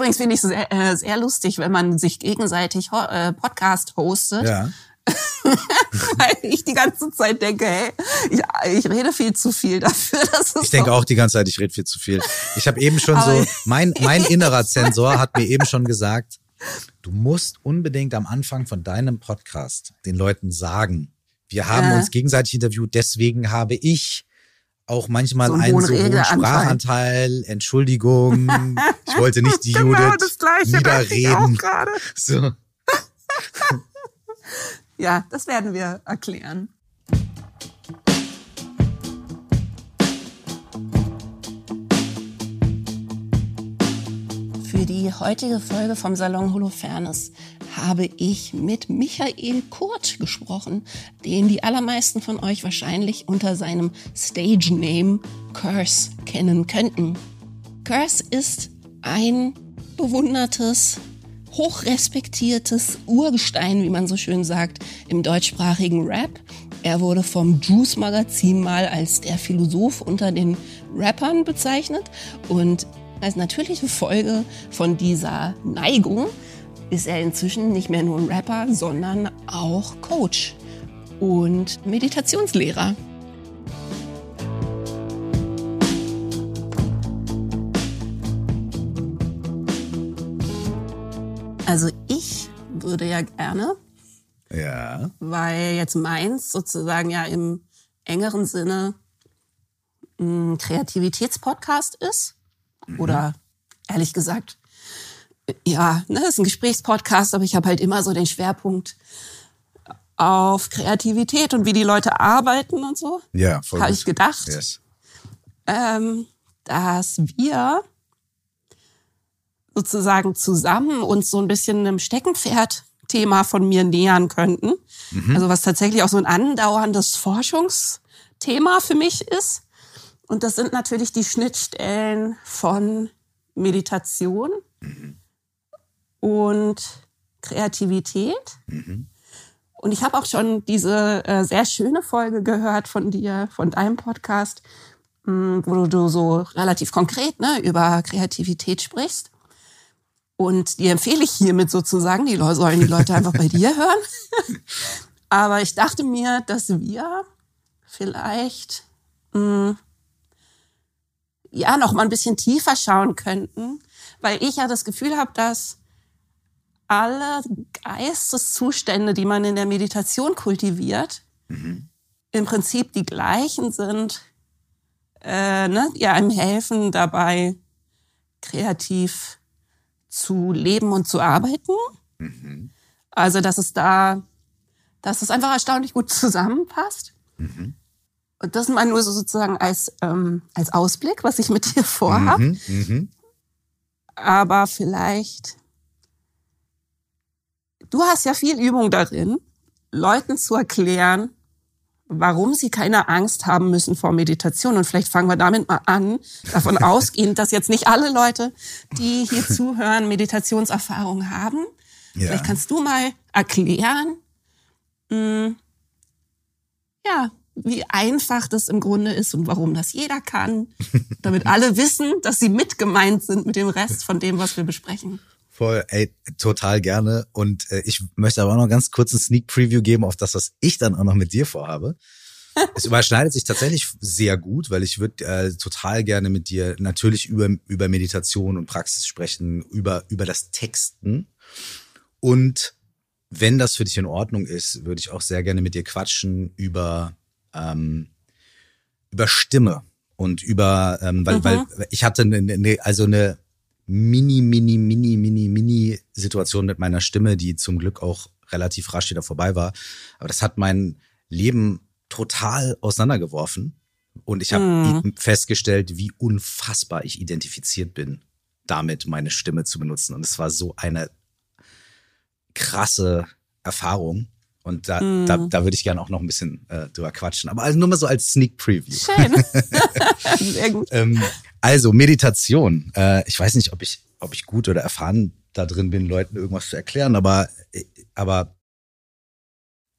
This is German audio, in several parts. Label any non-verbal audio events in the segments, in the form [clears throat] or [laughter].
Übrigens finde ich es sehr, äh, sehr lustig, wenn man sich gegenseitig ho äh, Podcast hostet. Ja. [laughs] Weil ich die ganze Zeit denke, hey, ich, ich rede viel zu viel dafür. Dass es Ich denke auch die ganze Zeit, ich rede viel zu viel. Ich habe eben schon so, mein, [laughs] mein innerer Zensor hat mir eben schon gesagt, du musst unbedingt am Anfang von deinem Podcast den Leuten sagen, wir haben Ja. uns gegenseitig interviewt, deswegen habe ich auch manchmal So einen so hohen. Sprachanteil. Entschuldigung, [laughs] ich wollte nicht die Genau Judith das Gleiche dachte ich auch niederreden. So. [laughs] Ja, das werden wir erklären. Die heutige Folge vom Salon Holofernes habe ich mit Michael Kurt gesprochen, den die allermeisten von euch wahrscheinlich unter seinem Stage Name Curse kennen könnten. Curse ist ein bewundertes, hochrespektiertes Urgestein, wie man so schön sagt, im deutschsprachigen Rap. Er wurde vom Juice Magazin mal als der Philosoph unter den Rappern bezeichnet und als natürliche Folge von dieser Neigung ist er inzwischen nicht mehr nur ein Rapper, sondern auch Coach und Meditationslehrer. Also ich würde ja gerne, Ja. weil jetzt meins sozusagen ja im engeren Sinne ein Kreativitätspodcast ist. Oder ehrlich gesagt, ja, ne, ist ein Gesprächspodcast, aber ich habe halt immer so den Schwerpunkt auf Kreativität und wie die Leute arbeiten und so. Ja, voll Habe ich gedacht, Yes. ähm, dass wir sozusagen zusammen uns so ein bisschen einem Steckenpferd-Thema von mir nähern könnten. Also was tatsächlich auch so ein andauerndes Forschungsthema für mich ist. Und das sind natürlich die Schnittstellen von Meditation und Kreativität. Und ich habe auch schon diese äh, sehr schöne Folge gehört von dir, von deinem Podcast, mh, wo du so relativ konkret ne, über Kreativität sprichst. Und die empfehle ich hiermit sozusagen. Die Leute sollen die Leute einfach bei dir hören. [laughs] Aber ich dachte mir, dass wir vielleicht mh, ja noch mal ein bisschen tiefer schauen könnten, weil ich ja das Gefühl habe, dass alle Geisteszustände, die man in der Meditation kultiviert, im Prinzip die gleichen sind, äh, ne, die einem helfen, dabei kreativ zu leben und zu arbeiten. Also, dass es da, dass es einfach erstaunlich gut [laughs] zusammenpasst. Und das mal nur so sozusagen als, ähm, als Ausblick, was ich mit dir vorhab. Mhm, mhm. Aber vielleicht, du hast ja viel Übung darin, Leuten zu erklären, warum sie keine Angst haben müssen vor Meditation. Und vielleicht fangen wir damit mal an, davon [laughs] ausgehend, dass jetzt nicht alle Leute, die hier zuhören, Meditationserfahrung haben. Ja. Vielleicht kannst du mal erklären, mh, ja, wie einfach das im Grunde ist und warum das jeder kann, damit alle [laughs] wissen, dass sie mitgemeint sind mit dem Rest von dem, was wir besprechen. Voll, ey, total gerne. Und äh, ich möchte aber auch noch ganz kurz einen Sneak Preview geben auf das, was ich dann auch noch mit dir vorhabe. [laughs] Es überschneidet sich tatsächlich sehr gut, weil ich würde äh, total gerne mit dir natürlich über, über Meditation und Praxis sprechen, über, über das Texten. Und wenn das für dich in Ordnung ist, würde ich auch sehr gerne mit dir quatschen über, ähm, über Stimme und über, ähm, weil, Mhm. weil ich hatte eine, eine, also eine mini, mini, mini, mini, mini Situation mit meiner Stimme, die zum Glück auch relativ rasch wieder vorbei war. Aber das hat mein Leben total auseinandergeworfen. Und ich habe Mhm. festgestellt, wie unfassbar ich identifiziert bin, damit meine Stimme zu benutzen. Und es war so eine krasse Erfahrung. Und da, da, da würde ich gerne auch noch ein bisschen äh, drüber quatschen. Aber also nur mal so als Sneak Preview. Schön. [laughs] Sehr gut. Ähm, also Meditation. Äh, ich weiß nicht, ob ich, ob ich gut oder erfahren da drin bin, Leuten irgendwas zu erklären, aber, äh, aber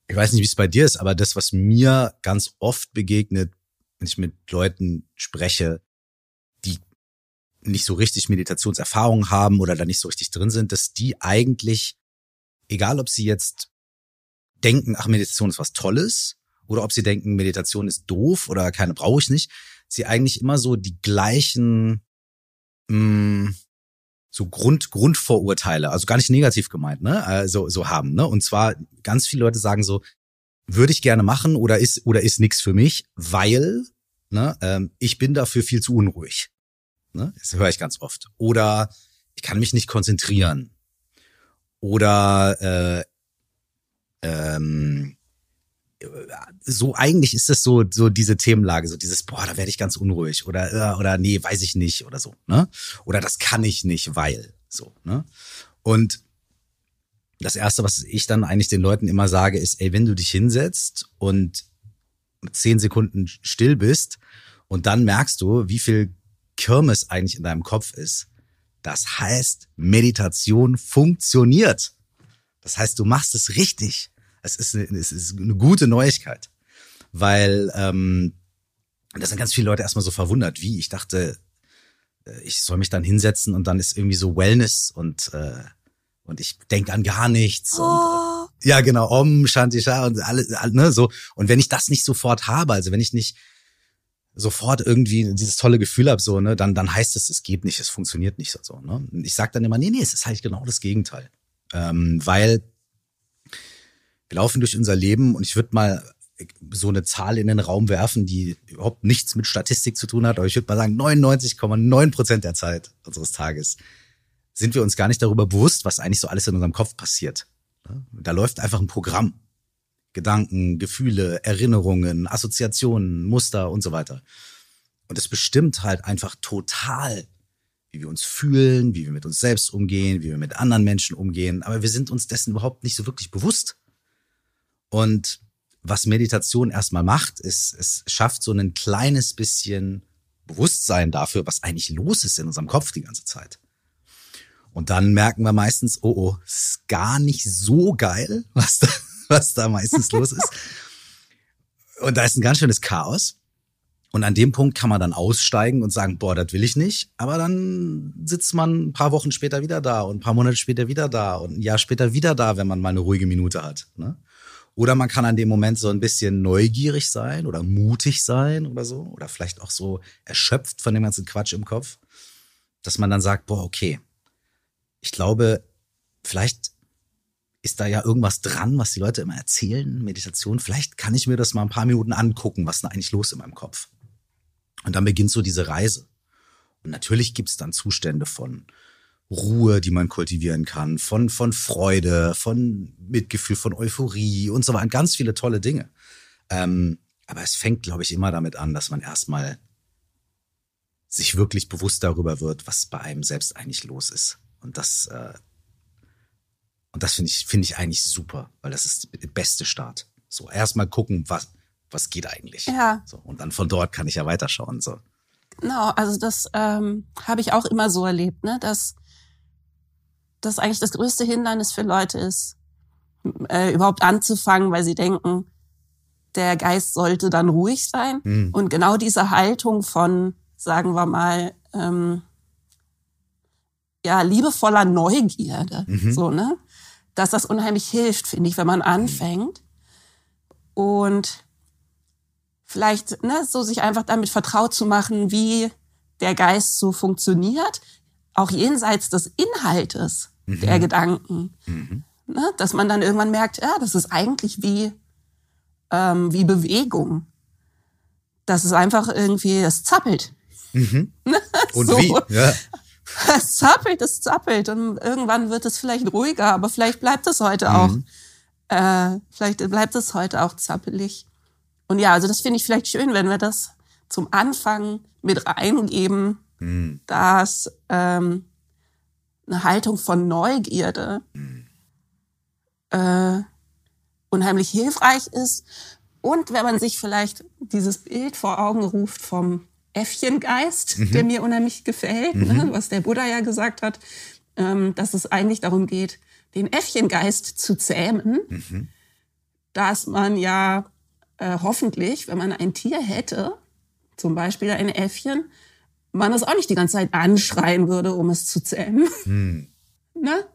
ich weiß nicht, wie es bei dir ist, aber das, was mir ganz oft begegnet, wenn ich mit Leuten spreche, die nicht so richtig Meditationserfahrung haben oder da nicht so richtig drin sind, dass die eigentlich, egal ob sie jetzt denken, ach, Meditation ist was Tolles, oder ob sie denken, Meditation ist doof oder keine brauche ich nicht, sie eigentlich immer so die gleichen mh, mm, so Grund, Grundvorurteile, also gar nicht negativ gemeint, ne, also so haben, ne? Und zwar ganz viele Leute sagen so, würde ich gerne machen oder ist oder ist nichts für mich, weil ne, ähm, ich bin dafür viel zu unruhig. Ne? Das höre ich ganz oft. Oder ich kann mich nicht konzentrieren. Oder äh, ähm, so eigentlich ist das so so diese Themenlage, so dieses boah, da werde ich ganz unruhig oder äh, oder nee, weiß ich nicht oder so, ne? Oder das kann ich nicht, weil so, ne? Und das erste, was ich dann eigentlich den Leuten immer sage, ist, ey, wenn du dich hinsetzt und zehn Sekunden still bist und dann merkst du, wie viel Kirmes eigentlich in deinem Kopf ist. Das heißt, Meditation funktioniert. Das heißt, du machst es richtig. Es ist eine, es ist eine gute Neuigkeit, weil ähm, da sind ganz viele Leute erstmal so verwundert, wie ich dachte, äh, ich soll mich dann hinsetzen und dann ist irgendwie so Wellness und äh, und ich denke an gar nichts. Oh. Und, ja, genau, Om, Shanti Sha und alles, ne, so. Und wenn ich das nicht sofort habe, also wenn ich nicht sofort irgendwie dieses tolle Gefühl habe, so, ne, dann, dann heißt es, es geht nicht, es funktioniert nicht so, ne. Ich sage dann immer, nee, nee, es ist halt genau das Gegenteil. Ähm, weil wir laufen durch unser Leben und ich würde mal so eine Zahl in den Raum werfen, die überhaupt nichts mit Statistik zu tun hat, aber ich würde mal sagen, 99,9 Prozent der Zeit unseres Tages sind wir uns gar nicht darüber bewusst, was eigentlich so alles in unserem Kopf passiert. Da läuft einfach ein Programm. Gedanken, Gefühle, Erinnerungen, Assoziationen, Muster und so weiter. Und es bestimmt halt einfach total, wie wir uns fühlen, wie wir mit uns selbst umgehen, wie wir mit anderen Menschen umgehen. Aber wir sind uns dessen überhaupt nicht so wirklich bewusst. Und was Meditation erstmal macht, ist, es schafft so ein kleines bisschen Bewusstsein dafür, was eigentlich los ist in unserem Kopf die ganze Zeit. Und dann merken wir meistens, oh, oh, ist gar nicht so geil, was da, [laughs] was da meistens los ist. [laughs] Und da ist ein ganz schönes Chaos. Und an dem Punkt kann man dann aussteigen und sagen, boah, das will ich nicht. Aber dann sitzt man ein paar Wochen später wieder da und ein paar Monate später wieder da und ein Jahr später wieder da, wenn man mal eine ruhige Minute hat. Ne? Oder man kann an dem Moment so ein bisschen neugierig sein oder mutig sein oder so. Oder vielleicht auch so erschöpft von dem ganzen Quatsch im Kopf. Dass man dann sagt, boah, okay. Ich glaube, vielleicht ist da ja irgendwas dran, was die Leute immer erzählen, Meditation. Vielleicht kann ich mir das mal ein paar Minuten angucken, was da eigentlich los in meinem Kopf. Und dann beginnt so diese Reise. Und natürlich gibt's dann Zustände von Ruhe, die man kultivieren kann, von, von Freude, von Mitgefühl, von Euphorie und so weiter. Ganz viele tolle Dinge. Ähm, aber es fängt, glaube ich, immer damit an, dass man erstmal sich wirklich bewusst darüber wird, was bei einem selbst eigentlich los ist. Und das, äh, und das finde ich, finde ich eigentlich super, weil das ist der beste Start. So, erstmal gucken, was, was geht eigentlich. Ja. So, und dann von dort kann ich ja weiterschauen. So. Genau, also das ähm, habe ich auch immer so erlebt, ne? dass das eigentlich das größte Hindernis für Leute ist, äh, überhaupt anzufangen, weil sie denken, der Geist sollte dann ruhig sein. Mhm. Und genau diese Haltung von, sagen wir mal, ähm, ja, liebevoller Neugierde, mhm. so, ne? Dass das unheimlich hilft, finde ich, wenn man anfängt. Und vielleicht, ne, so sich einfach damit vertraut zu machen, wie der Geist so funktioniert, auch jenseits des Inhaltes mhm. der Gedanken. Mhm. Ne? Dass man dann irgendwann merkt, ja, das ist eigentlich wie, ähm, wie Bewegung. Das ist einfach irgendwie, es zappelt. Mhm. [laughs] Und so. wie? Ja. [laughs] Es zappelt, es zappelt. Und irgendwann wird es vielleicht ruhiger, aber vielleicht bleibt es heute mhm. auch. Äh, vielleicht bleibt es heute auch zappelig. Und ja, also das finde ich vielleicht schön, wenn wir das zum Anfang mit reingeben, mhm. dass ähm, eine Haltung von Neugierde äh, unheimlich hilfreich ist. Und wenn man sich vielleicht dieses Bild vor Augen ruft vom Äffchengeist, mhm. der mir unheimlich gefällt, ne, mhm. was der Buddha ja gesagt hat, ähm, dass es eigentlich darum geht, den Äffchengeist zu zähmen, mhm. dass man ja äh, hoffentlich, wenn man ein Tier hätte, zum Beispiel ein Äffchen, man es auch nicht die ganze Zeit anschreien würde, um es zu zähmen, [laughs] Hm. ne?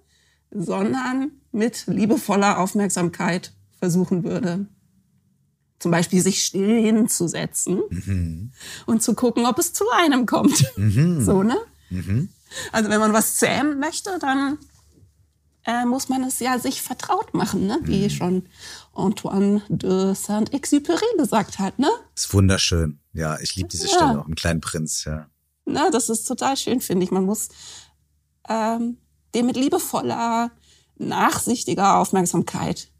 sondern mit liebevoller Aufmerksamkeit versuchen würde, zum Beispiel sich still hinzusetzen Mhm. und zu gucken, ob es zu einem kommt. So, ne? Mhm. Also wenn man was zähmen möchte, dann äh, muss man es ja sich vertraut machen, ne? Mhm. wie schon Antoine de Saint-Exupéry gesagt hat. Ne? Ist wunderschön. Ja, ich liebe diese Ja. Stelle auch im kleinen Prinz, ja. Na, das ist total schön, finde ich. Man muss ähm, dem mit liebevoller, nachsichtiger Aufmerksamkeit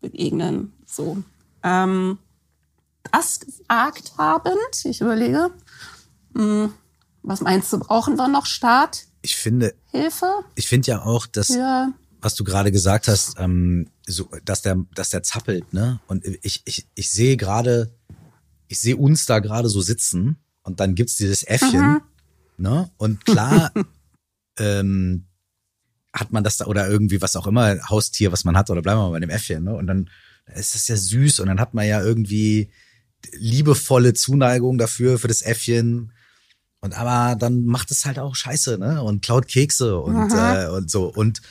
begegnen. So. Ähm, das gesagt habend, ich überlege, mh, was meinst du, brauchen wir noch Starthilfe? Ich finde, ich finde ja auch, dass Ja. Was du gerade gesagt hast, ähm, so, dass der, dass der zappelt, ne? Und ich, ich, ich sehe gerade, ich sehe uns da gerade so sitzen und dann gibt's dieses Äffchen, ne? Und klar, [laughs] ähm, hat man das da oder irgendwie was auch immer Haustier, was man hat, oder bleiben wir mal bei dem Äffchen, ne? Und dann ist das ja süß und dann hat man ja irgendwie liebevolle Zuneigung dafür für das Äffchen. Und aber dann macht es halt auch Scheiße, ne? Und klaut Kekse und äh, und so und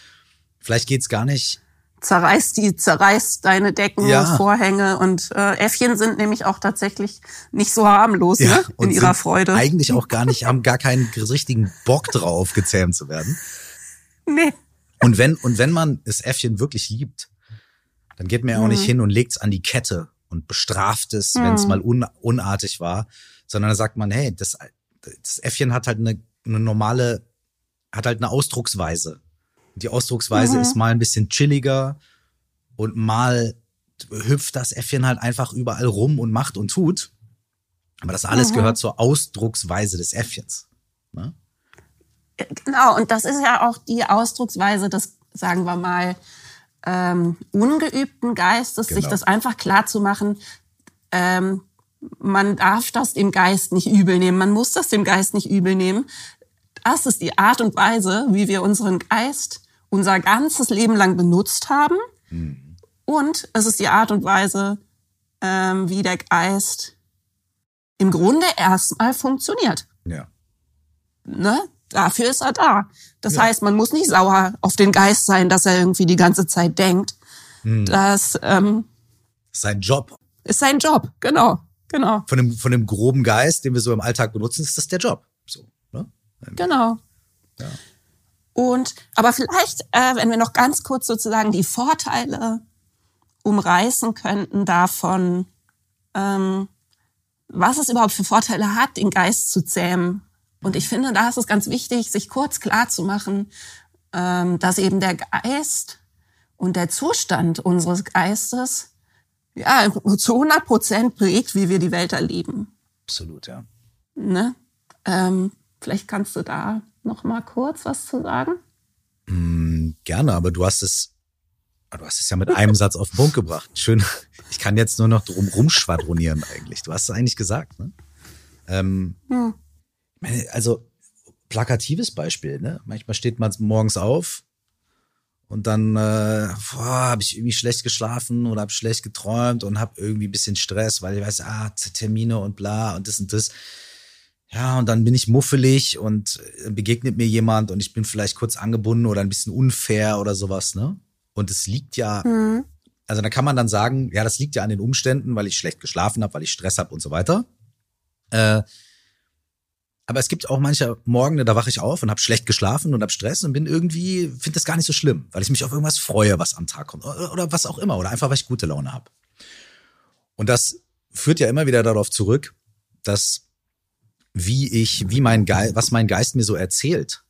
vielleicht geht's gar nicht. Zerreißt die, zerreißt deine Decken, Ja. Vorhänge und äh, Äffchen sind nämlich auch tatsächlich nicht so harmlos ne? in und ihrer Freude. Eigentlich auch gar nicht, haben gar keinen [laughs] richtigen Bock drauf, gezähmt zu werden. Nee. Und wenn, und wenn man das Äffchen wirklich liebt, dann geht man ja auch nicht hin und legt's an die Kette und bestraft es, wenn es mal un, unartig war, sondern dann sagt man, hey, das, das Äffchen hat halt eine, eine normale, hat halt eine Ausdrucksweise. Die Ausdrucksweise ist mal ein bisschen chilliger und mal hüpft das Äffchen halt einfach überall rum und macht und tut. Aber das alles gehört zur Ausdrucksweise des Äffchens. Ne? Genau, und das ist ja auch die Ausdrucksweise des, sagen wir mal, ähm, ungeübten Geistes, sich Genau. das einfach klar zu machen, ähm, man darf das dem Geist nicht übel nehmen, man muss das dem Geist nicht übel nehmen. Das ist die Art und Weise, wie wir unseren Geist unser ganzes Leben lang benutzt haben. Und es ist die Art und Weise, ähm, wie der Geist im Grunde erstmal funktioniert. Ja. Ne? Dafür ist er da. Das heißt, man muss nicht sauer auf den Geist sein, dass er irgendwie die ganze Zeit denkt. Das ähm, Sein Job. ist sein Job. Genau, genau, Von dem, von dem groben Geist, den wir so im Alltag benutzen, ist das der Job. So, ne? genau. Ja. Und aber vielleicht, äh, wenn wir noch ganz kurz sozusagen die Vorteile umreißen könnten davon, ähm, was es überhaupt für Vorteile hat, den Geist zu zähmen. Und ich finde, da ist es ganz wichtig, sich kurz klar zu machen, ähm, dass eben der Geist und der Zustand unseres Geistes ja zu 100 Prozent prägt, wie wir die Welt erleben. Absolut, ja. Ne? Ähm, vielleicht kannst du da noch mal kurz was zu sagen. Gerne, aber du hast es, du hast es ja mit einem Satz auf den Punkt gebracht. Schön. Ich kann jetzt nur noch drum rumschwadronieren eigentlich. Du hast es eigentlich gesagt, ne? Ähm, Hm. ich meine, also plakatives Beispiel, ne? Manchmal steht man morgens auf und dann äh, habe ich irgendwie schlecht geschlafen oder habe schlecht geträumt und habe irgendwie ein bisschen Stress, weil ich weiß, ah, Termine und bla und das und das. Ja, und dann bin ich muffelig und äh, begegnet mir jemand und ich bin vielleicht kurz angebunden oder ein bisschen unfair oder sowas, ne? Und es liegt ja, also da kann man dann sagen, ja, das liegt ja an den Umständen, weil ich schlecht geschlafen habe, weil ich Stress habe und so weiter. Äh, aber es gibt auch manche Morgen, da wache ich auf und habe schlecht geschlafen und habe Stress und bin irgendwie, finde das gar nicht so schlimm, weil ich mich auf irgendwas freue, was am Tag kommt oder, oder was auch immer oder einfach, weil ich gute Laune habe. Und das führt ja immer wieder darauf zurück, dass wie ich, wie mein Geist, was mein Geist mir so erzählt,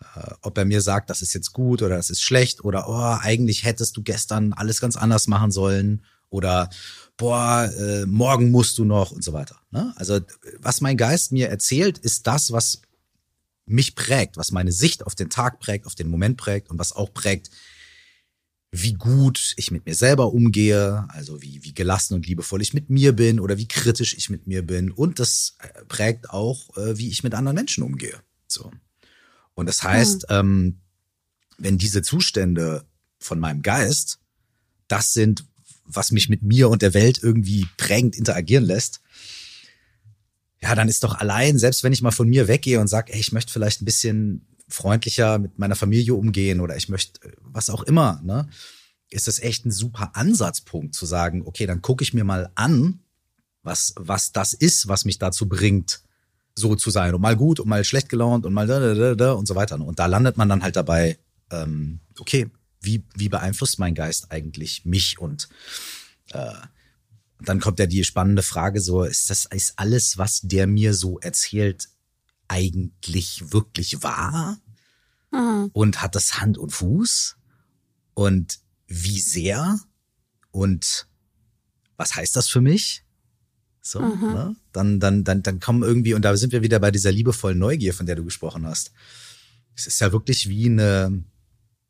äh, ob er mir sagt, das ist jetzt gut oder das ist schlecht oder oh, eigentlich hättest du gestern alles ganz anders machen sollen oder boah, äh, morgen musst du noch und so weiter. Ne? Also was mein Geist mir erzählt, ist das, was mich prägt, was meine Sicht auf den Tag prägt, auf den Moment prägt und was auch prägt, wie gut ich mit mir selber umgehe, also wie, wie gelassen und liebevoll ich mit mir bin oder wie kritisch ich mit mir bin. Und das äh, prägt auch, äh, wie ich mit anderen Menschen umgehe. So. Und das heißt, ähm, wenn diese Zustände von meinem Geist das sind, was mich mit mir und der Welt irgendwie prägend interagieren lässt, ja, dann ist doch allein, selbst wenn ich mal von mir weggehe und sage, ey, ich möchte vielleicht ein bisschen freundlicher mit meiner Familie umgehen oder ich möchte was auch immer, ne? Ist das echt ein super Ansatzpunkt zu sagen, okay, dann gucke ich mir mal an, was, was das ist, was mich dazu bringt, so zu sein. Und mal gut und mal schlecht gelaunt und mal da, da, da, da und so weiter. Und da landet man dann halt dabei, ähm, okay, wie, wie beeinflusst mein Geist eigentlich mich? Und äh, dann kommt ja die spannende Frage: so, ist das, ist alles, was der mir so erzählt, eigentlich wirklich wahr? Mhm. Und hat das Hand und Fuß? Und wie sehr? Und was heißt das für mich? So, Mhm. ne? Dann, dann, dann, dann kommen irgendwie, und da sind wir wieder bei dieser liebevollen Neugier, von der du gesprochen hast. Es ist ja wirklich wie eine,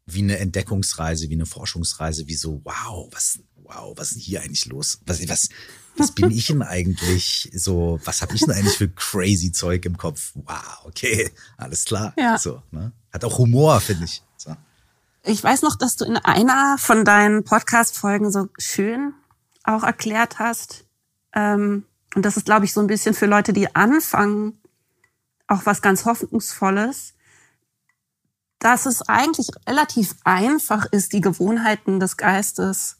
wie eine Entdeckungsreise, wie eine Forschungsreise, wie so, wow, was, wow, was ist denn hier eigentlich los? Was, was, was bin ich denn eigentlich so, was habe ich denn eigentlich für crazy Zeug im Kopf? Wow, okay, alles klar. Ja. So, ne? Hat auch Humor, finde ich. So. Ich weiß noch, dass du in einer von deinen Podcast-Folgen so schön auch erklärt hast, ähm, und das ist, glaube ich, so ein bisschen für Leute, die anfangen, auch was ganz Hoffnungsvolles, dass es eigentlich relativ einfach ist, die Gewohnheiten des Geistes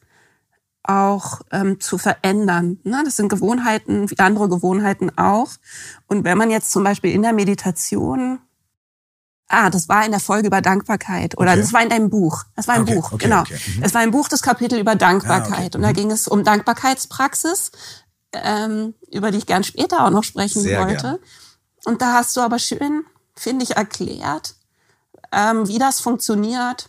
auch ähm, zu verändern. Ne? Das sind Gewohnheiten wie andere Gewohnheiten auch. Und wenn man jetzt zum Beispiel in der Meditation Ah, das war in der Folge über Dankbarkeit oder Okay. das war in deinem Buch. Das war ein Okay, Buch, okay, genau. mhm. Es war ein Buch, das Kapitel über Dankbarkeit Ah, und da mhm. ging es um Dankbarkeitspraxis, ähm, über die ich gern später auch noch sprechen Sehr wollte. gern. Und da hast du aber schön, finde ich, erklärt, ähm, wie das funktioniert,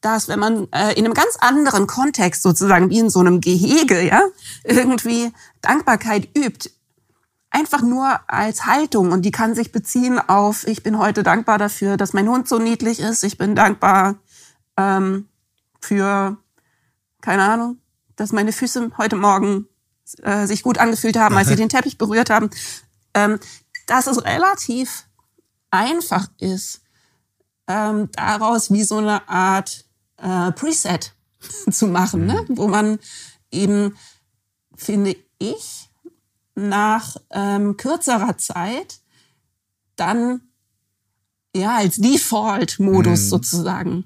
dass wenn man äh, in einem ganz anderen Kontext sozusagen wie in so einem Gehege, ja, irgendwie Dankbarkeit übt, einfach nur als Haltung. Und die kann sich beziehen auf, ich bin heute dankbar dafür, dass mein Hund so niedlich ist, ich bin dankbar ähm, für, keine Ahnung, dass meine Füße heute Morgen äh, sich gut angefühlt haben, als sie den Teppich berührt haben, ähm, dass es relativ einfach ist, ähm, daraus wie so eine Art äh, Preset [laughs] zu machen, ne? wo man eben, finde ich, nach ähm, kürzerer Zeit dann ja als Default-Modus sozusagen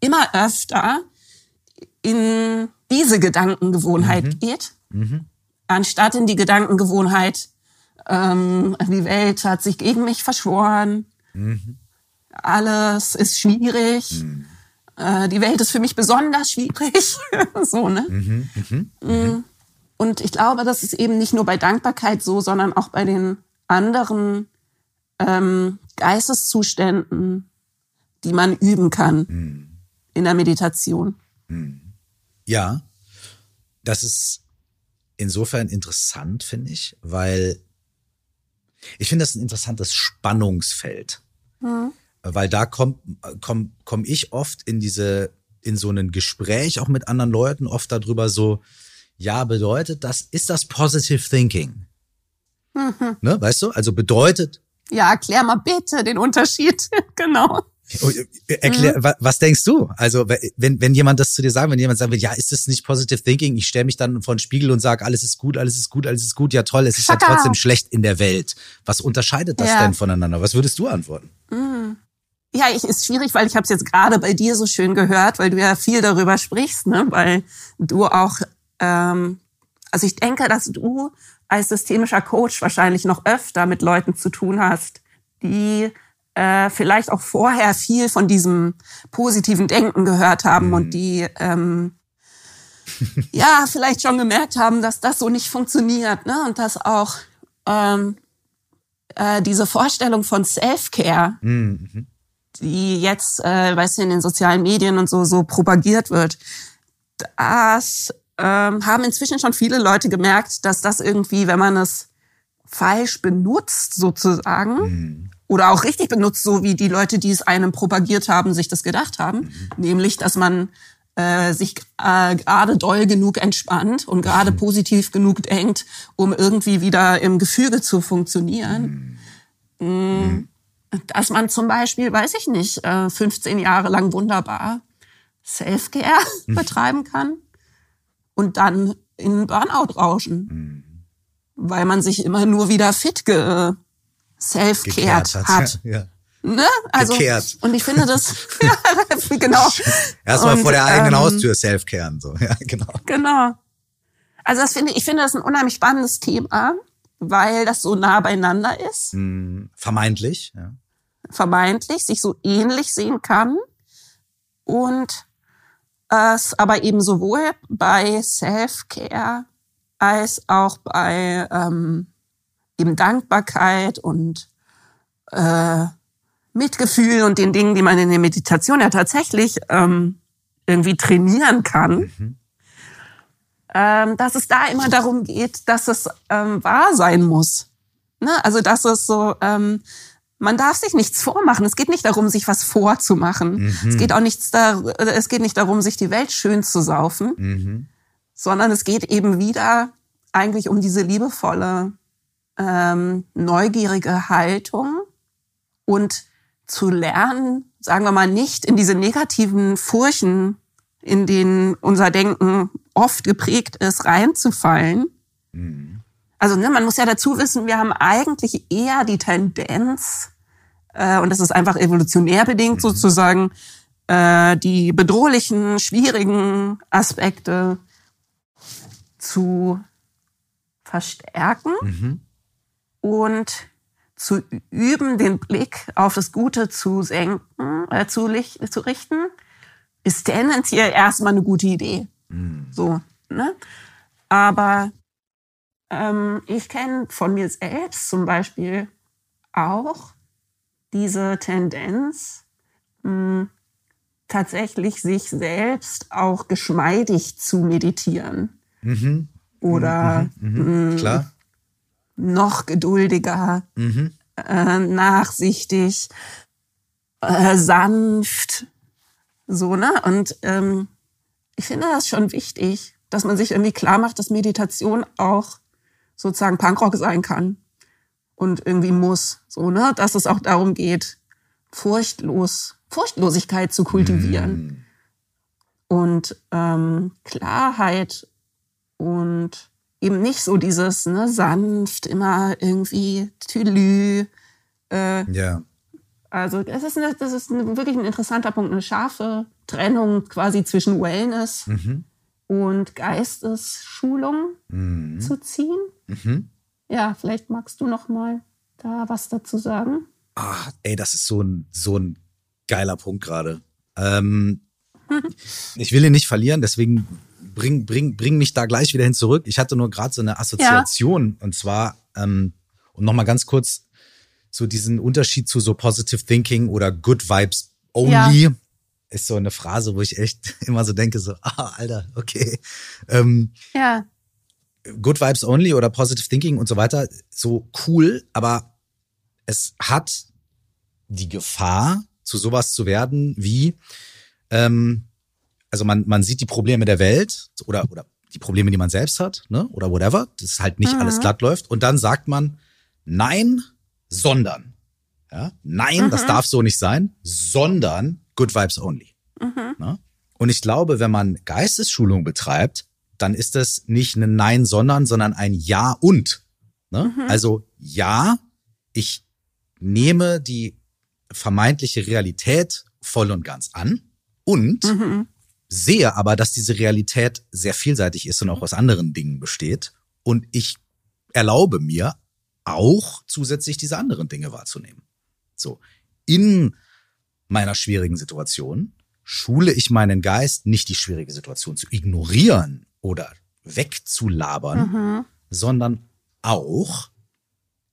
immer öfter in diese Gedankengewohnheit geht, anstatt in die Gedankengewohnheit, ähm, die Welt hat sich gegen mich verschworen, alles ist schwierig, äh, die Welt ist für mich besonders schwierig, [laughs] so ne. Mm. Und ich glaube, das ist eben nicht nur bei Dankbarkeit so, sondern auch bei den anderen ähm, Geisteszuständen, die man üben kann in der Meditation. Ja, das ist insofern interessant, finde ich, weil ich finde das ein interessantes Spannungsfeld. Weil da kommt komm, komm ich oft in diese, in so ein Gespräch auch mit anderen Leuten, oft darüber so, ja, bedeutet das, ist das Positive Thinking? Ne, weißt du? Also bedeutet, Ja, erklär mal bitte den Unterschied. [laughs] genau. Oh, äh, Erklär, wa- was denkst du? Also, wenn, wenn jemand das zu dir sagt, wenn jemand sagt, ja, ist das nicht Positive Thinking? Ich stelle mich dann vor den Spiegel und sage, alles ist gut, alles ist gut, alles ist gut, ja toll, es ist ja Shut up. trotzdem schlecht in der Welt. Was unterscheidet das Ja. denn voneinander? Was würdest du antworten? Ja, ich, ist schwierig, weil ich habe es jetzt gerade bei dir so schön gehört, weil du ja viel darüber sprichst, ne? weil du auch, ähm, also ich denke, dass du als systemischer Coach wahrscheinlich noch öfter mit Leuten zu tun hast, die äh, vielleicht auch vorher viel von diesem positiven Denken gehört haben und die ähm, [laughs] ja vielleicht schon gemerkt haben, dass das so nicht funktioniert, ne? Und dass auch ähm, äh, diese Vorstellung von Self-Care Mhm. Die jetzt, äh, weißt du, in den sozialen Medien und so, so propagiert wird, das ähm, haben inzwischen schon viele Leute gemerkt, dass das irgendwie, wenn man es falsch benutzt sozusagen, oder auch richtig benutzt, so wie die Leute, die es einem propagiert haben, sich das gedacht haben, nämlich, dass man äh, sich äh, gerade doll genug entspannt und gerade positiv genug denkt, um irgendwie wieder im Gefüge zu funktionieren dass man zum Beispiel, weiß ich nicht, äh, 15 Jahre lang wunderbar Self-Care [laughs] betreiben kann und dann in Burnout rauschen. weil man sich immer nur wieder fit ge self-cared hat. hat. [laughs] Ja. Ne? Also, Gekehrt. Und ich finde das, [laughs] ja, genau. Erstmal vor der eigenen ähm, Haustür self-caren, so, ja, genau. Genau. Also das finde ich, ich finde das ein unheimlich spannendes Thema, weil das so nah beieinander ist. Hm, vermeintlich, ja. Vermeintlich, sich so ähnlich sehen kann. Und es aber eben sowohl bei Self-Care als auch bei ähm, eben Dankbarkeit und äh, Mitgefühl und den Dingen, die man in der Meditation ja tatsächlich ähm, irgendwie trainieren kann, mhm. ähm, dass es da immer darum geht, dass es ähm, wahr sein muss. Ne? Also dass es so, ähm, man darf sich nichts vormachen. Es geht nicht darum, sich was vorzumachen. Mhm. Es geht auch nichts da, es geht nicht darum, sich die Welt schön zu saufen, mhm. sondern es geht eben wieder eigentlich um diese liebevolle, ähm, neugierige Haltung und zu lernen, sagen wir mal, nicht in diese negativen Furchen, in denen unser Denken oft geprägt ist, reinzufallen. Mhm. Also ne, man muss ja dazu wissen, wir haben eigentlich eher die Tendenz, äh, und das ist einfach evolutionär bedingt mhm. sozusagen, äh, die bedrohlichen, schwierigen Aspekte zu verstärken mhm. und zu üben, den Blick auf das Gute zu senken, äh, zu, zu richten, ist tendenziell erstmal eine gute Idee. Mhm. So, ne? Aber ähm, ich kenne von mir selbst zum Beispiel auch diese Tendenz, mh, tatsächlich sich selbst auch geschmeidig zu meditieren. Mhm. Oder mhm. Mhm. mhm. Hm, Klar noch geduldiger, mhm. äh, nachsichtig, äh, sanft, so ne. Und ähm, ich finde das schon wichtig, dass man sich irgendwie klar macht, dass Meditation auch sozusagen Punkrock sein kann und irgendwie muss, so ne, dass es auch darum geht, furchtlos, Furchtlosigkeit zu kultivieren mhm. und ähm, Klarheit und eben nicht so dieses ne, sanft, immer irgendwie Tülü. Äh, ja. Also das ist, eine, das ist eine, wirklich ein interessanter Punkt, eine scharfe Trennung quasi zwischen Wellness mhm. Und Geistesschulung mhm. zu ziehen. Mhm. Ja, vielleicht magst du noch mal da was dazu sagen. Ah, ey, das ist so ein, so ein geiler Punkt gerade. Ähm, [laughs] ich will ihn nicht verlieren, deswegen bring, bring, bring mich da gleich wieder hin zurück. Ich hatte nur gerade so eine Assoziation ja. und zwar, ähm, und nochmal ganz kurz so diesen Unterschied zu so Positive Thinking oder Good Vibes Only. Ja. Ist so eine Phrase, wo ich echt [laughs] immer so denke, so, ah, Alter, okay. Ähm, ja. Good Vibes Only oder Positive Thinking und so weiter, so cool, aber es hat die Gefahr, zu sowas zu werden wie, ähm, also man, man sieht die Probleme der Welt oder, oder die Probleme, die man selbst hat, ne? Oder whatever, dass halt nicht mhm. alles glatt läuft. Und dann sagt man, nein, sondern. Ja? Nein, mhm. das darf so nicht sein, sondern good vibes only. Mhm. Ne? Und ich glaube, wenn man Geistesschulung betreibt, dann ist das nicht ein Nein, sondern, sondern ein Ja und. Ne? Mhm. Also ja, ich nehme die vermeintliche Realität voll und ganz an und mhm sehe aber, dass diese Realität sehr vielseitig ist und auch aus anderen Dingen besteht. Und ich erlaube mir auch zusätzlich diese anderen Dinge wahrzunehmen. So. In meiner schwierigen Situation schule ich meinen Geist, nicht die schwierige Situation zu ignorieren oder wegzulabern, mhm. sondern auch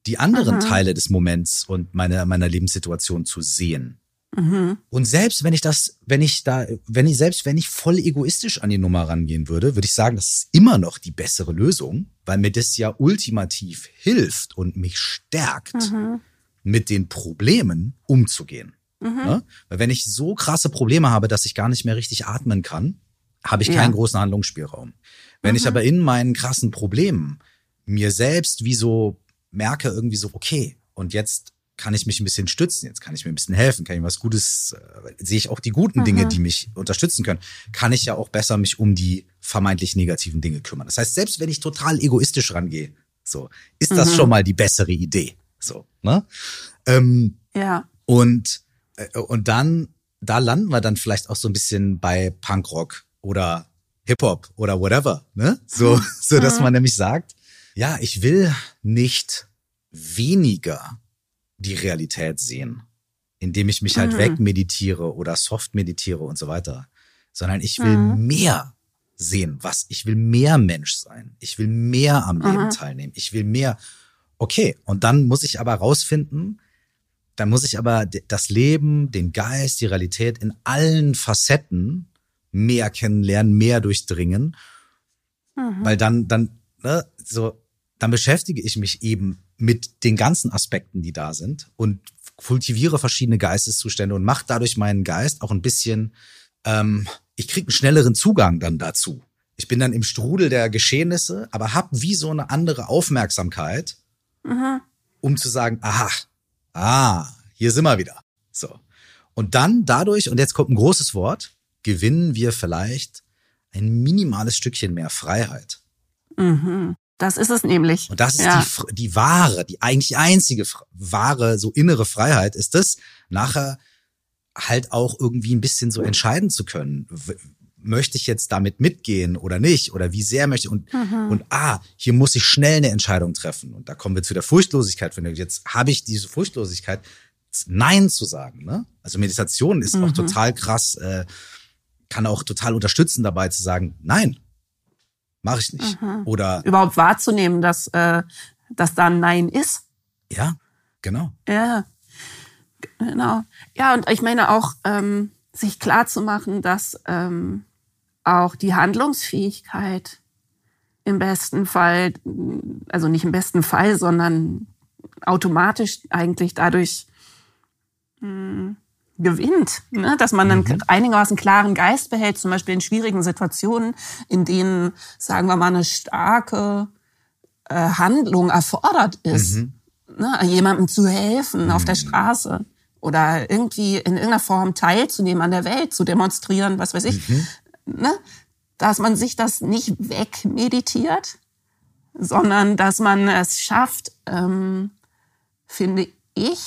die anderen mhm. Teile des Moments und meiner, meiner Lebenssituation zu sehen Mhm. Und selbst wenn ich das, wenn ich da, wenn ich, selbst wenn ich voll egoistisch an die Nummer rangehen würde, würde ich sagen, das ist immer noch die bessere Lösung, weil mir das ja ultimativ hilft und mich stärkt, mhm. mit den Problemen umzugehen. Mhm. Ne? Weil wenn ich so krasse Probleme habe, dass ich gar nicht mehr richtig atmen kann, habe ich keinen ja. großen Handlungsspielraum. Wenn ich mhm. aber in meinen krassen Problemen mir selbst wie so merke, irgendwie so, okay, und jetzt kann ich mich ein bisschen stützen, jetzt kann ich mir ein bisschen helfen, kann ich was Gutes, äh, sehe ich auch die guten Dinge, mhm. die mich unterstützen können, kann ich ja auch besser mich um die vermeintlich negativen Dinge kümmern. Das heißt, selbst wenn ich total egoistisch rangehe, So, ist das mhm. schon mal die bessere Idee? So, ne? Ähm, ja. Und, und dann, da landen wir dann vielleicht auch so ein bisschen bei Punkrock oder Hip-Hop oder whatever, ne? So, [laughs] so dass mhm. man nämlich sagt, ja, ich will nicht weniger die Realität sehen, indem ich mich halt mhm. wegmeditiere oder soft meditiere und so weiter, sondern ich will mhm. mehr sehen, was ich will mehr Mensch sein. Ich will mehr am Leben mhm. teilnehmen. Ich will mehr. Okay, und dann muss ich aber rausfinden, dann muss ich aber das Leben, den Geist, die Realität in allen Facetten mehr kennenlernen, mehr durchdringen, mhm. weil dann dann ne, so dann beschäftige ich mich eben mit den ganzen Aspekten, die da sind und kultiviere verschiedene Geisteszustände und mache dadurch meinen Geist auch ein bisschen, ähm, ich kriege einen schnelleren Zugang dann dazu. Ich bin dann im Strudel der Geschehnisse, aber habe wie so eine andere Aufmerksamkeit, mhm. um zu sagen, aha, ah, hier sind wir wieder. So. Und dann dadurch, und jetzt kommt ein großes Wort, gewinnen wir vielleicht ein minimales Stückchen mehr Freiheit. Mhm. Das ist es nämlich. Und das ist ja. die, die wahre, die eigentlich einzige wahre, so innere Freiheit ist es, nachher halt auch irgendwie ein bisschen so entscheiden zu können. Möchte ich jetzt damit mitgehen oder nicht? Oder wie sehr möchte ich? Und, mhm. und ah, hier muss ich schnell eine Entscheidung treffen. Und da kommen wir zu der Furchtlosigkeit. Jetzt habe ich diese Furchtlosigkeit, Nein zu sagen. Ne? Also Meditation ist mhm. auch total krass, äh, kann auch total unterstützen dabei zu sagen, nein, mache ich nicht. Mhm. Oder überhaupt wahrzunehmen, dass, äh, dass da ein Nein ist. Ja, genau. Ja, genau. Ja, und ich meine auch, ähm, sich klar zu machen, dass ähm, auch die Handlungsfähigkeit im besten Fall, also nicht im besten Fall, sondern automatisch eigentlich dadurch mh, hm, gewinnt, ne? dass man einen mhm. einigermaßen klaren Geist behält, zum Beispiel in schwierigen Situationen, in denen, sagen wir mal, eine starke äh, Handlung erfordert ist, mhm. ne? jemandem zu helfen mhm. auf der mhm. Straße oder irgendwie in irgendeiner Form teilzunehmen an der Welt, zu demonstrieren, was weiß ich, mhm. Ne? dass man sich das nicht wegmeditiert, sondern dass man es schafft, ähm, finde ich,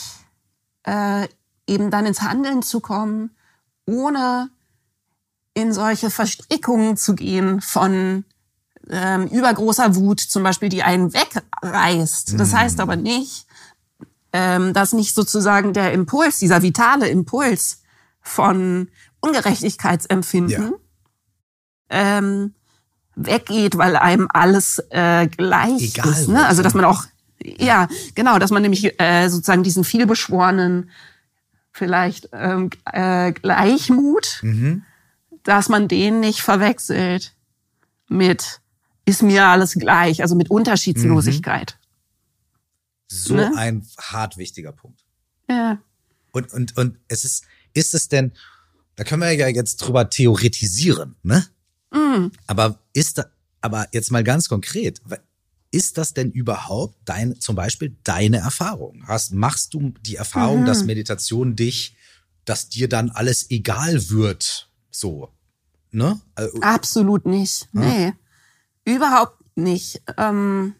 äh, eben dann ins Handeln zu kommen, ohne in solche Verstrickungen zu gehen von ähm, übergroßer Wut, zum Beispiel, die einen wegreißt. Das mhm. heißt aber nicht, ähm, dass nicht sozusagen der Impuls, dieser vitale Impuls von Ungerechtigkeitsempfinden ja. Ähm, weggeht, weil einem alles äh, gleich Egal, ist. Ne? Also dass man auch, ja, genau, dass man nämlich äh, sozusagen diesen vielbeschworenen vielleicht ähm, äh, Gleichmut, mhm. dass man den nicht verwechselt mit ist mir alles gleich, also mit Unterschiedslosigkeit. Mhm. So ne? ein hart wichtiger Punkt. Ja. Und, und, und es ist, ist es denn, da können wir ja jetzt drüber theoretisieren, ne? Mhm. Aber ist da, aber jetzt mal ganz konkret, ist das denn überhaupt dein, zum Beispiel deine Erfahrung? Hast, machst du die Erfahrung, mhm. dass Meditation dich, dass dir dann alles egal wird? So, ne? Also, Absolut nicht. Ah. Nee. Überhaupt nicht. Ähm,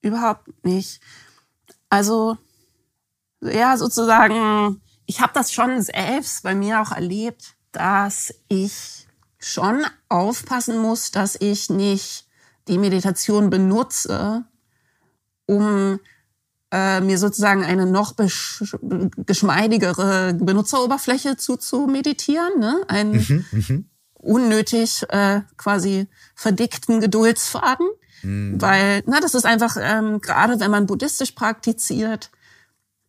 überhaupt nicht. Also, ja, sozusagen, ich habe das schon selbst bei mir auch erlebt, dass ich schon aufpassen muss, dass ich nicht die Meditation benutze, um äh, mir sozusagen eine noch geschmeidigere Benutzeroberfläche zu, zu meditieren, ne? einen mhm, mhm, unnötig äh, quasi verdickten Geduldsfaden, mhm. weil na das ist einfach ähm, gerade wenn man buddhistisch praktiziert,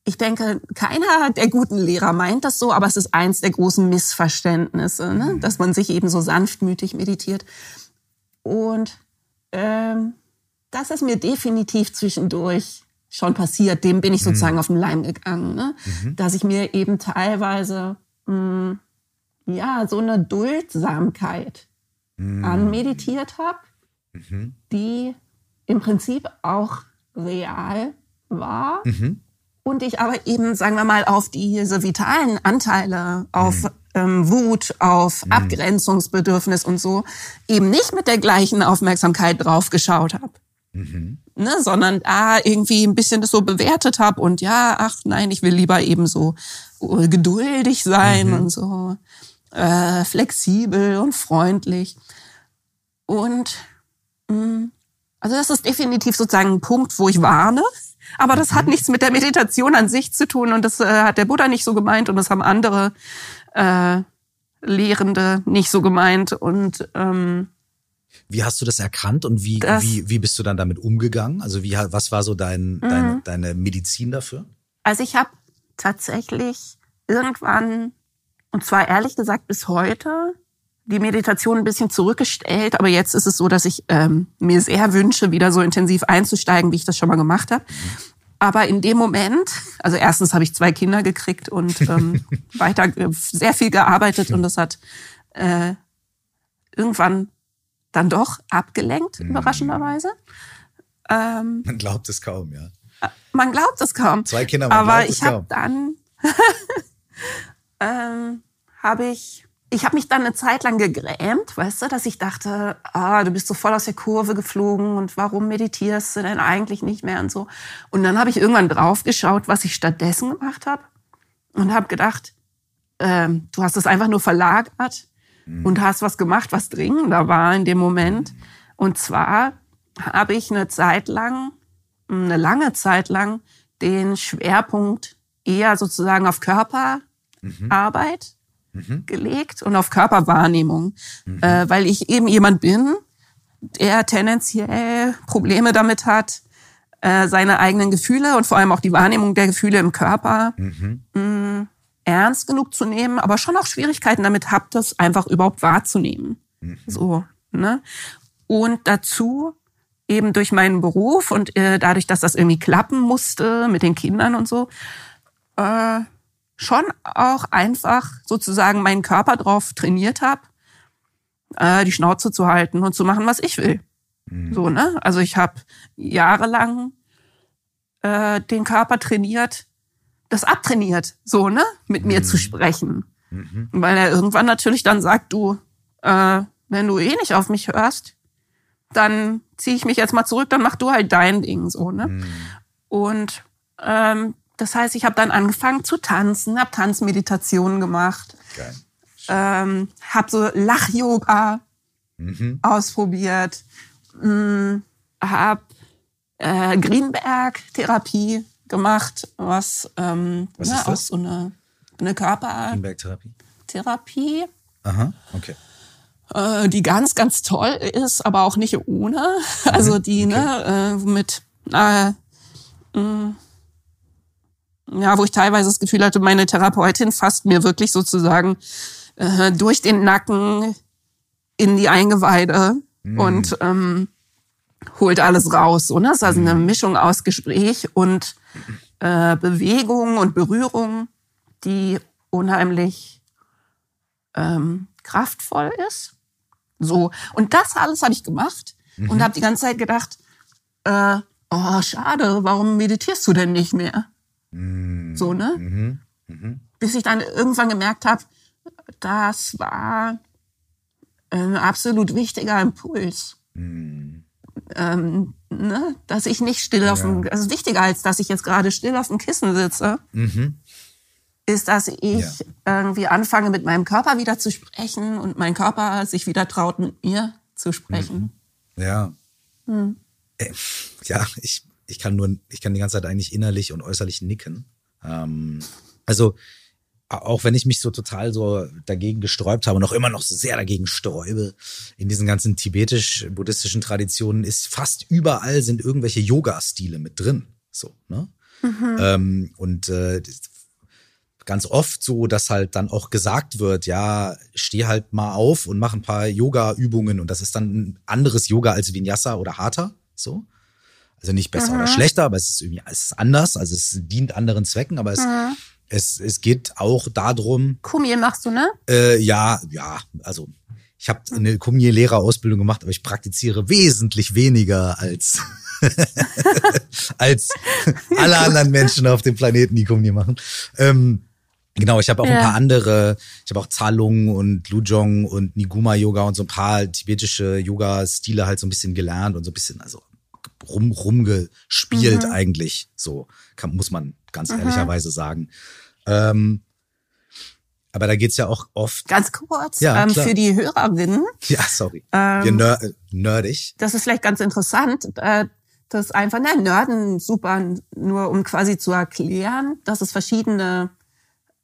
ich denke, keiner der guten Lehrer meint das so, aber es ist eins der großen Missverständnisse, ne? Mhm. dass man sich eben so sanftmütig meditiert. Und ähm, das ist mir definitiv zwischendurch schon passiert. Dem bin ich sozusagen mhm. auf den Leim gegangen, ne? Mhm. dass ich mir eben teilweise mh, hm, ja so eine Duldsamkeit mhm. anmeditiert habe, mhm. die im Prinzip auch real war. Und ich aber eben, sagen wir mal, auf diese vitalen Anteile, auf mhm ähm, Wut, auf mhm. Abgrenzungsbedürfnis und so eben nicht mit der gleichen Aufmerksamkeit drauf geschaut habe. Mhm. ne, sondern da irgendwie ein bisschen das so bewertet habe und ja, ach nein, ich will lieber eben so äh, geduldig sein mhm. und so äh, flexibel und freundlich. Und mh, mm, also das ist definitiv sozusagen ein Punkt, wo ich warne. Aber das hat mhm. nichts mit der Meditation an sich zu tun und das äh, hat der Buddha nicht so gemeint und das haben andere äh, Lehrende nicht so gemeint und ähm, wie hast du das erkannt und wie, das, wie, wie bist du dann damit umgegangen? Also wie, was war so dein, mhm. deine, deine Medizin dafür? Also ich habe tatsächlich irgendwann, und zwar ehrlich gesagt bis heute, die Meditation ein bisschen zurückgestellt, aber jetzt ist es so, dass ich ähm, mir sehr wünsche, wieder so intensiv einzusteigen, wie ich das schon mal gemacht habe. Aber in dem Moment, also erstens habe ich zwei Kinder gekriegt und ähm, [laughs] weiter äh, sehr viel gearbeitet und das hat äh, irgendwann dann doch abgelenkt, mhm. überraschenderweise. Ähm, man glaubt es kaum, ja. Äh, man glaubt es kaum. Zwei Kinder, man Aber glaubt ich habe dann [laughs] ähm, habe ich ich habe mich dann eine Zeit lang gegrämt, weißt du, dass ich dachte, ah, du bist so voll aus der Kurve geflogen und warum meditierst du denn eigentlich nicht mehr und so. Und dann habe ich irgendwann draufgeschaut, was ich stattdessen gemacht habe und habe gedacht, ähm, du hast es einfach nur verlagert mhm. und hast was gemacht, was dringender war in dem Moment. Und zwar habe ich eine Zeit lang, eine lange Zeit lang, den Schwerpunkt eher sozusagen auf Körperarbeit mhm. Gelegt und auf Körperwahrnehmung, mhm. äh, weil ich eben jemand bin, der tendenziell Probleme damit hat, äh, seine eigenen Gefühle und vor allem auch die Wahrnehmung der Gefühle im Körper mhm. mh, ernst genug zu nehmen, aber schon auch Schwierigkeiten damit habt, das einfach überhaupt wahrzunehmen. Mhm. So, ne? Und dazu eben durch meinen Beruf und äh, dadurch, dass das irgendwie klappen musste mit den Kindern und so, äh, schon auch einfach sozusagen meinen Körper drauf trainiert habe, äh, die Schnauze zu halten und zu machen, was ich will. Mhm. So, ne? Also ich habe jahrelang äh, den Körper trainiert, das abtrainiert, so, ne? Mit mhm. mir zu mhm. sprechen. Mhm. Weil er irgendwann natürlich dann sagt, du, äh, wenn du eh nicht auf mich hörst, dann ziehe ich mich jetzt mal zurück, dann mach du halt dein Ding, so, ne? Mhm. Und ähm, das heißt, ich habe dann angefangen zu tanzen, habe Tanzmeditationen gemacht, Geil. ähm, habe so Lach-Yoga mhm. ausprobiert, mh, habe äh, Greenberg-Therapie gemacht, was, ähm, was ne, ist das? auch so eine, eine Körper... Greenberg-Therapie? Therapie. Aha, okay äh, die ganz, ganz toll ist, aber auch nicht ohne. [laughs] Also mhm, die, ne, okay. ne, mit, äh, mh, ja, wo ich teilweise das Gefühl hatte, meine Therapeutin fasst mir wirklich sozusagen äh, durch den Nacken in die Eingeweide mm. und ähm, holt alles raus. So, ne? Das ist also eine mhm. Mischung aus Gespräch und äh, Bewegung und Berührung, die unheimlich ähm, kraftvoll ist. So und das alles habe ich gemacht mhm. und habe die ganze Zeit gedacht, äh, oh schade, warum meditierst du denn nicht mehr? Mhm. So, ne? Mhm. Mhm. Bis ich dann irgendwann gemerkt habe, das war ein absolut wichtiger Impuls. Mhm. Ähm, ne? Dass ich nicht still auf dem, also wichtiger als dass ich jetzt gerade still auf dem Kissen sitze, mhm. ist, dass ich ja. irgendwie anfange, mit meinem Körper wieder zu sprechen und mein Körper sich wieder traut, mit mir zu sprechen. Mhm. Ja. Mhm. Ja, ich, ich kann nur, ich kann die ganze Zeit eigentlich innerlich und äußerlich nicken. Ähm, also auch wenn ich mich so total so dagegen gesträubt habe und auch immer noch so sehr dagegen sträube, in diesen ganzen tibetisch-buddhistischen Traditionen ist fast überall sind irgendwelche Yoga-Stile mit drin. So, ne? Mhm. Ähm, und äh, ganz oft so, dass halt dann auch gesagt wird, ja, steh halt mal auf und mach ein paar Yoga-Übungen und das ist dann ein anderes Yoga als Vinyasa oder Hatha, so. Also nicht besser mhm. oder schlechter, aber es ist irgendwie es ist anders. Also es dient anderen Zwecken, aber es, mhm. es, es geht auch darum. Kumie machst du, ne? Äh, ja, ja. Also ich habe eine Kumie-Lehrerausbildung gemacht, aber ich praktiziere wesentlich weniger als [laughs] als alle [laughs] anderen Menschen auf dem Planeten, die Kumie machen. Ähm, Genau, ich habe auch ja. ein paar andere, ich habe auch Zalung und Lujong und Niguma Yoga und so ein paar tibetische Yoga-Stile halt so ein bisschen gelernt und so ein bisschen, also rum rumgespielt mhm. eigentlich. So kann, muss man ganz mhm. ehrlicherweise sagen. Ähm, aber da geht's ja auch oft. Ganz kurz, ja, ähm, für die Hörerinnen. Ja, sorry. Ähm, Wir ner nerdig. Das ist vielleicht ganz interessant. Äh, das ist einfach, ne, Nerden super, nur um quasi zu erklären, dass es verschiedene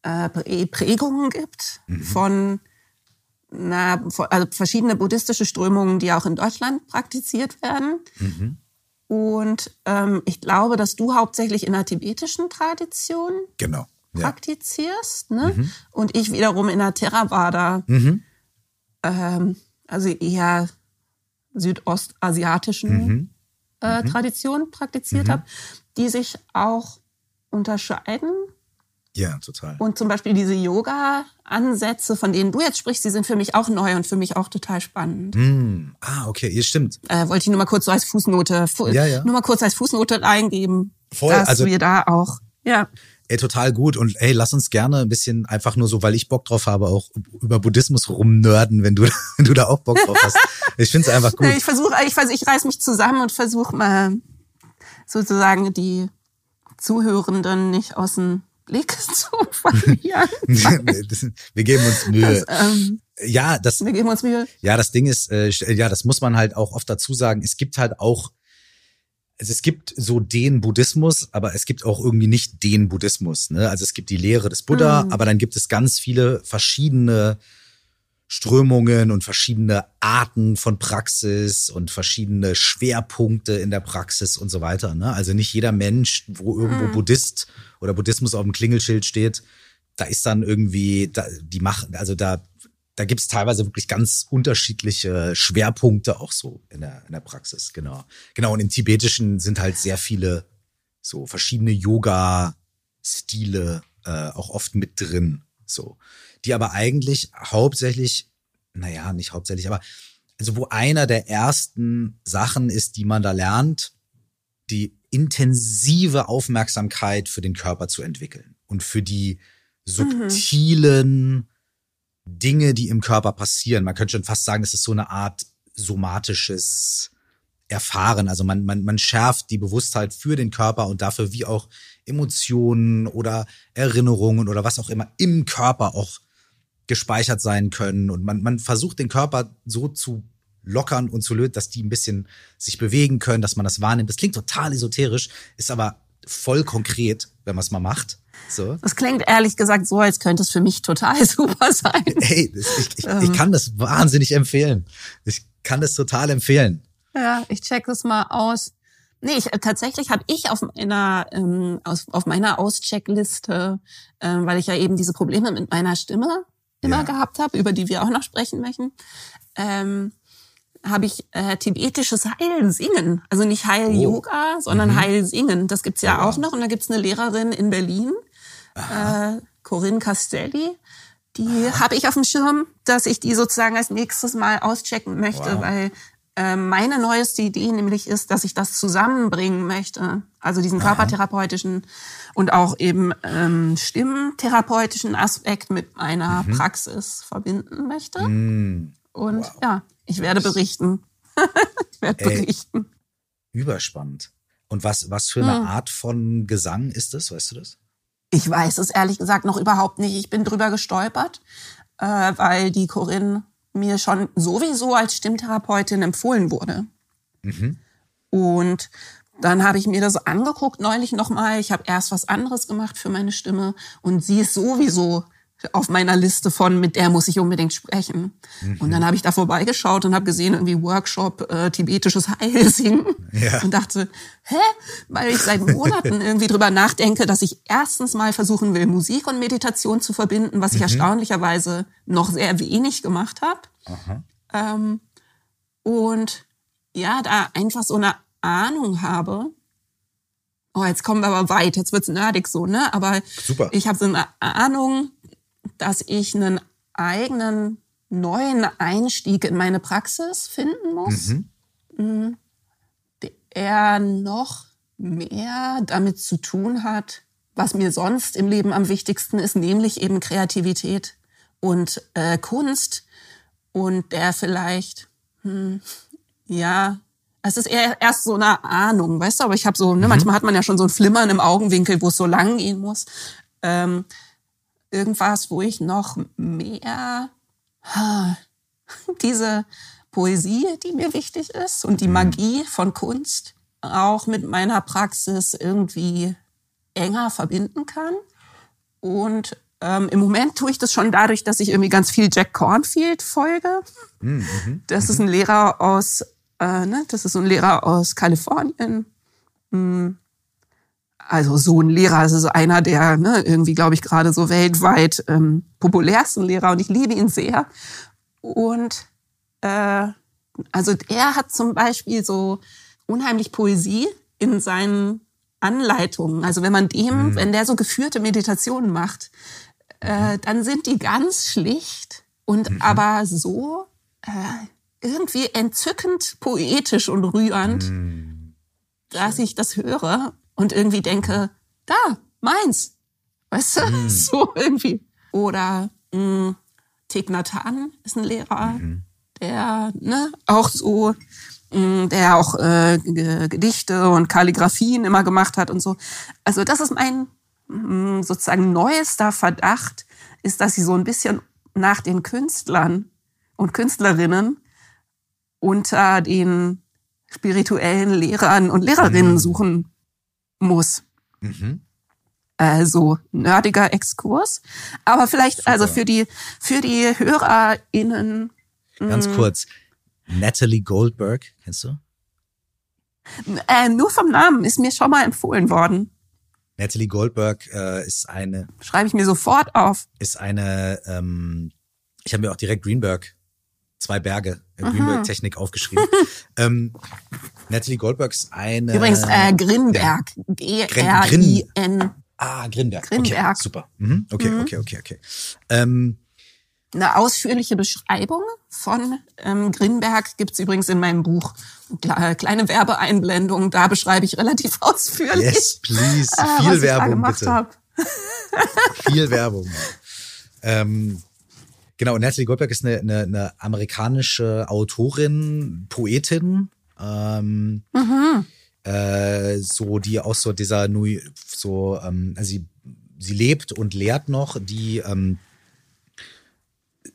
äh, Prägungen gibt mhm. von na, also verschiedene buddhistische Strömungen, die auch in Deutschland praktiziert werden. Mhm. Und ähm, ich glaube, dass du hauptsächlich in der tibetischen Tradition genau, ja. praktizierst. Ne? Mhm. Und ich wiederum in der Theravada, mhm. ähm, also eher südostasiatischen mhm. äh, mhm. Tradition praktiziert mhm. habe, die sich auch unterscheiden ja, total. Und zum Beispiel diese Yoga-Ansätze, von denen du jetzt sprichst, die sind für mich auch neu und für mich auch total spannend. Mm. Ah, okay, ihr stimmt. Äh, wollte ich nur mal kurz so als Fußnote, fu ja, ja. nur mal kurz als Fußnote eingeben, Voll, dass also, wir da auch, ja. Ey, total gut. Und ey, lass uns gerne ein bisschen einfach nur so, weil ich Bock drauf habe, auch über Buddhismus rumnörden, wenn du, [laughs] wenn du da auch Bock drauf hast. [laughs] Ich find's einfach gut. Ich versuche, ich, versuch, ich reiß mich zusammen und versuche mal sozusagen die Zuhörenden nicht aus dem Blick [laughs] zu verlieren. [laughs] wir geben uns Mühe. Das, ähm, ja, das. Wir geben uns Mühe. Ja, das Ding ist, äh, ja, das muss man halt auch oft dazu sagen. Es gibt halt auch, also es gibt so den Buddhismus, aber es gibt auch irgendwie nicht den Buddhismus. Ne? Also es gibt die Lehre des Buddha, mhm. aber dann gibt es ganz viele verschiedene Strömungen und verschiedene Arten von Praxis und verschiedene Schwerpunkte in der Praxis und so weiter. Ne? Also nicht jeder Mensch, wo irgendwo mhm. Buddhist oder Buddhismus auf dem Klingelschild steht, da ist dann irgendwie, da, die machen, also da, da gibt's teilweise wirklich ganz unterschiedliche Schwerpunkte auch so in der, in der Praxis, genau. Genau, und im Tibetischen sind halt sehr viele so verschiedene Yoga-Stile äh, auch oft mit drin. So die aber eigentlich hauptsächlich, naja, nicht hauptsächlich, aber also wo einer der ersten Sachen ist, die man da lernt, die intensive Aufmerksamkeit für den Körper zu entwickeln und für die subtilen mhm. Dinge, die im Körper passieren. Man könnte schon fast sagen, es ist so eine Art somatisches Erfahren. Also man, man, man schärft die Bewusstheit für den Körper und dafür, wie auch Emotionen oder Erinnerungen oder was auch immer im Körper auch gespeichert sein können. Und man, man versucht den Körper so zu lockern und zu löten, dass die ein bisschen sich bewegen können, dass man das wahrnimmt. Das klingt total esoterisch, ist aber voll konkret, wenn man es mal macht. So. Das klingt ehrlich gesagt so, als könnte es für mich total [laughs] super sein. Hey, ich, ich, ich ähm. kann das wahnsinnig empfehlen. Ich kann das total empfehlen. Ja, ich check das mal aus. Nee, ich, tatsächlich habe ich auf meiner ähm, aus, auf meiner Auscheckliste, ähm, weil ich ja eben diese Probleme mit meiner Stimme immer ja. gehabt habe, über die wir auch noch sprechen möchten, ähm, habe ich äh, tibetisches Heilsingen. Also nicht Heil-Yoga, oh. sondern mhm. Heilsingen. Das gibt's ja, ja auch noch. Und da gibt's eine Lehrerin in Berlin, äh, Corinne Castelli. Die habe ich auf dem Schirm, dass ich die sozusagen als nächstes Mal auschecken möchte, wow. weil meine neueste Idee nämlich ist, dass ich das zusammenbringen möchte. Also diesen körpertherapeutischen und auch eben ähm, stimmtherapeutischen Aspekt mit meiner mhm. Praxis verbinden möchte. Mhm. Und wow. ja, ich werde berichten. [laughs] ich werde Ey, berichten. Überspannend. Und was, was für eine hm. Art von Gesang ist das? Weißt du das? Ich weiß es ehrlich gesagt noch überhaupt nicht. Ich bin drüber gestolpert, äh, weil die Corinne mir schon sowieso als Stimmtherapeutin empfohlen wurde. Mhm. Und dann habe ich mir das angeguckt neulich nochmal. Ich habe erst was anderes gemacht für meine Stimme und sie ist sowieso auf meiner Liste von, mit der muss ich unbedingt sprechen. Mhm. Und dann habe ich da vorbeigeschaut und habe gesehen, irgendwie Workshop äh, tibetisches [laughs] Heilsingen ja. und dachte, hä? Weil ich seit Monaten [laughs] irgendwie drüber nachdenke, dass ich erstens mal versuchen will, Musik und Meditation zu verbinden, was ich mhm. erstaunlicherweise noch sehr wenig gemacht habe. Ähm, und ja, da einfach so eine Ahnung habe, oh, jetzt kommen wir aber weit, jetzt wird's nerdig so, ne? Aber Super. ich habe so eine Ahnung, dass ich einen eigenen neuen Einstieg in meine Praxis finden muss, mhm. mhm. der noch mehr damit zu tun hat, was mir sonst im Leben am wichtigsten ist, nämlich eben Kreativität und äh, Kunst und der vielleicht, hm, ja, Es ist eher erst so eine Ahnung, weißt du, aber ich habe so, ne, mhm. manchmal hat man ja schon so ein Flimmern im Augenwinkel, wo es so lang gehen muss. Ähm, irgendwas, wo ich noch mehr [laughs] diese Poesie, die mir wichtig ist und die mhm. Magie von Kunst auch mit meiner Praxis irgendwie enger verbinden kann. Und ähm, im Moment tue ich das schon dadurch, dass ich irgendwie ganz viel Jack Cornfield folge. Mhm. mhm das ist ein Lehrer aus, äh, ne, das ist ein Lehrer aus Kalifornien. Mhm. Also so ein Lehrer, es ist einer der ne, irgendwie, glaube ich, gerade so weltweit ähm, populärsten Lehrer und ich liebe ihn sehr. Und äh, also er hat zum Beispiel so unheimlich Poesie in seinen Anleitungen. Also wenn man dem, mhm. wenn der so geführte Meditationen macht, äh, mhm. dann sind die ganz schlicht und mhm. aber so äh, irgendwie entzückend poetisch und rührend, mhm. dass ich das höre und irgendwie denke, da, meins. Weißt du? Mhm. [laughs] So irgendwie. Oder mh, mm, Thich Nhat Hanh ist ein Lehrer, mhm. der ne, auch so Mm, der auch äh, Gedichte und Kalligraphien immer gemacht hat und so. Also das ist mein mm, sozusagen neuester Verdacht, ist, dass sie so ein bisschen nach den Künstlern und Künstlerinnen unter den spirituellen Lehrern und Lehrerinnen mhm. suchen muss. Mhm. Also nerdiger Exkurs, aber vielleicht Super. also für die für die HörerInnen. Ganz mm, kurz, Natalie Goldberg, kennst du? Äh, nur vom Namen ist mir schon mal empfohlen worden. Natalie Goldberg äh, ist eine. Schreibe ich mir sofort auf. Ist eine. Ähm, ich habe mir auch direkt Greenberg, zwei Berge, Greenberg-Technik aufgeschrieben. [laughs] ähm, Natalie Goldberg ist eine. Übrigens äh, Grinberg. G-R-I-N. Ah, Grinberg. Grinberg. Okay, super. Mhm. Okay, mhm. okay, okay, okay. Ähm, eine ausführliche Beschreibung von ähm, Grinberg gibt's übrigens in meinem Buch. Kleine Werbeeinblendung, da beschreibe ich relativ [laughs] ausführlich. Yes, please. Äh, Viel Werbung, bitte. Viel Werbung. [laughs] Ähm, genau, Natalie Goldberg ist eine, eine, eine amerikanische Autorin, Poetin. Ähm, mhm. äh, so die aus so dieser New so ähm, also sie sie lebt und lehrt noch die ähm,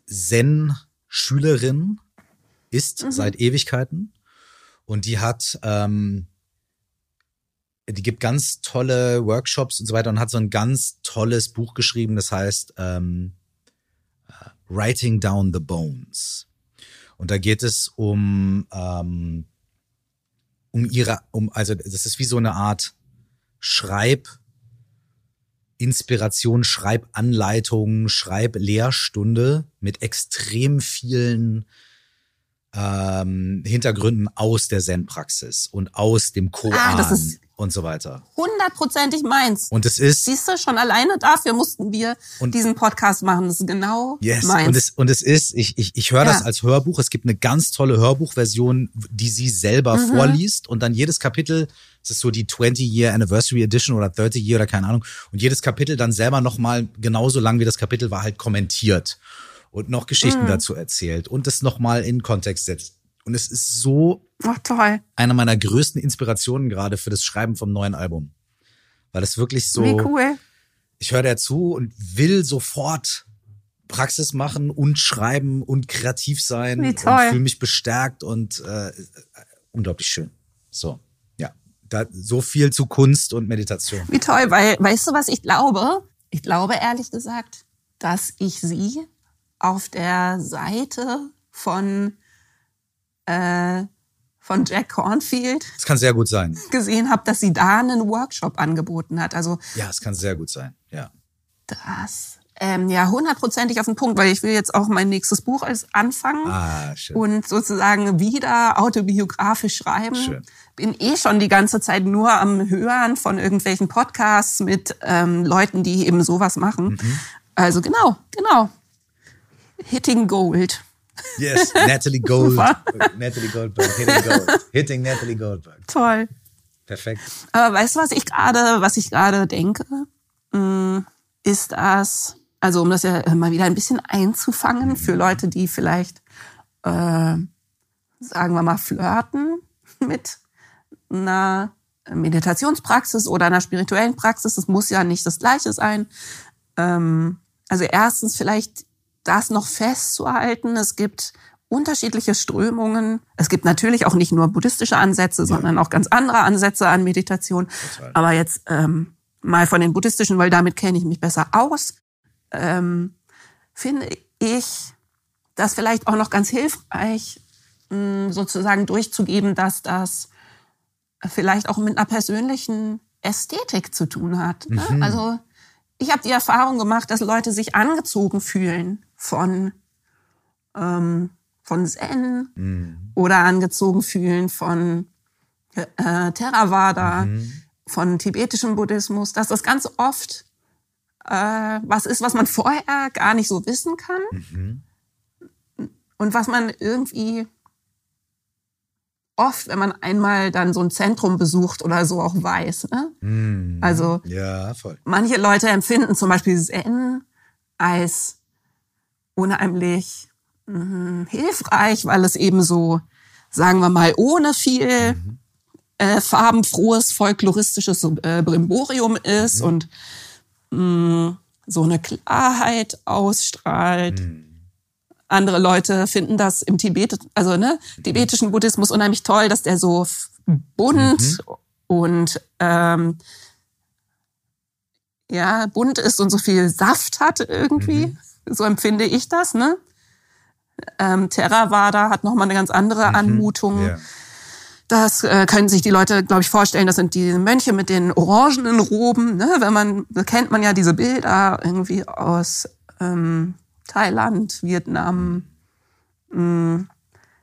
Zen-Schülerin ist mhm. seit Ewigkeiten und die hat, ähm, die gibt ganz tolle Workshops und so weiter und hat so ein ganz tolles Buch geschrieben, das heißt ähm, Writing Down the Bones. Und da geht es um ähm, um ihre, um also das ist wie so eine Art Schreib Inspiration, Schreibanleitung, Schreiblehrstunde mit extrem vielen ähm, Hintergründen aus der Zen-Praxis und aus dem Koan ah, und so weiter. Hundertprozentig meins. Und es ist. Siehst du, schon alleine dafür mussten wir und, diesen Podcast machen. Das ist genau yes, meins. Und es, und es ist, ich, ich, ich höre ja. das als Hörbuch. Es gibt eine ganz tolle Hörbuchversion, die sie selber mhm. vorliest und dann jedes Kapitel es ist so die 20-Year Anniversary Edition oder 30 Year oder keine Ahnung. Und jedes Kapitel dann selber nochmal genauso lang wie das Kapitel war halt kommentiert und noch Geschichten mhm. dazu erzählt und das nochmal in Kontext setzt. Und es ist so Ach, toll. einer meiner größten Inspirationen gerade für das Schreiben vom neuen Album. Weil es wirklich so. Wie cool. Ich höre dazu und will sofort Praxis machen und schreiben und kreativ sein Wie toll. und fühle mich bestärkt und äh, unglaublich schön. So, ja, da so viel zu Kunst und Meditation. Wie toll, weil weißt du, was ich glaube? Ich glaube ehrlich gesagt, dass ich sie auf der Seite von äh, von Jack Cornfield. Das kann sehr gut sein. [laughs] Gesehen habe, dass sie da einen Workshop angeboten hat. Also ja, es kann sehr gut sein. Ja. Das ähm, ja hundertprozentig auf den Punkt, weil ich will jetzt auch mein nächstes Buch als anfangen ah, schön. und sozusagen wieder autobiografisch schreiben. Schön. Bin eh schon die ganze Zeit nur am Hören von irgendwelchen Podcasts mit ähm, Leuten, die eben sowas machen. Mhm. Also genau, genau. Hitting Gold. Yes, Natalie Gold. Natalie Goldberg, Hitting Gold. Hitting Natalie Goldberg. Toll. Perfekt. Aber weißt du, was ich gerade, was ich gerade denke? Mm, ist das, also um das ja mal wieder ein bisschen einzufangen für Leute, die vielleicht, äh, sagen wir mal, flirten mit einer Meditationspraxis oder einer spirituellen Praxis. Es muss ja nicht das Gleiche sein. Ähm, also erstens vielleicht das noch festzuhalten. Es gibt unterschiedliche Strömungen. Es gibt natürlich auch nicht nur buddhistische Ansätze, sondern auch ganz andere Ansätze an Meditation. Total. Aber jetzt ähm, mal von den buddhistischen, weil damit kenne ich mich besser aus, ähm, finde ich das vielleicht auch noch ganz hilfreich, mh, sozusagen durchzugeben, dass das vielleicht auch mit einer persönlichen Ästhetik zu tun hat. Ne? Mhm. Also ich habe die Erfahrung gemacht, dass Leute sich angezogen fühlen von ähm, von Zen mhm. oder angezogen fühlen von äh, Theravada, mhm. von tibetischem Buddhismus, dass das ganz oft äh, was ist, was man vorher gar nicht so wissen kann mhm. und was man irgendwie oft, wenn man einmal dann so ein Zentrum besucht oder so auch weiß. Ne? Mm, also ja, manche Leute empfinden zum Beispiel Zen als unheimlich mh, hilfreich, weil es eben so, sagen wir mal, ohne viel mhm. äh, farbenfrohes folkloristisches äh, Brimborium ist mhm. und mh, so eine Klarheit ausstrahlt. Mhm andere Leute finden das im Tibet, also ne, tibetischen Buddhismus unheimlich toll, dass der so bunt mhm. und ähm, ja bunt ist und so viel Saft hat irgendwie. Mhm. So empfinde ich das. Ne? Ähm, Theravada hat nochmal eine ganz andere mhm. Anmutung. Ja. Das äh, können sich die Leute, glaube ich, vorstellen. Das sind die Mönche mit den orangenen Roben. Ne? Wenn man, da kennt man ja diese Bilder irgendwie aus ähm, Thailand, Vietnam. Mm.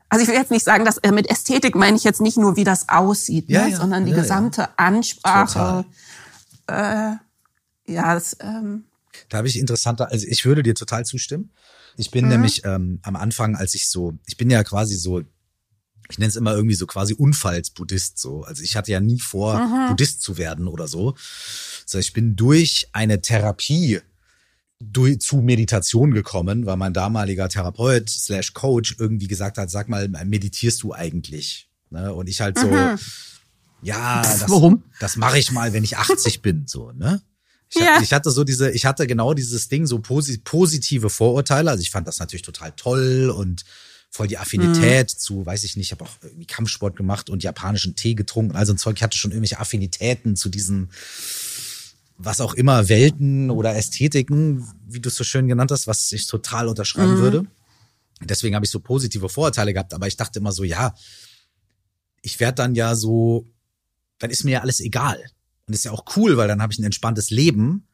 Also ich will jetzt nicht sagen, dass äh, mit Ästhetik meine ich jetzt nicht nur, wie das aussieht, ja, ne, ja. sondern die gesamte Ansprache. Äh, ja, das, ähm, da habe ich interessanter, also ich würde dir total zustimmen. Ich bin mhm. nämlich ähm, am Anfang, als ich so, ich bin ja quasi so, ich nenne es immer irgendwie so quasi Unfallsbuddhist so. Also ich hatte ja nie vor, mhm. Buddhist zu werden oder so. Also ich bin durch eine Therapie durch, zu Meditation gekommen, weil mein damaliger Therapeut slash Coach irgendwie gesagt hat, sag mal, meditierst du eigentlich? Ne? Und ich halt so, mhm. ja, [laughs] das, Warum? das mache ich mal, wenn ich 80 bin, so, ne? Ich, ja. hatte, ich hatte so diese, ich hatte genau dieses Ding, so positive Vorurteile. Also ich fand das natürlich total toll und voll die Affinität mhm. zu, weiß ich nicht, ich habe auch irgendwie Kampfsport gemacht und japanischen Tee getrunken, also ein Zeug. Ich hatte schon irgendwelche Affinitäten zu diesen was auch immer, Welten oder Ästhetiken, wie du es so schön genannt hast, was ich total unterschreiben mhm. würde. Deswegen habe ich so positive Vorurteile gehabt, aber ich dachte immer so, ja, ich werde dann ja so, dann ist mir ja alles egal. Und ist ja auch cool, weil dann habe ich ein entspanntes Leben.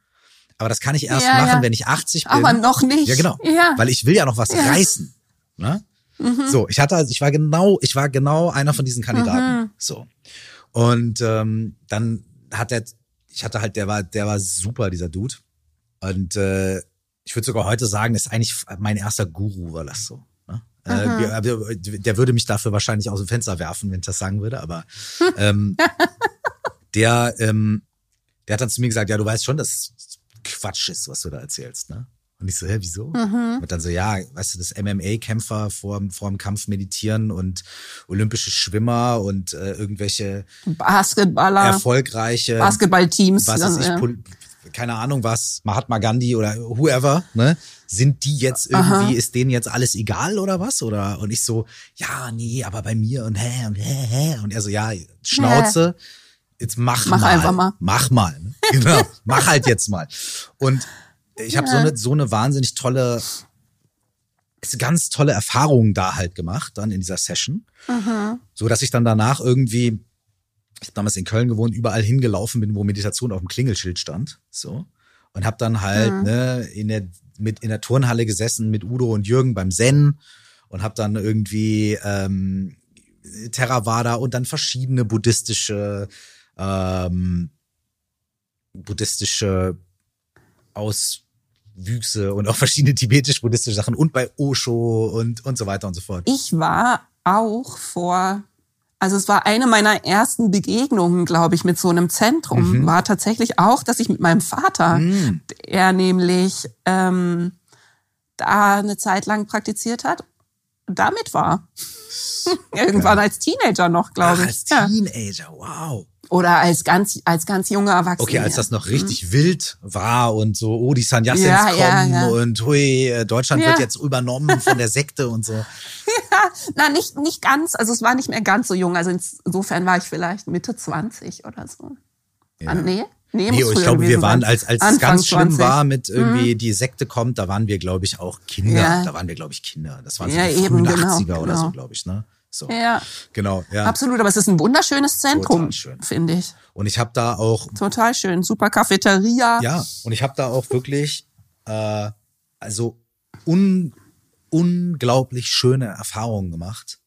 Aber das kann ich erst ja, machen, ja. wenn ich 80 bin. Aber noch nicht. Ja, genau. Ja. Weil ich will ja noch was reißen. Ne? Mhm. So, ich hatte, also ich war genau, ich war genau einer von diesen Kandidaten. Mhm. So. Und ähm, dann hat der ich hatte halt, der war, der war super, dieser Dude. Und äh, ich würde sogar heute sagen, das ist eigentlich mein erster Guru, war das so. Ne? Äh, der würde mich dafür wahrscheinlich aus dem Fenster werfen, wenn ich das sagen würde, aber ähm, [laughs] der, ähm, der hat dann zu mir gesagt, ja, du weißt schon, dass Quatsch ist, was du da erzählst, ne? Und ich so, hä, wieso? Mhm. Und dann so, ja, weißt du, das MMA-Kämpfer vor, vor dem Kampf meditieren und olympische Schwimmer und äh, irgendwelche Basketballer, erfolgreiche Basketballteams, was ist ich, ja. keine Ahnung was, Mahatma Gandhi oder whoever, ne? Sind die jetzt irgendwie, Aha. ist denen jetzt alles egal oder was? Oder und ich so, ja, nee, aber bei mir und hä und hä, hä. Und er so, ja, Schnauze. Hä jetzt mach, mach mal. einfach mal. Mach mal. Ne? Genau. [laughs] mach halt jetzt mal. Und ich habe so eine so eine wahnsinnig tolle ganz tolle Erfahrungen da halt gemacht dann in dieser Session, mhm. so dass ich dann danach irgendwie ich hab damals in Köln gewohnt, überall hingelaufen bin, wo Meditation auf dem Klingelschild stand, so und habe dann halt mhm. ne in der mit in der Turnhalle gesessen mit Udo und Jürgen beim Zen und habe dann irgendwie ähm, Theravada und dann verschiedene buddhistische ähm, buddhistische aus Wüchse und auch verschiedene tibetisch-buddhistische Sachen und bei Osho und, und so weiter und so fort. Ich war auch vor, also es war eine meiner ersten Begegnungen, glaube ich, mit so einem Zentrum, mhm. war tatsächlich auch, dass ich mit meinem Vater, mhm. der nämlich ähm, da eine Zeit lang praktiziert hat damit war. [laughs] Irgendwann als Teenager noch, glaube ich. Als Teenager, wow. Oder als ganz, als ganz junger Erwachsener. Okay, als das noch richtig mhm. wild war und so, oh, die Sanyassins ja, kommen ja, ja. und hui, äh, Deutschland wird jetzt übernommen von der Sekte und so. [laughs] Ja, na, nicht, nicht ganz, also es war nicht mehr ganz so jung. Also insofern war ich vielleicht Mitte 20 oder so. Ja. Ah, nee? Nee, nee ich glaube, wir waren, als, als es ganz schlimm 20. war mit irgendwie mhm. die Sekte kommt, da waren wir, glaube ich, auch Kinder. Da waren wir, glaube ich, Kinder. Das waren so ja, die eben, frühen genau, 80er oder genau. so, glaube ich, ne? So. Ja. Genau, ja. Absolut, aber es ist ein wunderschönes Zentrum, finde ich. Und ich habe da auch total schön, super Cafeteria. Ja, und ich habe da auch wirklich äh, also un, unglaublich schöne Erfahrungen gemacht,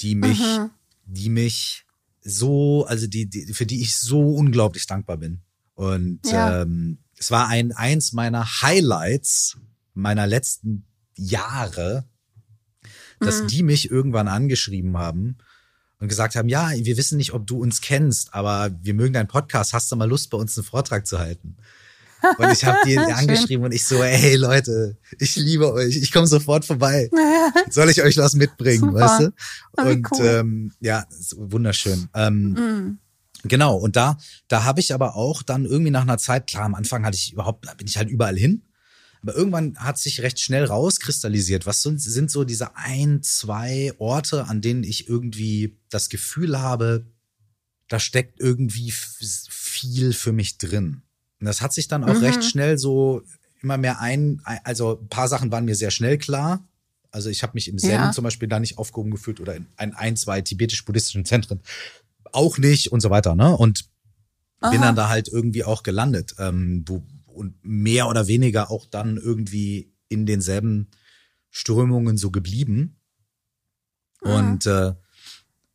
die mich mhm. die mich so, also die, die für die ich so unglaublich dankbar bin. Und ja. ähm, es war ein eins meiner Highlights meiner letzten Jahre, dass mhm. die mich irgendwann angeschrieben haben und gesagt haben, ja, wir wissen nicht, ob du uns kennst, aber wir mögen deinen Podcast. Hast du mal Lust, bei uns einen Vortrag zu halten? Und ich habe die [laughs] angeschrieben und ich so, hey Leute, ich liebe euch, ich komme sofort vorbei. [laughs] Soll ich euch was mitbringen, Super. weißt du? Oh, und cool. ähm, ja, wunderschön. Ähm, mm. Genau, und da, da habe ich aber auch dann irgendwie nach einer Zeit, klar, am Anfang hatte ich überhaupt, bin ich halt überall hin. Aber irgendwann hat sich recht schnell rauskristallisiert, was sind, sind so diese ein, zwei Orte, an denen ich irgendwie das Gefühl habe, da steckt irgendwie viel für mich drin. Und das hat sich dann auch mhm. recht schnell so immer mehr ein, also ein paar Sachen waren mir sehr schnell klar. Also ich habe mich im Zen ja. zum Beispiel da nicht aufgehoben gefühlt oder in ein, ein zwei tibetisch-buddhistischen Zentren auch nicht und so weiter. Ne? Und Aha. bin dann da halt irgendwie auch gelandet. Ähm, wo, und mehr oder weniger auch dann irgendwie in denselben Strömungen so geblieben. Mhm. Und äh,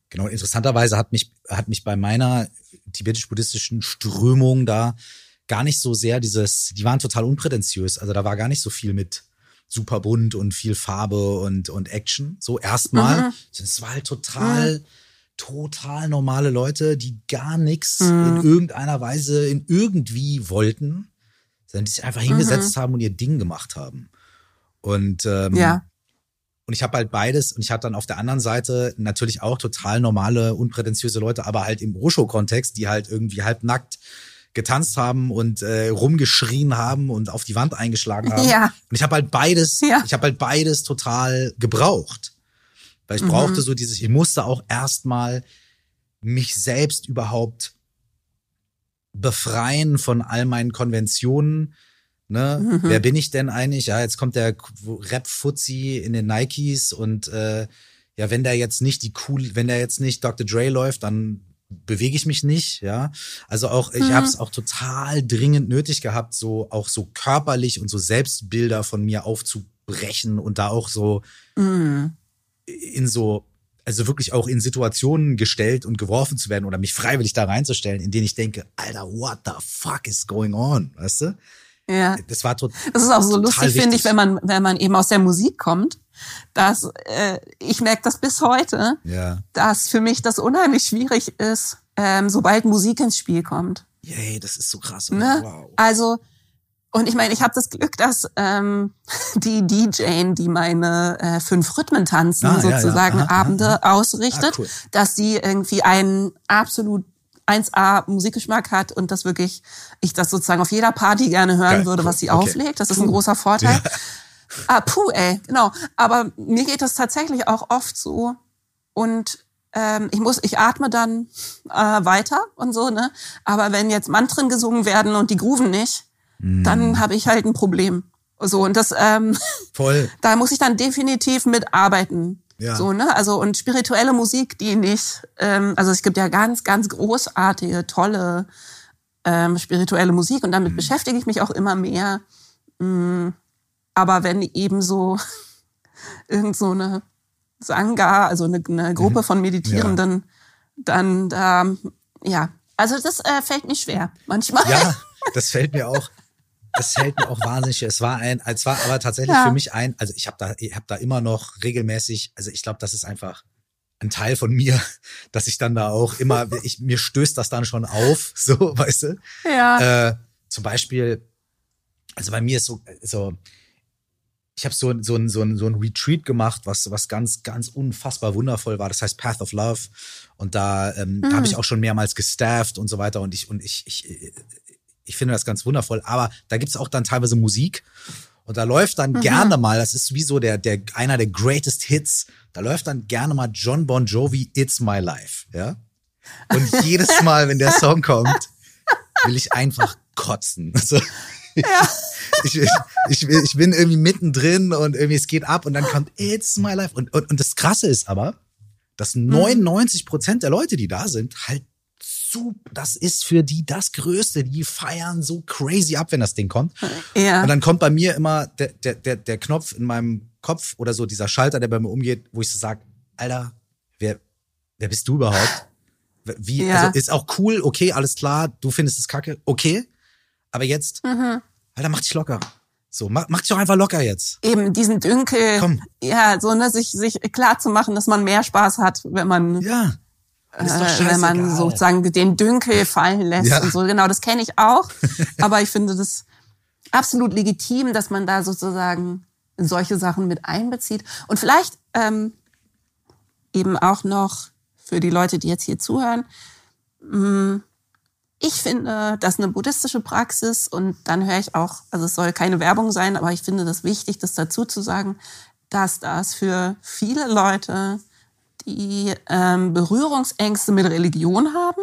genau, interessanterweise hat mich, hat mich bei meiner tibetisch-buddhistischen Strömung da gar nicht so sehr dieses, die waren total unprätentiös. Also da war gar nicht so viel mit super bunt und viel Farbe und, und Action. So erstmal. Es war halt total, mhm. total normale Leute, die gar nichts mhm. in irgendeiner Weise, in irgendwie wollten sondern die sich einfach hingesetzt mhm. haben und ihr Ding gemacht haben. Und ähm, ja. Und ich habe halt beides und ich hatte dann auf der anderen Seite natürlich auch total normale, unprätentiöse Leute, aber halt im Rosho-Kontext, die halt irgendwie halbnackt getanzt haben und äh, rumgeschrien haben und auf die Wand eingeschlagen haben. Ja. Und ich habe halt beides, ja. ich habe halt beides total gebraucht. Weil ich mhm. brauchte so dieses, ich musste auch erstmal mich selbst überhaupt befreien von all meinen Konventionen. Ne? Mhm. Wer bin ich denn eigentlich? Ja, jetzt kommt der Rap-Fuzzi in den Nikes und äh, ja, wenn der jetzt nicht die cool, wenn der jetzt nicht Dr. Dre läuft, dann bewege ich mich nicht, ja. Also auch, ich mhm. habe es auch total dringend nötig gehabt, so auch so körperlich und so Selbstbilder von mir aufzubrechen und da auch so mhm. in so also wirklich auch in Situationen gestellt und geworfen zu werden oder mich freiwillig da reinzustellen, in denen ich denke, Alter, what the fuck is going on, weißt du? Ja. Das war tot, Das ist auch so lustig, finde ich, wenn man, wenn man eben aus der Musik kommt, dass äh, ich merke das bis heute, ja. dass für mich das unheimlich schwierig ist, ähm, sobald Musik ins Spiel kommt. Yay, das ist so krass. Ne? Wow. Also und ich meine, ich habe das Glück, dass ähm, [laughs] die DJ, die meine äh, fünf Rhythmen tanzen ah, sozusagen ja, ja. Aha, Abende aha. ausrichtet, ah, cool. dass die irgendwie einen absolut 1A Musikgeschmack hat und das wirklich, ich das sozusagen auf jeder Party gerne hören Geil, würde, cool. was sie okay. auflegt. Das ist ein großer Vorteil. Ja. Ah, puh, ey, genau. Aber mir geht das tatsächlich auch oft so. Und ähm, ich muss, ich atme dann äh, weiter und so, ne? Aber wenn jetzt Mantren gesungen werden und die grooven nicht, dann mm. habe ich halt ein Problem. So, und das, ähm, Voll. [laughs] da muss ich dann definitiv mitarbeiten. Ja. So, ne? Also, und spirituelle Musik, die nicht, ähm, also es gibt ja ganz, ganz großartige, tolle ähm, spirituelle Musik und damit mhm. beschäftige ich mich auch immer mehr. Mhm. Aber wenn eben so [laughs] irgend so eine Sangha, also eine, eine Gruppe mhm. von Meditierenden, ja. dann da, ja, also das äh, fällt mir schwer manchmal. Ja, [laughs] das fällt mir auch das fällt mir auch wahnsinnig. Es war ein, es war aber tatsächlich ja. für mich ein, also ich habe da, ich habe da immer noch regelmäßig, also ich glaube, das ist einfach ein Teil von mir, [laughs] dass ich dann da auch immer, [laughs] ich, mir stößt das dann schon auf, [laughs] so, weißt du? Ja. Äh, zum Beispiel, also bei mir ist so, so ich habe so, so, ein, so, ein, so ein Retreat gemacht, was, was ganz, ganz unfassbar wundervoll war. Das heißt Path of Love. Und da, ähm, mhm. da habe ich auch schon mehrmals gestafft und so weiter. Und ich, und ich, ich, ich finde das ganz wundervoll. Aber da gibt's auch dann teilweise Musik. Und da läuft dann mhm. gerne mal, das ist wie so der, der, einer der greatest Hits, da läuft dann gerne mal John Bon Jovi, It's My Life, ja. Und [laughs] jedes Mal, wenn der Song kommt, will ich einfach kotzen. [laughs] Also, ja. ich, ich, ich, bin irgendwie mittendrin und irgendwie es geht ab und dann kommt It's my life. Und, und, und das Krasse ist aber, dass 99 mhm. Prozent der Leute, die da sind, halt super, das ist für die das Größte. Die feiern so crazy ab, wenn das Ding kommt. Ja. Und dann kommt bei mir immer der, der, der, der Knopf in meinem Kopf oder so, dieser Schalter, der bei mir umgeht, wo ich so sage, Alter, wer, wer bist du überhaupt? Wie, ja. also ist auch cool, okay, alles klar, du findest es kacke, okay. Aber jetzt, mhm. Alter, mach dich locker. So, mach, mach dich doch einfach locker jetzt. Eben, diesen Dünkel. Komm. Ja, so, ne, sich, sich klar zu machen, dass man mehr Spaß hat, wenn man. Ja. Äh, wenn man sozusagen den Dünkel fallen lässt ja. und so. Genau, das kenne ich auch. [laughs] Aber ich finde das absolut legitim, dass man da sozusagen solche Sachen mit einbezieht. Und vielleicht ähm, eben auch noch für die Leute, die jetzt hier zuhören, mh, mm, ich finde, das ist eine buddhistische Praxis und dann höre ich auch, also es soll keine Werbung sein, aber ich finde das wichtig, das dazu zu sagen, dass das für viele Leute, die ähm, Berührungsängste mit Religion haben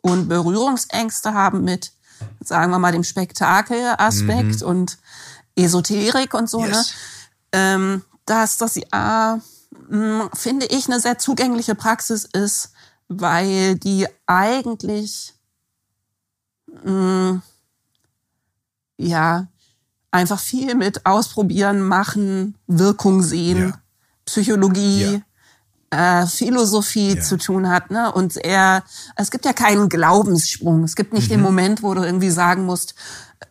und Berührungsängste haben mit, sagen wir mal, dem Spektakelaspekt mhm. und Esoterik und so, ne? yes. ne? Ähm, dass das ja, mh, finde ich, eine sehr zugängliche Praxis ist, weil die eigentlich mh, mm, ja, einfach viel mit Ausprobieren, Machen, Wirkung sehen, ja. Psychologie, ja. Äh, Philosophie ja. zu tun hat. Ne? Und er, es gibt ja keinen Glaubenssprung. Es gibt nicht mhm. den Moment, wo du irgendwie sagen musst,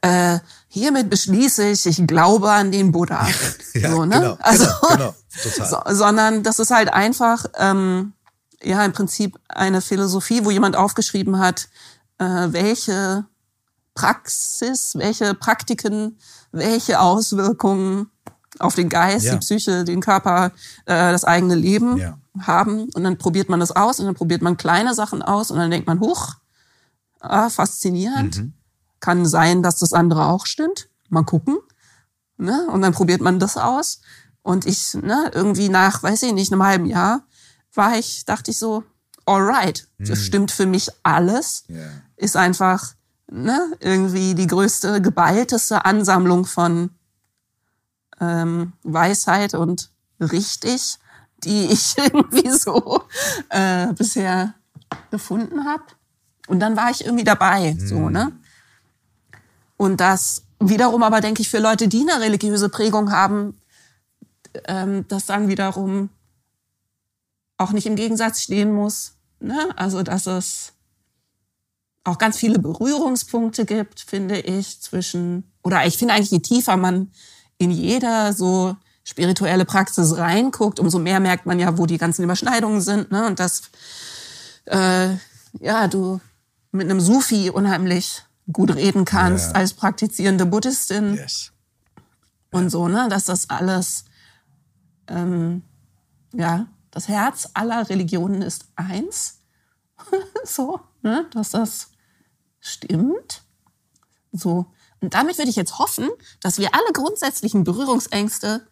äh, hiermit beschließe ich, ich glaube an den Buddha. [laughs] Ja, so, ne? genau, also, genau, genau. So, sondern das ist halt einfach, ähm, ja, im Prinzip eine Philosophie, wo jemand aufgeschrieben hat, äh, welche Praxis, welche Praktiken, welche Auswirkungen auf den Geist, ja. die Psyche, den Körper, äh, das eigene Leben ja. Haben. Und dann probiert man das aus und dann probiert man kleine Sachen aus und dann denkt man, huch, ah, faszinierend. Mhm. Kann sein, dass das andere auch stimmt. Mal gucken. Ne? Und dann probiert man das aus. Und ich, ne, irgendwie nach, weiß ich nicht, einem halben Jahr war ich, dachte ich so, alright, mhm. das stimmt für mich alles. Yeah. Ist einfach ne, irgendwie die größte, geballteste Ansammlung von ähm, Weisheit und richtig, die ich [laughs] irgendwie so äh, bisher gefunden habe. Und dann war ich irgendwie dabei, mhm. so, ne? Und das wiederum aber, denke ich, für Leute, die eine religiöse Prägung haben, ähm, das dann wiederum auch nicht im Gegensatz stehen muss. Ne? Also, dass es auch ganz viele Berührungspunkte gibt, finde ich, zwischen, oder ich finde eigentlich, je tiefer man in jeder so spirituelle Praxis reinguckt, umso mehr merkt man ja, wo die ganzen Überschneidungen sind. Ne? Und dass äh, ja, du mit einem Sufi unheimlich gut reden kannst yeah. als praktizierende Buddhistin. Yes. Und so, ne? Dass das alles ähm, ja, das Herz aller Religionen ist eins. [laughs] so, ne? dass das stimmt. So. Und damit würde ich jetzt hoffen, dass wir alle grundsätzlichen Berührungsängste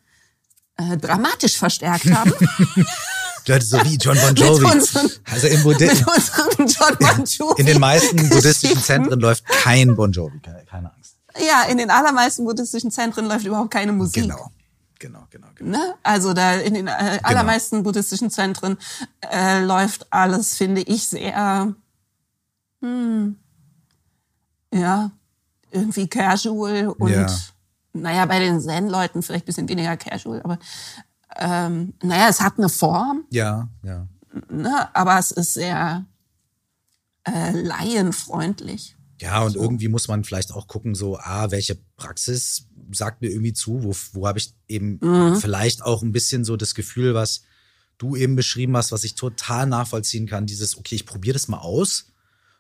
äh, dramatisch verstärkt haben. [laughs] Leute, so wie John Bon Jovi. Unseren, also im Budi John Bon Jovi. In den meisten buddhistischen Zentren läuft kein Bon Jovi, keine Angst. Ja, in den allermeisten buddhistischen Zentren läuft überhaupt keine Musik. Genau genau, genau, genau. Ne? Also da in den äh, genau. allermeisten buddhistischen Zentren äh, läuft alles, finde ich, sehr, hm, ja, irgendwie casual und ja. Naja, bei den Zen-Leuten vielleicht bisschen weniger casual, aber ähm, naja, es hat eine Form. Ja, ja. Ne? Aber es ist sehr äh, laienfreundlich. Ja, und so. irgendwie muss man vielleicht auch gucken, so, ah, welche Praxis sagt mir irgendwie zu, wo, wo habe ich eben mhm. vielleicht auch ein bisschen so das Gefühl, was du eben beschrieben hast, was ich total nachvollziehen kann, dieses, okay, ich probiere das mal aus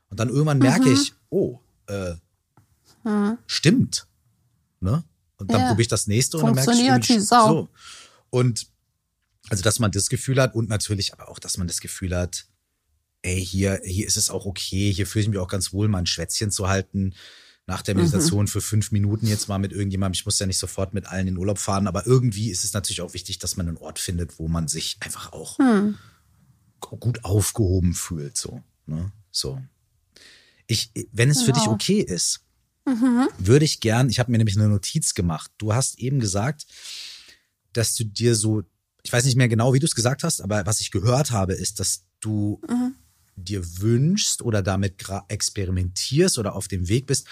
und dann irgendwann merke mhm. ich, oh, äh, mhm. stimmt. Ne? Und dann Ja. probiere ich das nächste und dann merke ich irgendwie, Sau. so. Und also, dass man das Gefühl hat und natürlich aber auch, dass man das Gefühl hat, ey, hier, hier ist es auch okay, hier fühle ich mich auch ganz wohl, mal ein Schwätzchen zu halten nach der Meditation für fünf Minuten jetzt mal mit irgendjemandem. Ich muss ja nicht sofort mit allen in Urlaub fahren, aber irgendwie ist es natürlich auch wichtig, dass man einen Ort findet, wo man sich einfach auch gut aufgehoben fühlt, so, ne? So. Ich, wenn es für dich Genau. okay ist, würde ich gern, ich habe mir nämlich eine Notiz gemacht. Du hast eben gesagt, dass du dir so, ich weiß nicht mehr genau, wie du es gesagt hast, aber was ich gehört habe, ist, dass du dir wünschst oder damit experimentierst oder auf dem Weg bist,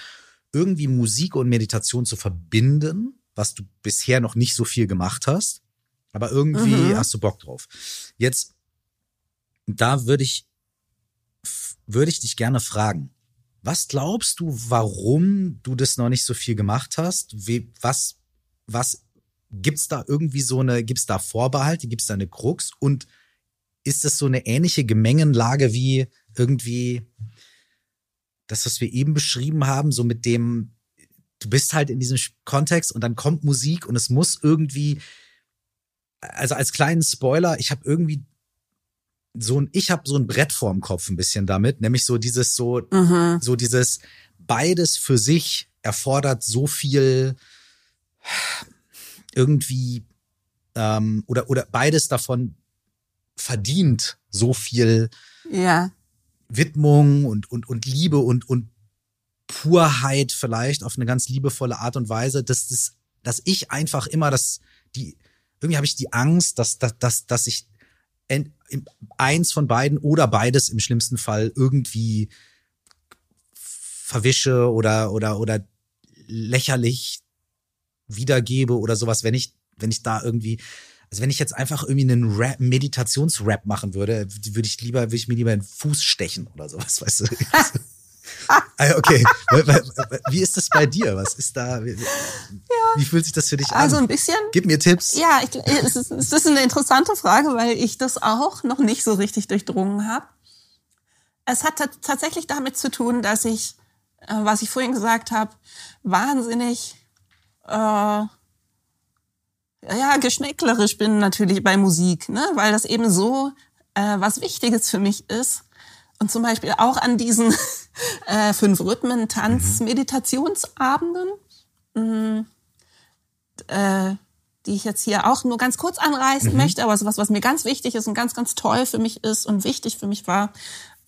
irgendwie Musik und Meditation zu verbinden, was du bisher noch nicht so viel gemacht hast, aber irgendwie hast du Bock drauf. Jetzt, da würde ich, würde ich dich gerne fragen. Was glaubst du, warum du das noch nicht so viel gemacht hast? Wie, was, was gibt's da irgendwie so eine, gibt's da Vorbehalte, gibt's da eine Krux und ist das so eine ähnliche Gemengenlage wie irgendwie das, was wir eben beschrieben haben, so mit dem, du bist halt in diesem Kontext und dann kommt Musik und es muss irgendwie, also als kleinen Spoiler, ich habe irgendwie so ein, ich habe so ein Brett vorm Kopf ein bisschen damit, nämlich so dieses so, so dieses beides für sich erfordert so viel irgendwie ähm, oder oder beides davon verdient so viel Ja. Widmung und, und, und Liebe und, und Purheit vielleicht auf eine ganz liebevolle Art und Weise, dass, das, dass ich einfach immer das, die, irgendwie habe ich die Angst, dass, dass, dass, dass ich eins von beiden oder beides im schlimmsten Fall irgendwie verwische oder, oder, oder lächerlich wiedergebe oder sowas, wenn ich, wenn ich da irgendwie, also wenn ich jetzt einfach irgendwie einen Rap, Meditationsrap machen würde, würde ich lieber, würde ich mir lieber den Fuß stechen oder sowas, [laughs] weißt du? [laughs] Ah, okay. Wie ist das bei dir? Was ist da? Wie, wie fühlt sich das für dich Also an? ein bisschen. Gib mir Tipps. Ja, ich, es, ist, es ist eine interessante Frage, weil ich das auch noch nicht so richtig durchdrungen habe. Es hat tat- tatsächlich damit zu tun, dass ich, äh, was ich vorhin gesagt habe, wahnsinnig äh, ja, geschmäcklerisch bin natürlich bei Musik, ne? weil das eben so äh, was Wichtiges für mich ist. Und zum Beispiel auch an diesen [laughs] äh, fünf Rhythmen Tanz Meditationsabenden, mh, äh, die ich jetzt hier auch nur ganz kurz anreißen möchte, aber was, was mir ganz wichtig ist und ganz, ganz toll für mich ist und wichtig für mich war,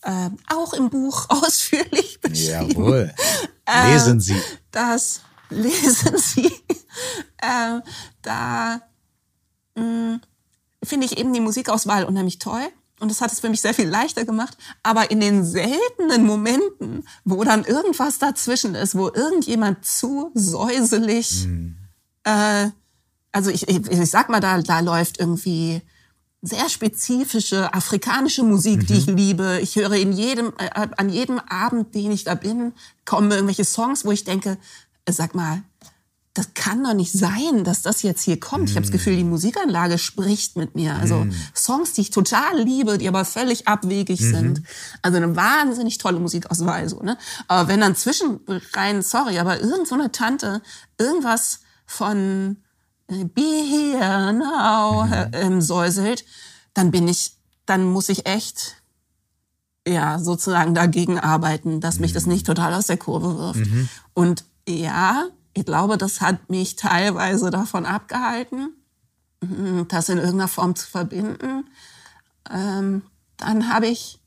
äh, auch im Buch [laughs] ausführlich beschrieben Jawohl. [laughs] Äh, Lesen Sie. das lesen Sie. äh, da mh, finde ich eben die Musikauswahl unheimlich toll. Und das hat es für mich sehr viel leichter gemacht. Aber in den seltenen Momenten, wo dann irgendwas dazwischen ist, wo irgendjemand zu säuselig, äh, also ich, ich, ich sag mal, da, da läuft irgendwie sehr spezifische afrikanische Musik, die ich liebe. Ich höre in jedem, äh, an jedem Abend, den ich da bin, kommen irgendwelche Songs, wo ich denke, äh, sag mal, das kann doch nicht sein, dass das jetzt hier kommt. Ich habe das Gefühl, die Musikanlage spricht mit mir. Also Songs, die ich total liebe, die aber völlig abwegig sind. Also eine wahnsinnig tolle Musikauswahl. So, ne? Aber wenn dann zwischen rein, sorry, aber irgend so eine Tante irgendwas von äh, Be Here Now ähm, säuselt, dann bin ich, dann muss ich echt ja, sozusagen dagegen arbeiten, dass mich das nicht total aus der Kurve wirft. Und ja, ich glaube, das hat mich teilweise davon abgehalten, mm, das in irgendeiner Form zu verbinden. Ähm, dann habe ich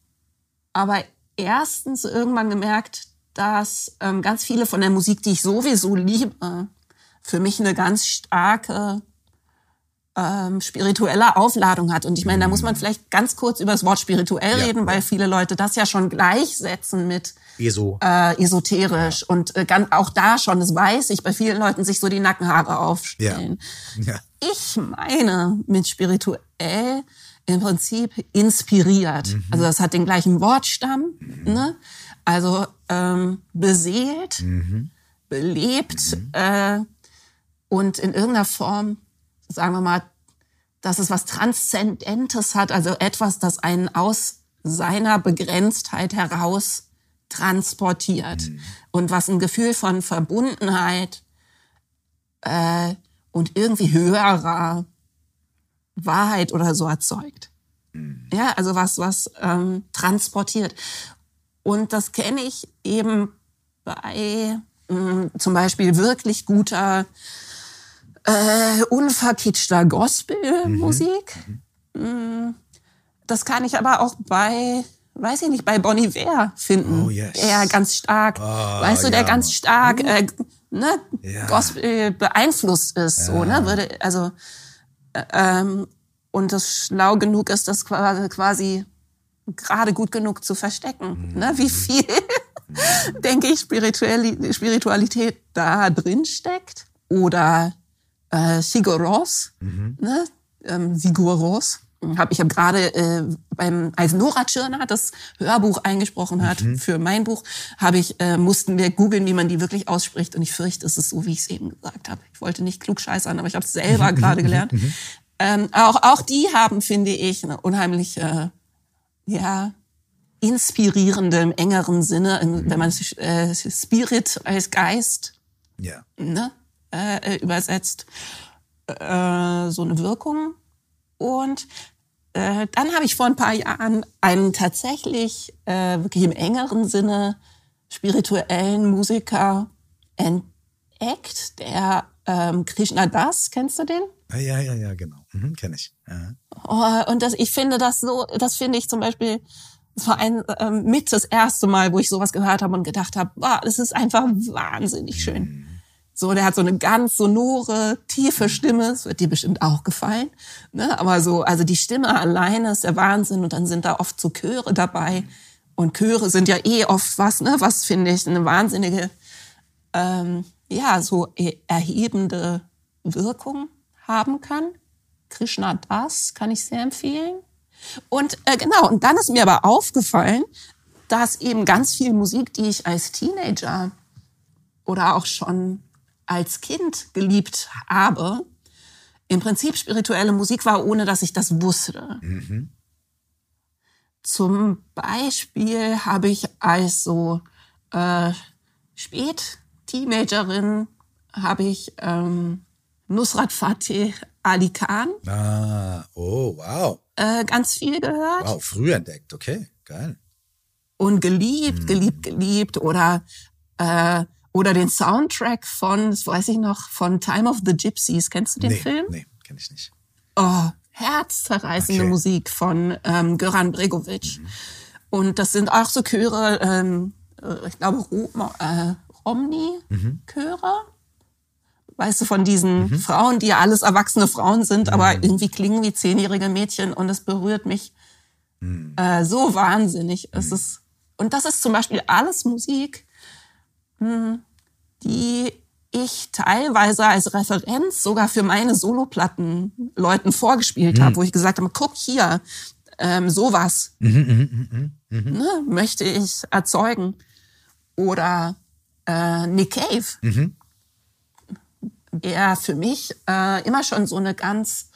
aber erstens irgendwann gemerkt, dass ähm, ganz viele von der Musik, die ich sowieso liebe, für mich eine ganz starke ähm, spirituelle Aufladung hat. Und ich meine, da muss man vielleicht ganz kurz über das Wort spirituell Ja, reden, weil ja. viele Leute das ja schon gleichsetzen mit ESO. äh, esoterisch und äh, ganz, auch da schon, das weiß ich, bei vielen Leuten sich so die Nackenhaare aufstellen. Ja. Ich meine mit spirituell im Prinzip inspiriert. Also das hat den gleichen Wortstamm, ne? Also ähm, beseelt, belebt äh, und in irgendeiner Form, sagen wir mal, dass es was Transzendentes hat, also etwas, das einen aus seiner Begrenztheit heraus transportiert und was ein Gefühl von Verbundenheit äh, und irgendwie höherer Wahrheit oder so erzeugt. Mhm. Ja, also was, was ähm, transportiert. Und das kenne ich eben bei mh, mm, zum Beispiel wirklich guter, äh, unverkitschter Gospelmusik. Mhm. Mhm. Das kann ich aber auch bei weiß ich nicht, bei Bonnie Iver finden. Oh, yes. Der ganz stark, oh, weißt du, der ja. ganz stark äh, ne, ja. Gospel beeinflusst ist, ja. so, ne, würde, also, äh, ähm, und das schlau genug ist, das quasi, quasi gerade gut genug zu verstecken, mhm. ne, wie viel, [laughs] denke ich, Spiritualität da drin steckt oder äh, Sigur Ros, mhm. ne, ähm, Sigur Ros, hab, ich habe gerade äh, beim als Nora Tschirner das Hörbuch eingesprochen hat mhm. für mein Buch, habe ich äh, mussten wir googeln, wie man die wirklich ausspricht und ich fürchte, es ist so, wie ich es eben gesagt habe. Ich wollte nicht klug scheißern, aber ich habe es selber [laughs] gerade gelernt. Mhm. Ähm, auch auch die haben, finde ich, eine unheimlich äh, ja inspirierende im engeren Sinne, in, wenn man äh, Spirit als Geist ja. ne, äh, übersetzt, äh, so eine Wirkung. Und äh, dann habe ich vor ein paar Jahren einen tatsächlich äh, wirklich im engeren Sinne spirituellen Musiker entdeckt, der ähm, Krishna Das, kennst du den? Ja, ja, ja, genau, mhm, kenne ich. Ja. Oh, und das, ich finde das so, das finde ich zum Beispiel, das war ein ähm, mit das erste Mal, wo ich sowas gehört habe und gedacht habe, wow, das ist einfach wahnsinnig schön. Mhm. So, der hat so eine ganz sonore, tiefe Stimme. Das wird dir bestimmt auch gefallen. Ne? Aber so, also die Stimme alleine ist der Wahnsinn. Und dann sind da oft so Chöre dabei. Und Chöre sind ja eh oft was, ne? Was finde ich eine wahnsinnige, ähm, ja, so erhebende Wirkung haben kann. Krishna Das kann ich sehr empfehlen. Und äh, genau, und dann ist mir aber aufgefallen, dass eben ganz viel Musik, die ich als Teenager oder auch schon als Kind geliebt habe, im Prinzip spirituelle Musik war, ohne dass ich das wusste. Mhm. Zum Beispiel habe ich als so äh, Spät-Teenagerin habe ich ähm, Nusrat Fateh Ali Khan. Ah, oh, wow. Äh, ganz viel gehört. Wow, früh entdeckt, okay, geil. Und geliebt, mhm. geliebt, geliebt. Oder äh, oder den Soundtrack von, das weiß ich noch, von Time of the Gypsies. Kennst du den nee, Film? Nee, kenn ich nicht. Oh, herzzerreißende okay. Musik von ähm, Göran Bregovic. Mhm. Und das sind auch so Chöre, ähm, äh, ich glaube, äh, Romney-Chöre. Mhm. Weißt du, von diesen mhm. Frauen, die ja alles erwachsene Frauen sind, mhm. aber irgendwie klingen wie zehnjährige Mädchen und es berührt mich mhm. äh, so wahnsinnig. Es mhm. ist, und das ist zum Beispiel alles Musik, die ich teilweise als Referenz sogar für meine Soloplatten Leuten vorgespielt mhm. habe, wo ich gesagt habe, guck hier, ähm, sowas mhm, mhm, mhm, mhm. ne, möchte ich erzeugen. Oder äh, Nick Cave, mhm. der für mich äh, immer schon so eine ganz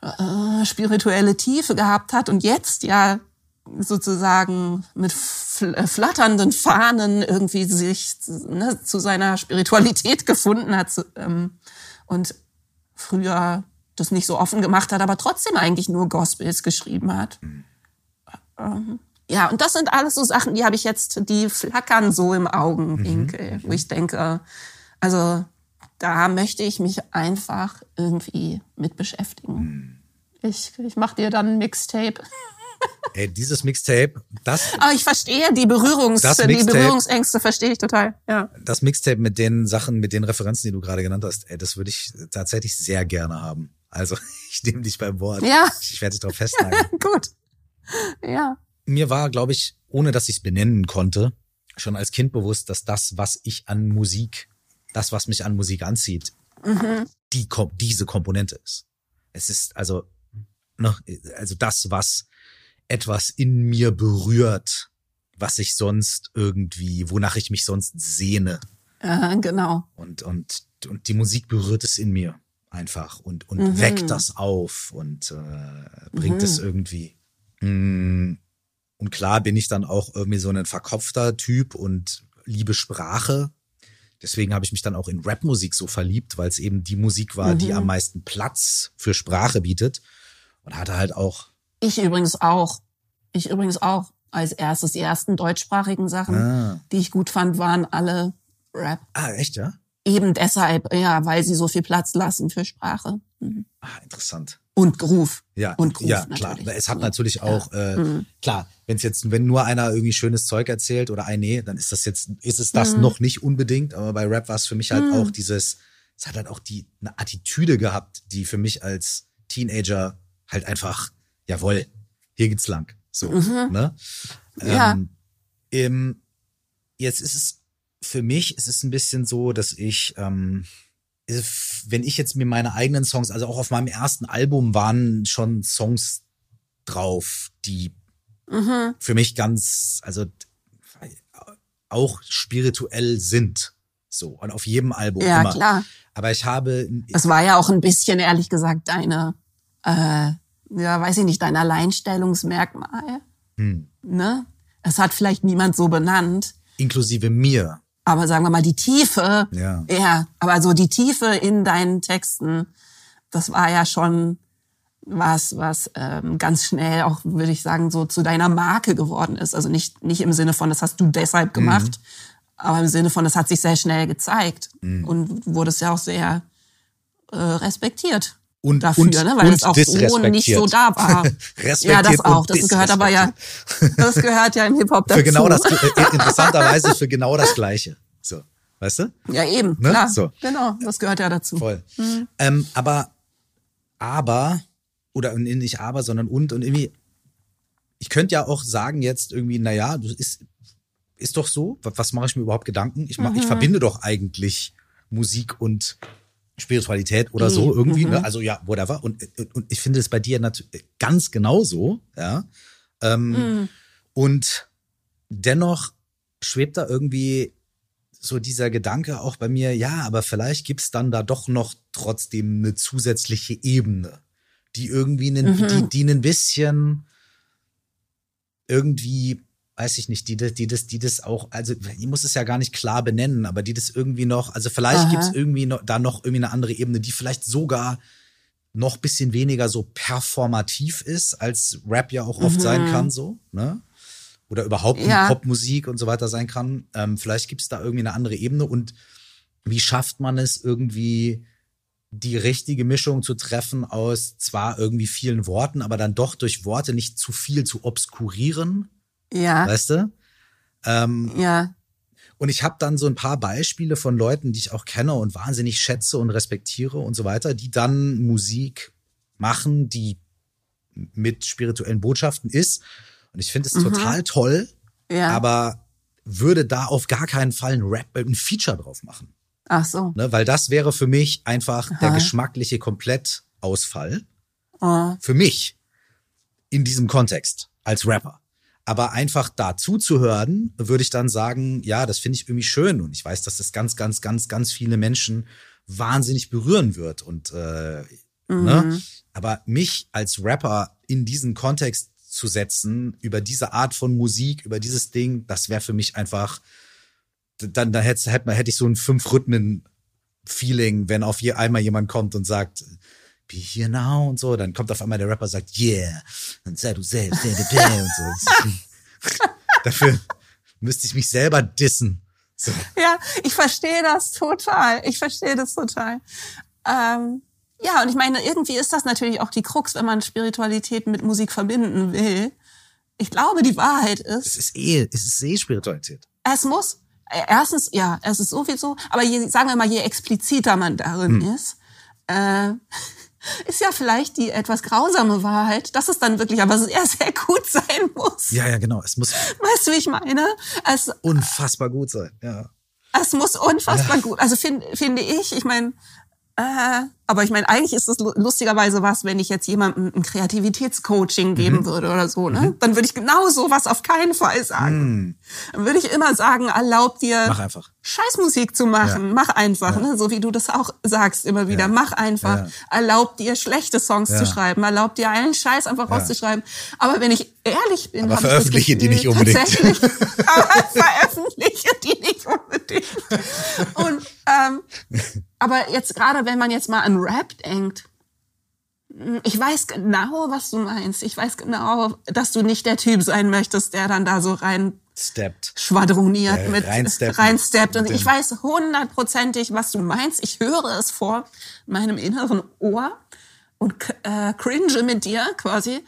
äh, spirituelle Tiefe gehabt hat und jetzt ja sozusagen mit äh, flatternden Fahnen irgendwie sich ne, zu seiner Spiritualität [laughs] gefunden hat ähm, und früher das nicht so offen gemacht hat, aber trotzdem eigentlich nur Gospels geschrieben hat. Ähm, ja, und das sind alles so Sachen, die habe ich jetzt, die flackern so im Augenwinkel, mhm. wo ich denke, also da möchte ich mich einfach irgendwie mit beschäftigen. Mhm. Ich, ich mache dir dann ein Mixtape. Ey, dieses Mixtape, das. Aber ich verstehe die Berührungs, die Berührungsängste verstehe ich total. Ja. Das Mixtape mit den Sachen, mit den Referenzen, die du gerade genannt hast, ey, das würde ich tatsächlich sehr gerne haben. Also [laughs] ich nehme dich beim Wort. Ja. Ich werde dich darauf festhalten. [laughs] Gut. Ja. Mir war, glaube ich, ohne dass ich es benennen konnte, schon als Kind bewusst, dass das, was ich an Musik, das, was mich an Musik anzieht, mhm. die diese Komponente ist. Es ist also noch, also das, was etwas in mir berührt, was ich sonst irgendwie, wonach ich mich sonst sehne. Ja, genau. Und, und, und die Musik berührt es in mir einfach und, und mhm. weckt das auf und äh, bringt mhm. es irgendwie. Mm, und klar bin ich dann auch irgendwie so ein verkopfter Typ und liebe Sprache. deswegen habe ich mich dann auch in Rapmusik so verliebt, weil es eben die Musik war, mhm. die am meisten Platz für Sprache bietet und hatte halt auch. Ich übrigens auch. Ich übrigens auch. Als erstes, die ersten deutschsprachigen Sachen, ah. die ich gut fand, waren alle Rap. Ah, echt, ja? Eben deshalb, ja, weil sie so viel Platz lassen für Sprache. Mhm. Ah, interessant. Und Groove. Ja, und Groove ja, klar. Es hat natürlich auch, ja. äh, mhm. klar, wenn es jetzt, wenn nur einer irgendwie schönes Zeug erzählt oder ein nee, dann ist das jetzt, ist es das mhm. noch nicht unbedingt. Aber bei Rap war es für mich halt mhm. auch dieses, es hat halt auch die eine Attitüde gehabt, die für mich als Teenager halt einfach, jawohl, hier geht's lang. So, mhm. ne? Ja. Ähm, jetzt ist es für mich ist es ein bisschen so, dass ich, ähm, wenn ich jetzt mir meine eigenen Songs, also auch auf meinem ersten Album waren schon Songs drauf, die mhm. für mich ganz, also auch spirituell sind. So, und auf jedem Album ja, immer. klar. Aber ich habe. Das war ja auch ein bisschen, ehrlich gesagt, deine, äh, ja, weiß ich nicht, dein Alleinstellungsmerkmal. Hm. Ne? Es hat vielleicht niemand so benannt. Inklusive mir. Aber sagen wir mal, die Tiefe, ja, ja aber so die Tiefe in deinen Texten, das war ja schon was, was ähm, ganz schnell auch, würde ich sagen, so zu deiner Marke geworden ist. Also nicht, nicht im Sinne von, das hast du deshalb gemacht, mhm. aber im Sinne von, das hat sich sehr schnell gezeigt mhm. und wurdest ja auch sehr äh, respektiert und dafür, und, ne? weil und es auch so nicht so da war. [laughs] ja, das auch. Das gehört aber ja, das gehört ja im Hip Hop dazu. Für genau das, äh, interessanterweise für genau das Gleiche. So, weißt du? Ja eben, ne? klar. So. Genau, das gehört ja dazu. Voll. Mhm. Ähm, aber, aber oder nicht aber, sondern und und irgendwie. Ich könnte ja auch sagen jetzt irgendwie, na ja, du ist ist doch so. Was mache ich mir überhaupt Gedanken? Ich mach, mhm. ich verbinde doch eigentlich Musik und Spiritualität oder so mhm. irgendwie. Ne? Mhm. Also ja, whatever. Und, und ich finde es bei dir natürlich ganz genauso, ja. Ähm, mhm. Und dennoch schwebt da irgendwie so dieser Gedanke auch bei mir, ja, aber vielleicht gibt's dann da doch noch trotzdem eine zusätzliche Ebene, die irgendwie einen, mhm. die, die ein bisschen irgendwie weiß ich nicht, die, die das, die das auch, also ich muss es ja gar nicht klar benennen, aber die das irgendwie noch, also vielleicht Aha. gibt's irgendwie noch, da noch irgendwie eine andere Ebene, die vielleicht sogar noch bisschen weniger so performativ ist, als Rap ja auch oft mhm. sein kann, so, ne? Oder überhaupt ja. Popmusik und so weiter sein kann. Ähm, vielleicht gibt's da irgendwie eine andere Ebene und wie schafft man es irgendwie, die richtige Mischung zu treffen aus zwar irgendwie vielen Worten, aber dann doch durch Worte nicht zu viel zu obskurieren, ja. Weißt du? Ähm, ja. Und ich habe dann so ein paar Beispiele von Leuten, die ich auch kenne und wahnsinnig schätze und respektiere und so weiter, die dann Musik machen, die mit spirituellen Botschaften ist. Und ich finde es mhm. total toll, ja. aber würde da auf gar keinen Fall ein Rap, ein Feature drauf machen. Ach so. Ne, weil das wäre für mich einfach Aha. der geschmackliche Komplettausfall. Oh. Für mich in diesem Kontext als Rapper. Aber einfach da zuzuhören, würde ich dann sagen, ja, das finde ich irgendwie schön. Und ich weiß, dass das ganz, ganz, ganz, ganz viele Menschen wahnsinnig berühren wird. Und äh, mhm. ne? Aber mich als Rapper in diesen Kontext zu setzen, über diese Art von Musik, über dieses Ding, das wäre für mich einfach, dann da hätte, hätte, hätte ich so ein Fünf-Rhythmen-Feeling, wenn auf je, einmal jemand kommt und sagt, be here now und so, dann kommt auf einmal der Rapper sagt, yeah, und sei du selbst, und so. [laughs] Dafür müsste ich mich selber dissen. So. Ja, ich verstehe das total. Ich verstehe das total. Ähm, ja, und ich meine, irgendwie ist das natürlich auch die Krux, wenn man Spiritualität mit Musik verbinden will. Ich glaube, die Wahrheit ist. Es ist eh, es ist eh Spiritualität. Es muss, erstens, ja, es ist sowieso, aber je, sagen wir mal, je expliziter man darin hm. ist, äh, ist ja vielleicht die etwas grausame Wahrheit, dass es dann wirklich aber sehr, sehr gut sein muss. Ja, ja, genau. Es muss. Weißt du, wie ich meine? Es, unfassbar gut sein, ja. Es muss unfassbar ja. gut. Also finde finde ich, ich meine, äh, aber ich meine, eigentlich ist es lustigerweise was, wenn ich jetzt jemandem ein Kreativitätscoaching geben mhm. würde oder so, ne? Mhm. Dann würde ich genau sowas auf keinen Fall sagen. Mhm. Dann würde ich immer sagen, erlaub dir Mach einfach. Scheißmusik zu machen. Ja. Mach einfach, ja. ne? So wie du das auch sagst immer wieder. Ja. Mach einfach. Erlaub dir schlechte Songs zu schreiben. Erlaub dir allen Scheiß einfach rauszuschreiben. Aber wenn ich ehrlich bin, aber veröffentliche die nicht unbedingt. [laughs] aber veröffentliche die nicht unbedingt. Und ähm, aber jetzt gerade, wenn man jetzt mal an Rap denkt, ich weiß genau, was du meinst. Ich weiß genau, dass du nicht der Typ sein möchtest, der dann da so rein Steppt. schwadroniert Der mit reinsteppt reinsteppt. Und ich weiß hundertprozentig, was du meinst. Ich höre es vor meinem inneren Ohr und äh, cringe mit dir quasi.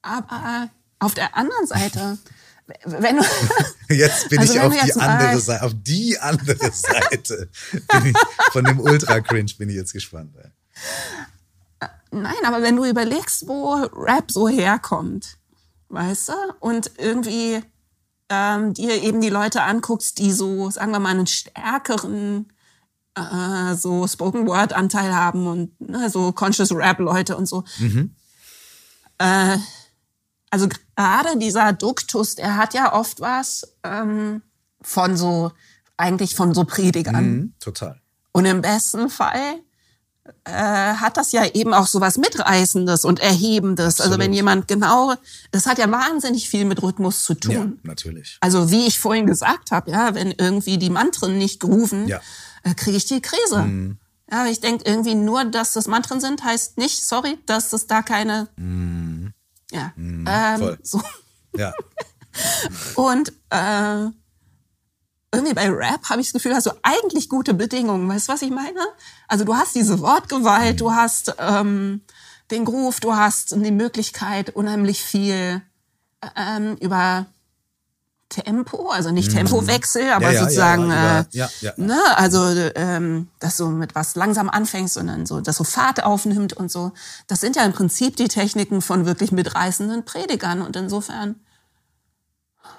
Aber auf der anderen Seite, [laughs] wenn du, [laughs] Jetzt bin Also ich auf die mal- andere Seite, auf die andere [laughs] Seite. Ich, von dem Ultra Cringe bin ich jetzt gespannt. Nein, aber wenn du überlegst, wo Rap so herkommt, weißt du, und irgendwie ähm, dir eben die Leute anguckst, die so, sagen wir mal, einen stärkeren äh, so Spoken Word Anteil haben und ne, so Conscious Rap Leute und so. Äh, also gerade dieser Duktus, der hat ja oft was ähm, von so eigentlich von so Predigern. Mhm, total. Und im besten Fall äh, hat das ja eben auch so was Mitreißendes und Erhebendes. Also wenn Absolut. jemand genau, das hat ja wahnsinnig viel mit Rhythmus zu tun. Ja, natürlich. Also wie ich vorhin gesagt habe, ja, wenn irgendwie die Mantren nicht grooven, Ja. äh, kriege ich die Krise. Ja, aber ich denke irgendwie nur, dass das Mantren sind, heißt nicht, sorry, dass es da keine. Ja. ähm, voll. so. Ja. [laughs] Und äh, irgendwie bei Rap habe ich das Gefühl, hast du eigentlich gute Bedingungen. Weißt du, was ich meine? Also du hast diese Wortgewalt, du hast ähm, den Groove, du hast die Möglichkeit, unheimlich viel ähm, über Tempo, also nicht Tempowechsel, aber Mhm. ja, ja, sozusagen, ja, äh, ne, also ähm, dass du mit was langsam anfängst und dann so, dass so Fahrt aufnimmt und so. Das sind ja im Prinzip die Techniken von wirklich mitreißenden Predigern und insofern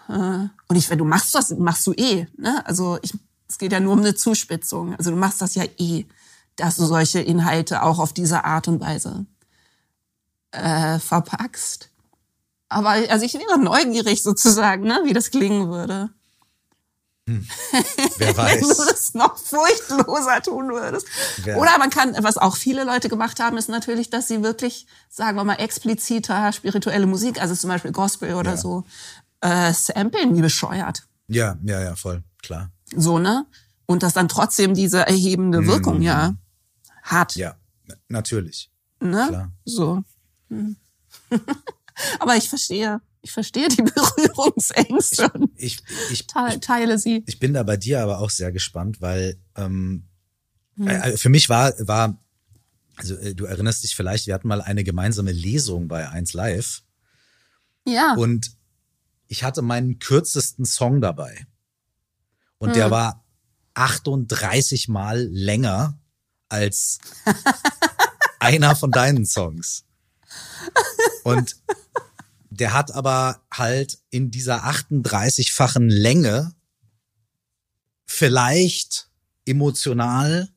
und ich, wenn du machst das, machst du eh. Ne? Also ich, es geht ja nur um eine Zuspitzung. Also du machst das ja eh, dass du solche Inhalte auch auf diese Art und Weise äh, verpackst. Aber also ich wäre neugierig sozusagen, ne, wie das klingen würde. [laughs] Wer Wenn du weiß. das noch furchtloser tun würdest. Wer- Oder man kann, was auch viele Leute gemacht haben, ist natürlich, dass sie wirklich, sagen wir mal, expliziter spirituelle Musik, also zum Beispiel Gospel oder Ja. so, äh, samplen wie bescheuert. Ja, ja, ja, voll. Klar. So, ne? Und das dann trotzdem diese erhebende Wirkung ja hat. Mhm. Ja, natürlich. ne? klar. So. Hm. [laughs] [laughs] [laughs] Aber ich verstehe, ich verstehe die [laughs] Berührungsängste Ich, ich, te- teile sie. ich bin da bei dir aber auch sehr gespannt, weil ähm, äh, für mich war, war, also äh, du erinnerst dich vielleicht, wir hatten mal eine gemeinsame Lesung bei 1 Live Ja. und ich hatte meinen kürzesten Song dabei. Und der war 38 Mal länger als [laughs] einer von deinen Songs. Und der hat aber halt in dieser 38-fachen Länge vielleicht emotional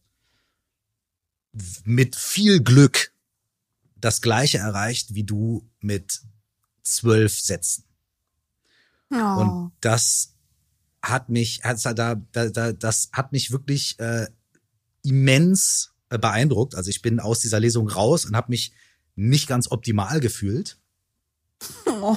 mit viel Glück das gleiche erreicht wie du mit zwölf Sätzen. ja. Und das hat mich, da, da, das hat mich wirklich äh, immens beeindruckt. Also ich bin aus dieser Lesung raus und habe mich nicht ganz optimal gefühlt. Oh,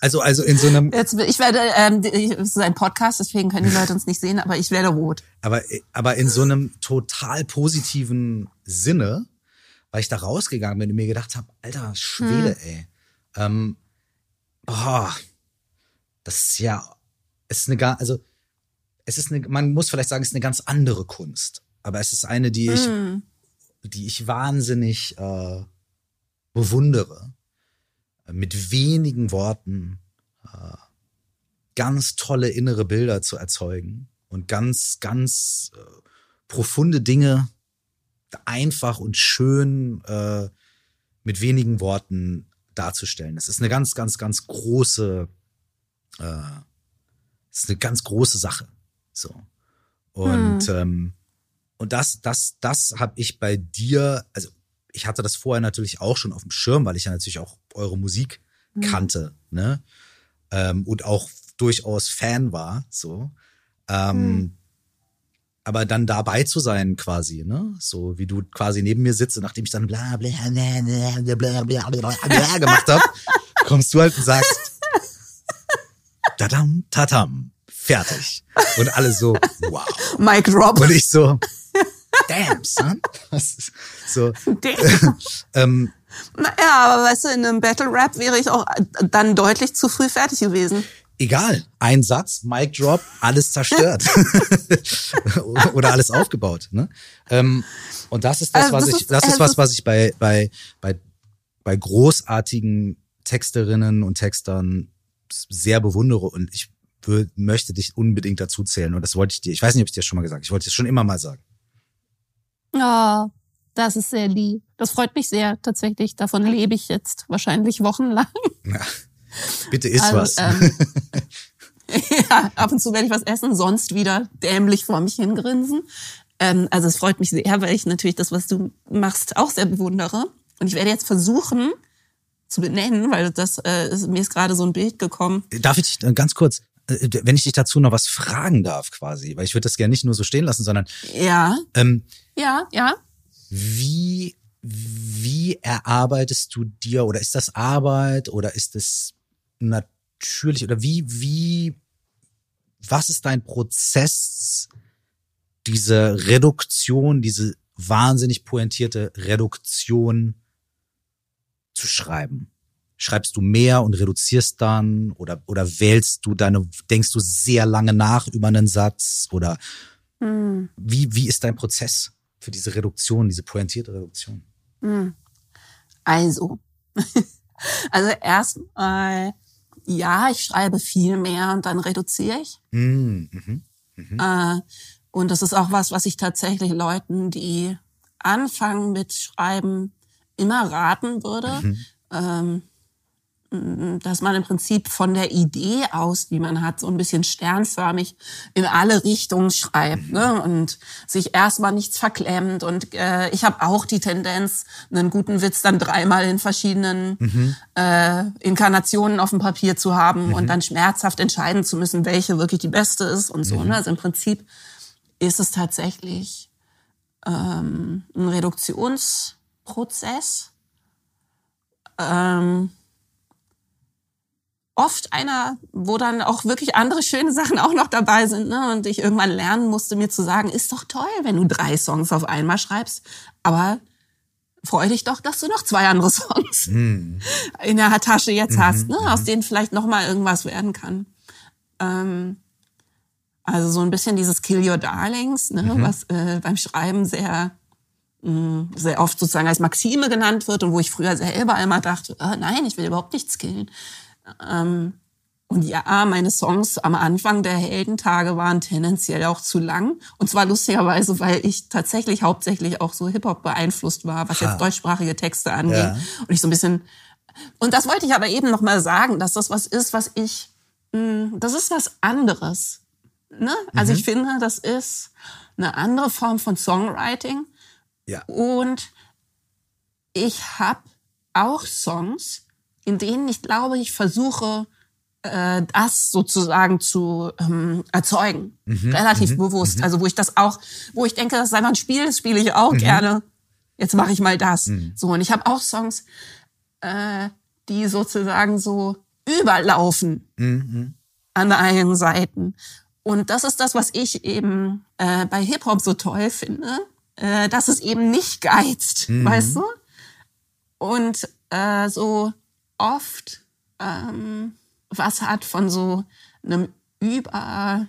Also also in so einem, Jetzt, ich werde, ähm, es ist ein Podcast, deswegen können die Leute uns nicht sehen, aber ich werde rot. aber aber in so einem total positiven Sinne, weil ich da rausgegangen bin und mir gedacht habe, Alter Schwede, ey, ähm, boah, das ist ja, es ist eine gar, also es ist eine, man muss vielleicht sagen, es ist eine ganz andere Kunst, aber es ist eine, die ich Hm. die ich wahnsinnig äh, bewundere, äh, mit wenigen Worten äh, ganz tolle innere Bilder zu erzeugen und ganz, ganz äh, profunde Dinge einfach und schön äh, mit wenigen Worten darzustellen. Das ist eine ganz, ganz, ganz große, äh, ist eine ganz große Sache. So. Und ähm, und das, das, das habe ich bei dir, also ich hatte das vorher natürlich auch schon auf dem Schirm, weil ich ja natürlich auch eure Musik mhm. kannte, ne? Ähm, und auch durchaus Fan war, so. Ähm, mhm. Aber dann dabei zu sein, quasi, ne? So wie du quasi neben mir sitzt, nachdem ich dann bla bla bla bla bla bla bla gemacht habe, kommst du halt und sagst, tadam, tadam, fertig. Und alle so, wow. Mike Rob. Und ich so, damn, son. [laughs] Das ist so. Damn. [laughs] ähm, Naja, aber weißt du, in einem Battle Rap wäre ich auch dann deutlich zu früh fertig gewesen. egal, ein Satz, Mic Drop, alles zerstört. [laughs] Oder alles aufgebaut. Ne? Ähm, und das ist das, Also was das ich, das ist also was, es- was ich bei, bei, bei, bei großartigen Texterinnen und Textern sehr bewundere und ich möchte dich unbedingt dazu zählen. Und das wollte ich dir, ich weiß nicht, ob ich dir das schon mal gesagt habe, ich wollte es schon immer mal sagen. Ja, das ist sehr lieb. Das freut mich sehr, tatsächlich. Davon lebe ich jetzt wahrscheinlich wochenlang. Ja. Bitte isst Also, was. ähm, [laughs] ja, ab und zu werde ich was essen, sonst wieder dämlich vor mich hingrinsen. Ähm, also es freut mich sehr, weil ich natürlich das, was du machst, auch sehr bewundere. Und ich werde jetzt versuchen zu benennen, weil das äh, ist, mir ist gerade so ein Bild gekommen. Darf ich dich äh, ganz kurz, äh, wenn ich dich dazu noch was fragen darf quasi, weil ich würde das gerne nicht nur so stehen lassen, sondern Ja, ähm, ja, ja. wie, wie erarbeitest du dir oder ist das Arbeit oder ist es natürlich oder wie, wie, was ist dein Prozess, diese Reduktion, diese wahnsinnig pointierte Reduktion zu schreiben? Schreibst du mehr und reduzierst dann oder, oder wählst du deine, denkst du sehr lange nach über einen Satz oder Hm. wie, wie ist dein Prozess für diese Reduktion, diese pointierte Reduktion? Hm. Also, [laughs] also erstmal, ja, ich schreibe viel mehr und dann reduziere ich. Mhm. Mhm. Äh, und das ist auch was, was ich tatsächlich Leuten, die anfangen mit Schreiben, immer raten würde. Ähm, dass man im Prinzip von der Idee aus, die man hat, so ein bisschen sternförmig in alle Richtungen schreibt ne? und sich erstmal nichts verklemmt. Und äh, ich habe auch die Tendenz, einen guten Witz dann dreimal in verschiedenen äh, Inkarnationen auf dem Papier zu haben und dann schmerzhaft entscheiden zu müssen, welche wirklich die beste ist und so. Ne? Also im Prinzip ist es tatsächlich ähm, ein Reduktionsprozess. Ähm, oft einer, wo dann auch wirklich andere schöne Sachen auch noch dabei sind. Ne? Und ich irgendwann lernen musste, mir zu sagen, ist doch toll, wenn du drei Songs auf einmal schreibst, aber freu dich doch, dass du noch zwei andere [laughs] Songs in der Tasche jetzt hast, ne? aus denen vielleicht noch mal irgendwas werden kann. Ähm, also so ein bisschen dieses Kill Your Darlings, ne? was äh, beim Schreiben sehr mh, sehr oft sozusagen als Maxime genannt wird und wo ich früher selber immer dachte, äh, nein, ich will überhaupt nichts killen. Ähm, und ja, meine Songs am Anfang der Heldentage waren tendenziell auch zu lang. Und zwar lustigerweise, weil ich tatsächlich hauptsächlich auch so Hip-Hop beeinflusst war, was Ha. jetzt deutschsprachige Texte angeht. Ja. Und ich so ein bisschen, und das wollte ich aber eben noch mal sagen, dass das was ist, was ich, mh, das ist was anderes. Ne? Also ich finde, das ist eine andere Form von Songwriting. Ja. Und ich habe auch Songs, in denen ich glaube, ich versuche, äh, das sozusagen zu ähm, erzeugen. Relativ bewusst. Also wo ich das auch, wo ich denke, das sei mal ein Spiel, das spiele ich auch gerne. Jetzt mache ich mal das. So, und ich habe auch Songs, äh, die sozusagen so überlaufen an allen Seiten. Und das ist das, was ich eben äh, bei Hip-Hop so toll finde, äh, dass es eben nicht geizt, weißt du? Und äh, so oft ähm, was hat von so einem Überschwang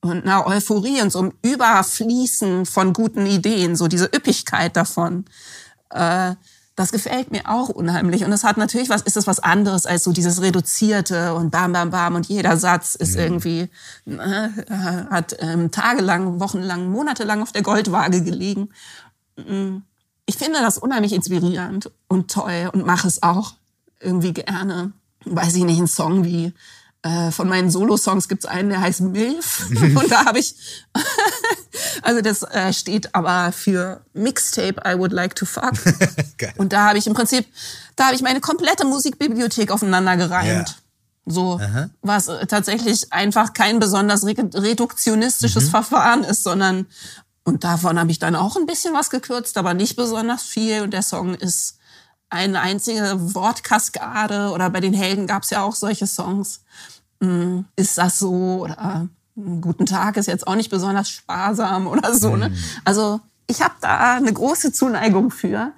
und einer Euphorie und so einem Überfließen von guten Ideen, so diese Üppigkeit davon. Äh, das gefällt mir auch unheimlich. Und es hat natürlich was, ist es was anderes als so dieses Reduzierte und bam, bam, bam und jeder Satz ist irgendwie, ne, äh, hat ähm, tagelang, wochenlang, monatelang auf der Goldwaage gelegen. Mm. Ich finde das unheimlich inspirierend und toll und mache es auch irgendwie gerne. Weiß ich nicht, ein Song wie äh, von meinen Solo-Songs gibt's einen, der heißt Milf. [laughs] und da habe ich, [laughs] also das äh, steht aber für Mixtape I Would Like to Fuck. [laughs] Und da habe ich im Prinzip, da habe ich meine komplette Musikbibliothek aufeinander gereimt. Ja. So, was äh, tatsächlich einfach kein besonders re reduktionistisches Verfahren ist, sondern, und davon habe ich dann auch ein bisschen was gekürzt, aber nicht besonders viel. Und der Song ist eine einzige Wortkaskade oder bei den Helden gab's ja auch solche Songs. hm, ist das so oder einen guten Tag ist jetzt auch nicht besonders sparsam oder so. Ne? Also ich habe da eine große Zuneigung für.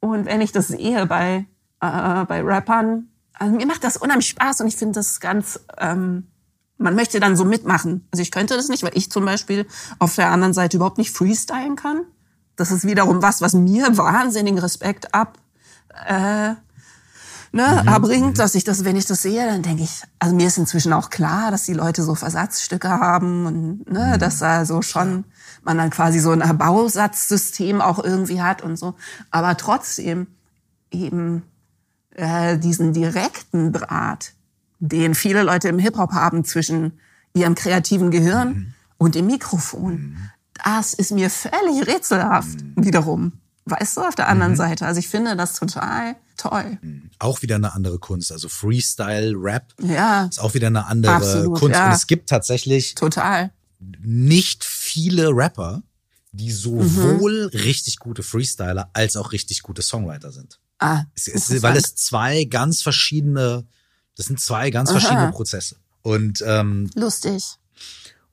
Und wenn ich das sehe bei, äh, bei Rappern, also mir macht das unheimlich Spaß und ich finde das ganz, ähm, man möchte dann so mitmachen. Also ich könnte das nicht, weil ich zum Beispiel auf der anderen Seite überhaupt nicht freestylen kann. Das ist wiederum was, was mir wahnsinnigen Respekt ab, äh, ne, mhm. erbringt, mhm. dass ich das, wenn ich das sehe, dann denke ich, also mir ist inzwischen auch klar, dass die Leute so Versatzstücke haben und ne, mhm. dass da so schon man dann quasi so ein Bausatzsystem auch irgendwie hat und so. Aber trotzdem eben äh, diesen direkten Draht, den viele Leute im Hip-Hop haben zwischen ihrem kreativen Gehirn mhm. und dem Mikrofon. Mhm. Das ist mir völlig rätselhaft mhm. wiederum. Weißt du, auf der anderen mhm. Seite. Also ich finde das total toll. Mhm. Auch wieder eine andere Kunst. Also Freestyle, Rap ja, ist auch wieder eine andere absolut, Kunst. Ja. Und es gibt tatsächlich total nicht viele Rapper, die sowohl mhm. richtig gute Freestyler als auch richtig gute Songwriter sind. Ah, es, es, weil es zwei ganz verschiedene, das sind zwei ganz Aha. verschiedene Prozesse. Und ähm, lustig.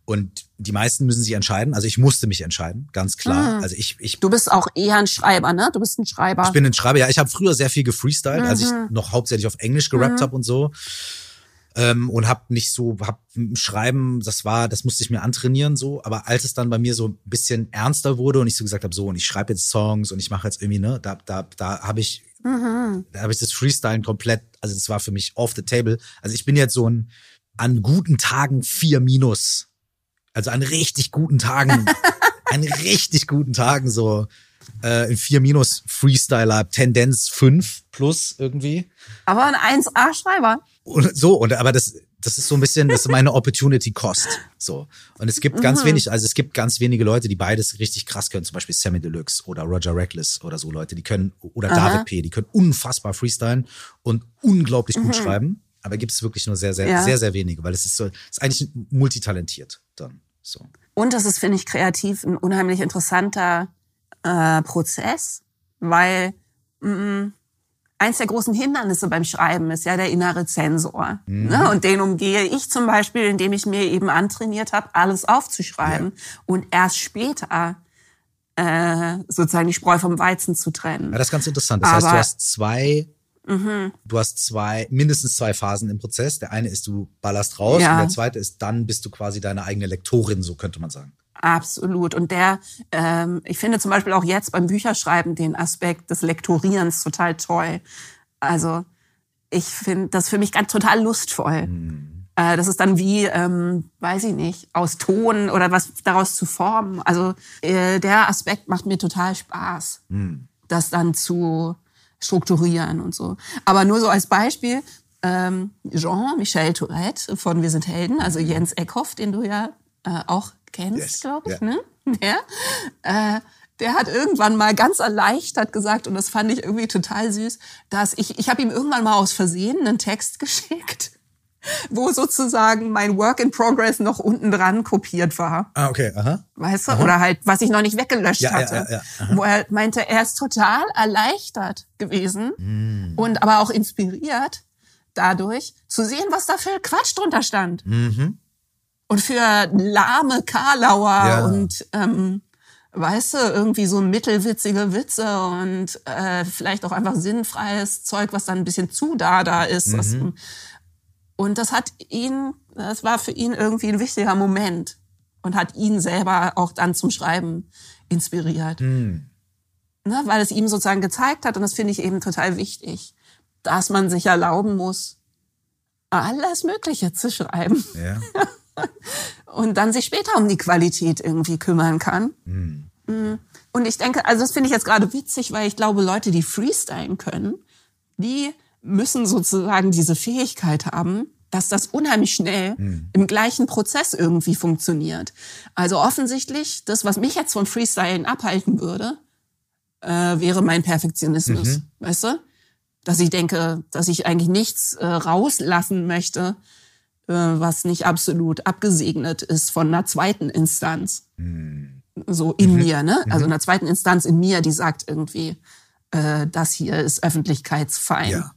Und die meisten müssen sich entscheiden. Also ich musste mich entscheiden, ganz klar. Mhm. Also ich, ich. Du bist auch eher ein Schreiber, ne? Du bist ein Schreiber. Ich bin ein Schreiber. Ja, ich habe früher sehr viel gefreestylt, mhm. als ich mhm. noch hauptsächlich auf Englisch gerappt mhm. habe und so ähm, und habe nicht so, hab Schreiben, das war, das musste ich mir antrainieren so, aber als es dann bei mir so ein bisschen ernster wurde und ich so gesagt habe, so und ich schreibe jetzt Songs und ich mache jetzt irgendwie, ne, da, da, da habe ich, mhm. da habe ich das Freestylen komplett, also das war für mich off the table. Also ich bin jetzt so ein an guten Tagen vier minus, also an richtig guten Tagen, [laughs] an richtig guten Tagen so äh, in 4 minus Freestyler, Tendenz 5 plus irgendwie. Aber ein 1A-Schreiber. Und so, und aber das, das ist so ein bisschen, das ist meine Opportunity Cost. So. Und es gibt ganz mhm. wenig, also es gibt ganz wenige Leute, die beides richtig krass können, zum Beispiel Sammy Deluxe oder Roger Reckless oder so Leute, die können, oder Aha. David P., die können unfassbar freestylen und unglaublich gut mhm. schreiben. Aber gibt es wirklich nur sehr, sehr, ja. sehr, sehr wenige, weil es ist so, es ist eigentlich multitalentiert dann. So. Und das ist, finde ich, kreativ ein unheimlich interessanter äh, Prozess, weil mh, mm, eins der großen Hindernisse beim Schreiben ist ja der innere Zensor. Mhm. Ne? Und den umgehe ich zum Beispiel, indem ich mir eben antrainiert habe, alles aufzuschreiben ja. und erst später äh, sozusagen die Spreu vom Weizen zu trennen. Ja, das ist ganz interessant. Das Aber, heißt, du hast zwei Mhm. Du hast zwei, mindestens zwei Phasen im Prozess. Der eine ist, du ballerst raus ja. und der zweite ist, dann bist du quasi deine eigene Lektorin, so könnte man sagen. Absolut. Und der, ähm, ich finde zum Beispiel auch jetzt beim Bücherschreiben den Aspekt des Lektorierens total toll. Also ich finde das für mich ganz total lustvoll. Mhm. Äh, das ist dann wie, ähm, weiß ich nicht, aus Ton oder was daraus zu formen. Also äh, der Aspekt macht mir total Spaß, mhm. das dann zu strukturieren und so. Aber nur so als Beispiel, ähm, Jean-Michel Tourette von Wir sind Helden, also Jens Eckhoff, den du ja äh, auch kennst, yes. glaube ich, ja. ne? [laughs] Ja. Äh, der hat irgendwann mal ganz erleichtert gesagt, und das fand ich irgendwie total süß, dass ich, ich habe ihm irgendwann mal aus Versehen einen Text [laughs] geschickt, wo sozusagen mein Work in Progress noch unten dran kopiert war. Ah, okay, aha. Weißt du? Aha. Oder halt, was ich noch nicht weggelöscht ja, hatte. Ja, ja, ja. Wo er meinte, er ist total erleichtert gewesen mm. und aber auch inspiriert dadurch zu sehen, was da für Quatsch drunter stand. Mhm und für lahme Karlauer ja. und ähm, weißt du, irgendwie so mittelwitzige Witze und äh, vielleicht auch einfach sinnfreies Zeug, was dann ein bisschen zu da da ist. Mhm. Was, und das hat ihn, das war für ihn irgendwie ein wichtiger Moment und hat ihn selber auch dann zum Schreiben inspiriert. Mhm. Ne, weil es ihm sozusagen gezeigt hat, und das finde ich eben total wichtig, dass man sich erlauben muss, alles Mögliche zu schreiben. Ja. [laughs] und dann sich später um die Qualität irgendwie kümmern kann. Mhm. Und ich denke, also das finde ich jetzt gerade witzig, weil ich glaube, Leute, die freestylen können, die müssen sozusagen diese Fähigkeit haben, dass das unheimlich schnell mhm. im gleichen Prozess irgendwie funktioniert. Also offensichtlich, das, was mich jetzt von Freestylen abhalten würde, äh, wäre mein Perfektionismus. Mhm. Weißt du? Dass ich denke, dass ich eigentlich nichts äh, rauslassen möchte, was nicht absolut abgesegnet ist von einer zweiten Instanz. Mhm. So in mhm. mir, ne? Also mhm. einer zweiten Instanz in mir, die sagt irgendwie, äh, das hier ist öffentlichkeitsfein. Ja.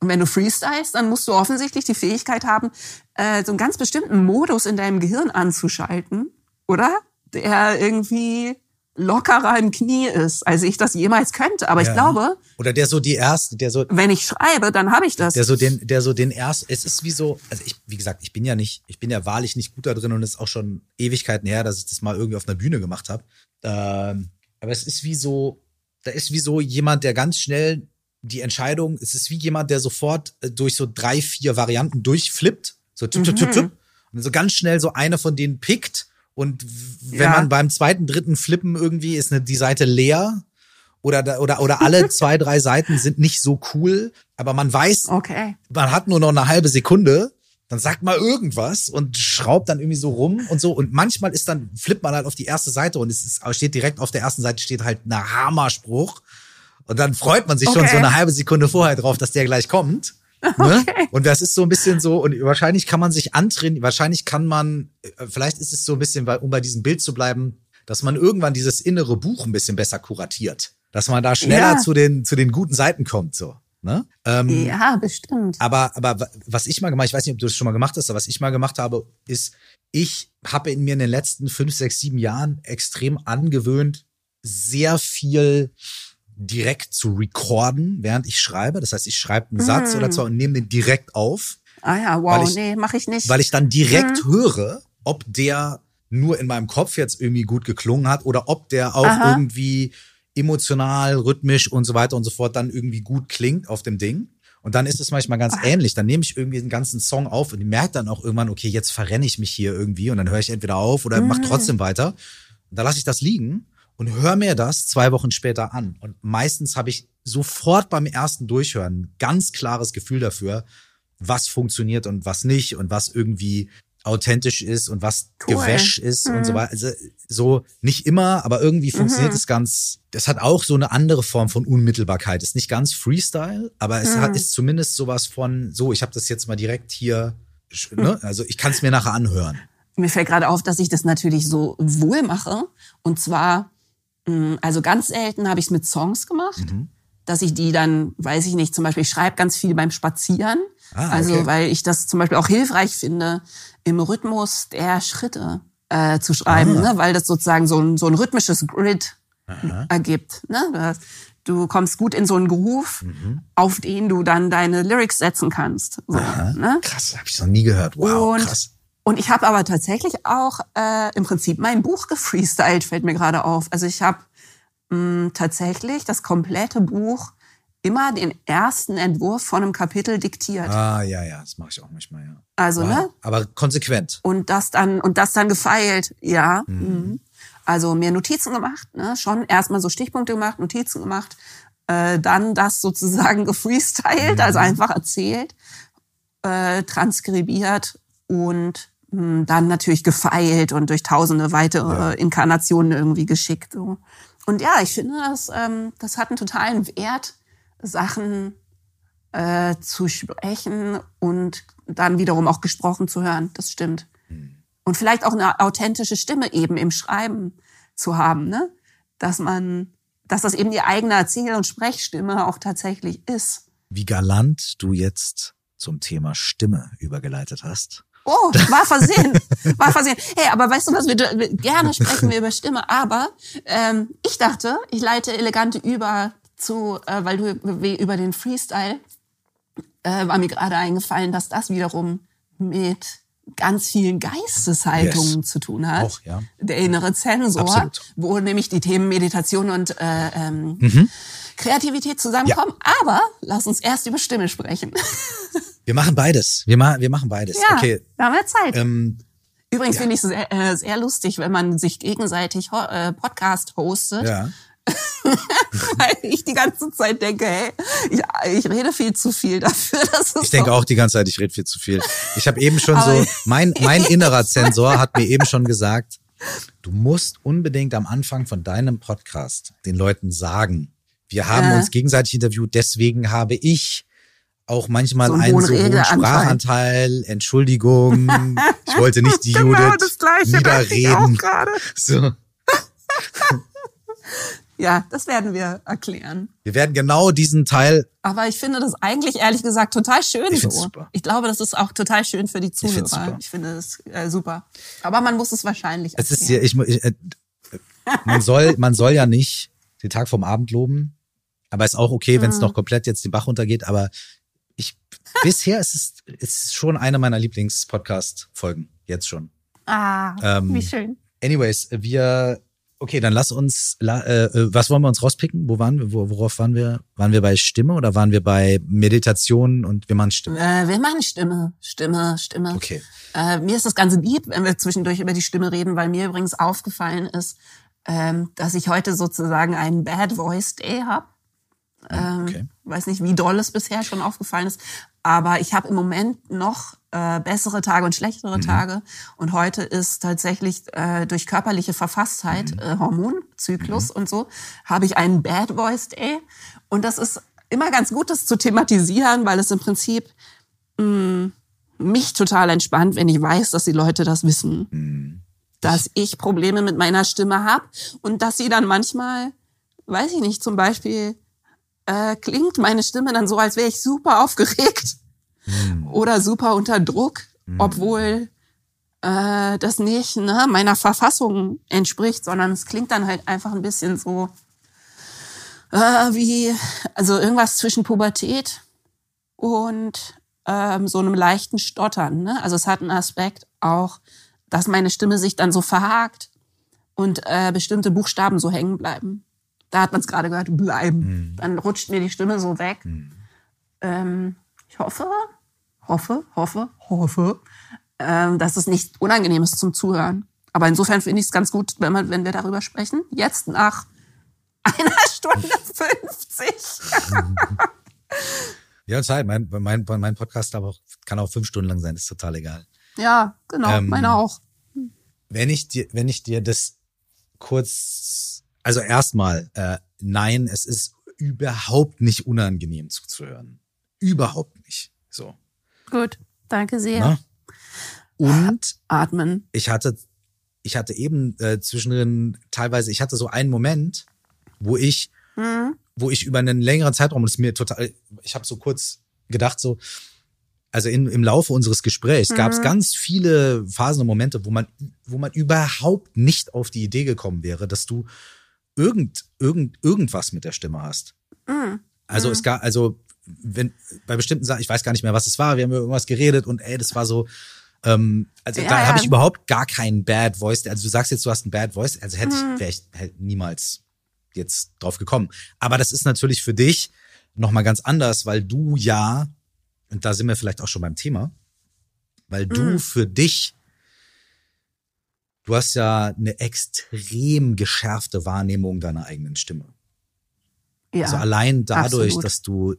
Und wenn du freestylst, dann musst du offensichtlich die Fähigkeit haben, äh, so einen ganz bestimmten Modus in deinem Gehirn anzuschalten, oder? Der irgendwie lockerer im Knie ist, als ich das jemals könnte. Aber Ja. ich glaube, Oder der so die erste, der so, wenn ich schreibe, dann habe ich das. der so den, der so den erst, es ist wie so, also ich, wie gesagt, ich bin ja nicht, ich bin ja wahrlich nicht gut da drin und es ist auch schon Ewigkeiten her, dass ich das mal irgendwie auf einer Bühne gemacht habe. Ähm, aber es ist wie so, da ist wie so jemand, der ganz schnell die Entscheidung, es ist wie jemand, der sofort äh, durch so drei, vier Varianten durchflippt, so tipp, tipp, tipp, tipp, und so ganz schnell so eine von denen pickt und wenn Ja. man beim zweiten, dritten Flippen irgendwie ist eine, die Seite leer oder, oder, oder alle [laughs] zwei, drei Seiten sind nicht so cool, aber man weiß, okay. man hat nur noch eine halbe Sekunde, dann sagt mal irgendwas und schraubt dann irgendwie so rum und so. Und manchmal ist dann, flippt man halt auf die erste Seite und es ist, steht direkt auf der ersten Seite steht halt ein Hammerspruch. Und dann freut man sich schon Okay. so eine halbe Sekunde vorher drauf, dass der gleich kommt. [laughs] Ne? Und das ist so ein bisschen so, und wahrscheinlich kann man sich antrainieren, wahrscheinlich kann man, äh, vielleicht ist es so ein bisschen, um bei diesem Bild zu bleiben, dass man irgendwann dieses innere Buch ein bisschen besser kuratiert. Dass man da schneller Ja. zu den, zu den guten Seiten kommt, so. Ne? Ähm, Ja, bestimmt. aber, aber wa- was ich mal gemacht, ich weiß nicht, ob du das schon mal gemacht hast, aber was ich mal gemacht habe, ist, ich habe in mir in den letzten fünf, sechs, sieben Jahren extrem angewöhnt, sehr viel direkt zu recorden, während ich schreibe. Das heißt, ich schreibe einen Satz oder zwei und nehme den direkt auf, Ah ja, wow, weil ich- nee, mache ich nicht. weil ich dann direkt höre, ob der nur in meinem Kopf jetzt irgendwie gut geklungen hat oder ob der auch Aha. irgendwie emotional, rhythmisch und so weiter und so fort dann irgendwie gut klingt auf dem Ding. Und dann ist es manchmal ganz ähnlich. Dann nehme ich irgendwie den ganzen Song auf und merke dann auch irgendwann, okay, jetzt verrenne ich mich hier irgendwie und dann höre ich entweder auf oder mach trotzdem weiter. Und dann lasse ich das liegen und höre mir das zwei Wochen später an. Und meistens habe ich sofort beim ersten Durchhören ein ganz klares Gefühl dafür, was funktioniert und was nicht und was irgendwie authentisch ist und was Cool. Gewäsch ist und so weiter. Also so nicht immer, aber irgendwie funktioniert es ganz. Das hat auch so eine andere Form von Unmittelbarkeit. Ist nicht ganz Freestyle, aber es hat, ist zumindest sowas von so. Ich habe das jetzt mal direkt hier. Ne? Also ich kann es mir nachher anhören. Mir fällt gerade auf, dass ich das natürlich so wohl mache. Und zwar, also ganz selten habe ich es mit Songs gemacht, Mhm. dass ich die dann, weiß ich nicht, zum Beispiel, ich schreibe ganz viel beim Spazieren. Ah, also okay. weil ich das zum Beispiel auch hilfreich finde, im Rhythmus der Schritte äh, zu schreiben, Ah. ne? weil das sozusagen so ein, so ein rhythmisches Grid ergibt. Ne? Du kommst gut in so einen Groove, Mhm. auf den du dann deine Lyrics setzen kannst. So, ne? Krass, habe ich noch nie gehört. Wow, und, krass. Und ich habe aber tatsächlich auch äh, im Prinzip mein Buch gefreestylt, fällt mir gerade auf. Also ich habe tatsächlich das komplette Buch immer den ersten Entwurf von einem Kapitel diktiert. Ah, ja, ja, das mache ich auch manchmal, ja. Also, Wow. ne? Aber konsequent. Und das dann und das dann gefeilt, ja. Mhm. Also mir Notizen gemacht, ne? Schon erstmal so Stichpunkte gemacht, Notizen gemacht, äh, dann das sozusagen [laughs] gefreestylt, also einfach erzählt, äh, transkribiert und dann natürlich gefeilt und durch tausende weitere Inkarnationen irgendwie geschickt. So. Und ja, ich finde, das, ähm, das hat einen totalen Wert, Sachen äh, zu sprechen und dann wiederum auch gesprochen zu hören. Das stimmt. Und vielleicht auch eine authentische Stimme eben im Schreiben zu haben, ne? Dass man, dass das eben die eigene Erzähl- und Sprechstimme auch tatsächlich ist. Wie galant du jetzt zum Thema Stimme übergeleitet hast. Oh, [laughs] war versehen. War versehen. Hey, aber weißt du was, wir, wir gerne sprechen wir über Stimme, aber ähm, ich dachte, ich leite elegante über zu, äh, weil du über den Freestyle äh, war mir gerade eingefallen, dass das wiederum mit ganz vielen Geisteshaltungen Yes. zu tun hat. Auch, ja. Der innere Zensor, Absolut. wo nämlich die Themen Meditation und äh, ähm, Mhm. Kreativität zusammenkommen. Aber lass uns erst über Stimme sprechen. [laughs] Wir machen beides. Wir, ma wir machen beides. Ja, Okay. wir haben ja Zeit. Ähm, Übrigens finde ich es sehr, äh, sehr lustig, wenn man sich gegenseitig ho äh, Podcast hostet, ja. [laughs] weil ich die ganze Zeit denke, hey, ich, ich rede viel zu viel dafür. Dass es Ich denke auch die ganze Zeit, ich rede viel zu viel. Ich habe eben schon [laughs] so, mein, mein [laughs] innerer Zensor hat mir eben schon gesagt, du musst unbedingt am Anfang von deinem Podcast den Leuten sagen, wir haben Ja. uns gegenseitig interviewt, deswegen habe ich auch manchmal So einen einen so hohen. Sprachanteil. Entschuldigung, ich wollte nicht die [laughs] Genau Judith das Gleiche ich niederreden. gerade. So. [laughs] Ja, das werden wir erklären. Wir werden genau diesen Teil. Aber ich finde das eigentlich ehrlich gesagt total schön Ich so. super. Ich glaube, das ist auch total schön für die Zuhörer. super. Ich, finde es äh, super. Aber man muss es wahrscheinlich Es ist ja, ich, ich äh, man soll, man soll ja nicht den Tag vom Abend loben, aber ist auch okay, wenn es Mhm. noch komplett jetzt den Bach runtergeht. Aber ich bisher ist es ist schon eine meiner Lieblings-Podcast-Folgen jetzt schon. Ah, Ähm, wie schön. Anyways, wir okay, dann lass uns. La, äh, äh, was wollen wir uns rauspicken? Wo waren wir? Wo, worauf waren wir? Waren wir bei Stimme oder waren wir bei Meditation und wir machen Stimme? Äh, wir machen Stimme, Stimme, Stimme. Okay. Äh, mir ist das ganz lieb, wenn wir zwischendurch über die Stimme reden, weil mir übrigens aufgefallen ist, ähm, dass ich heute sozusagen einen Bad Voice Day habe. Ähm, Okay. Weiß nicht, wie doll es bisher schon aufgefallen ist, aber ich habe im Moment noch äh, bessere Tage und schlechtere Tage. Und heute ist tatsächlich äh, durch körperliche Verfasstheit, äh, Hormonzyklus und so, habe ich einen Bad Voice Day. Und das ist immer ganz gut, das zu thematisieren, weil es im Prinzip mh, mich total entspannt, wenn ich weiß, dass die Leute das wissen. Dass ich Probleme mit meiner Stimme habe und dass sie dann manchmal, weiß ich nicht, zum Beispiel äh, klingt meine Stimme dann so, als wäre ich super aufgeregt oder super unter Druck, obwohl äh, das nicht ne, meiner Verfassung entspricht, sondern es klingt dann halt einfach ein bisschen so äh, wie, also irgendwas zwischen Pubertät und ähm, so einem leichten Stottern. Ne? Also es hat einen Aspekt auch, dass meine Stimme sich dann so verhakt und äh, bestimmte Buchstaben so hängen bleiben. Da hat man es gerade gehört, bleiben. Dann rutscht mir die Stimme so weg. Ähm, ich hoffe, hoffe, hoffe, hoffe, ähm, dass es nicht unangenehm ist zum Zuhören. Aber insofern finde ich es ganz gut, wenn, man, wenn wir darüber sprechen. Jetzt nach einer Stunde 50. [laughs] Ja, Zeit. Mein, mein, mein Podcast aber auch, kann auch fünf Stunden lang sein, ist total egal. Ja, genau, Ähm, meine auch. Wenn ich dir, wenn ich dir das kurz, also erstmal, äh, nein, es ist überhaupt nicht unangenehm zuzuhören. Überhaupt nicht. So. Gut, danke sehr. Ne? Und Atmen. ich hatte, ich hatte eben äh, zwischendrin teilweise, ich hatte so einen Moment, wo ich, wo ich über einen längeren Zeitraum, und es mir total, ich habe so kurz gedacht, so, also in, im Laufe unseres Gesprächs gab es ganz viele Phasen und Momente, wo man, wo man überhaupt nicht auf die Idee gekommen wäre, dass du irgend, irgend, irgendwas mit der Stimme hast. Also es gab, also wenn bei bestimmten Sachen, ich weiß gar nicht mehr, was es war, wir haben über irgendwas geredet und ey, das war so, ähm, also Ja, da habe ich überhaupt gar keinen Bad Voice. Also du sagst jetzt, du hast einen Bad Voice, also hätte ich, wäre ich halt niemals jetzt drauf gekommen. Aber das ist natürlich für dich nochmal ganz anders, weil du ja, und da sind wir vielleicht auch schon beim Thema, weil du für dich, du hast ja eine extrem geschärfte Wahrnehmung deiner eigenen Stimme. Ja. Also allein dadurch, absolut. dass du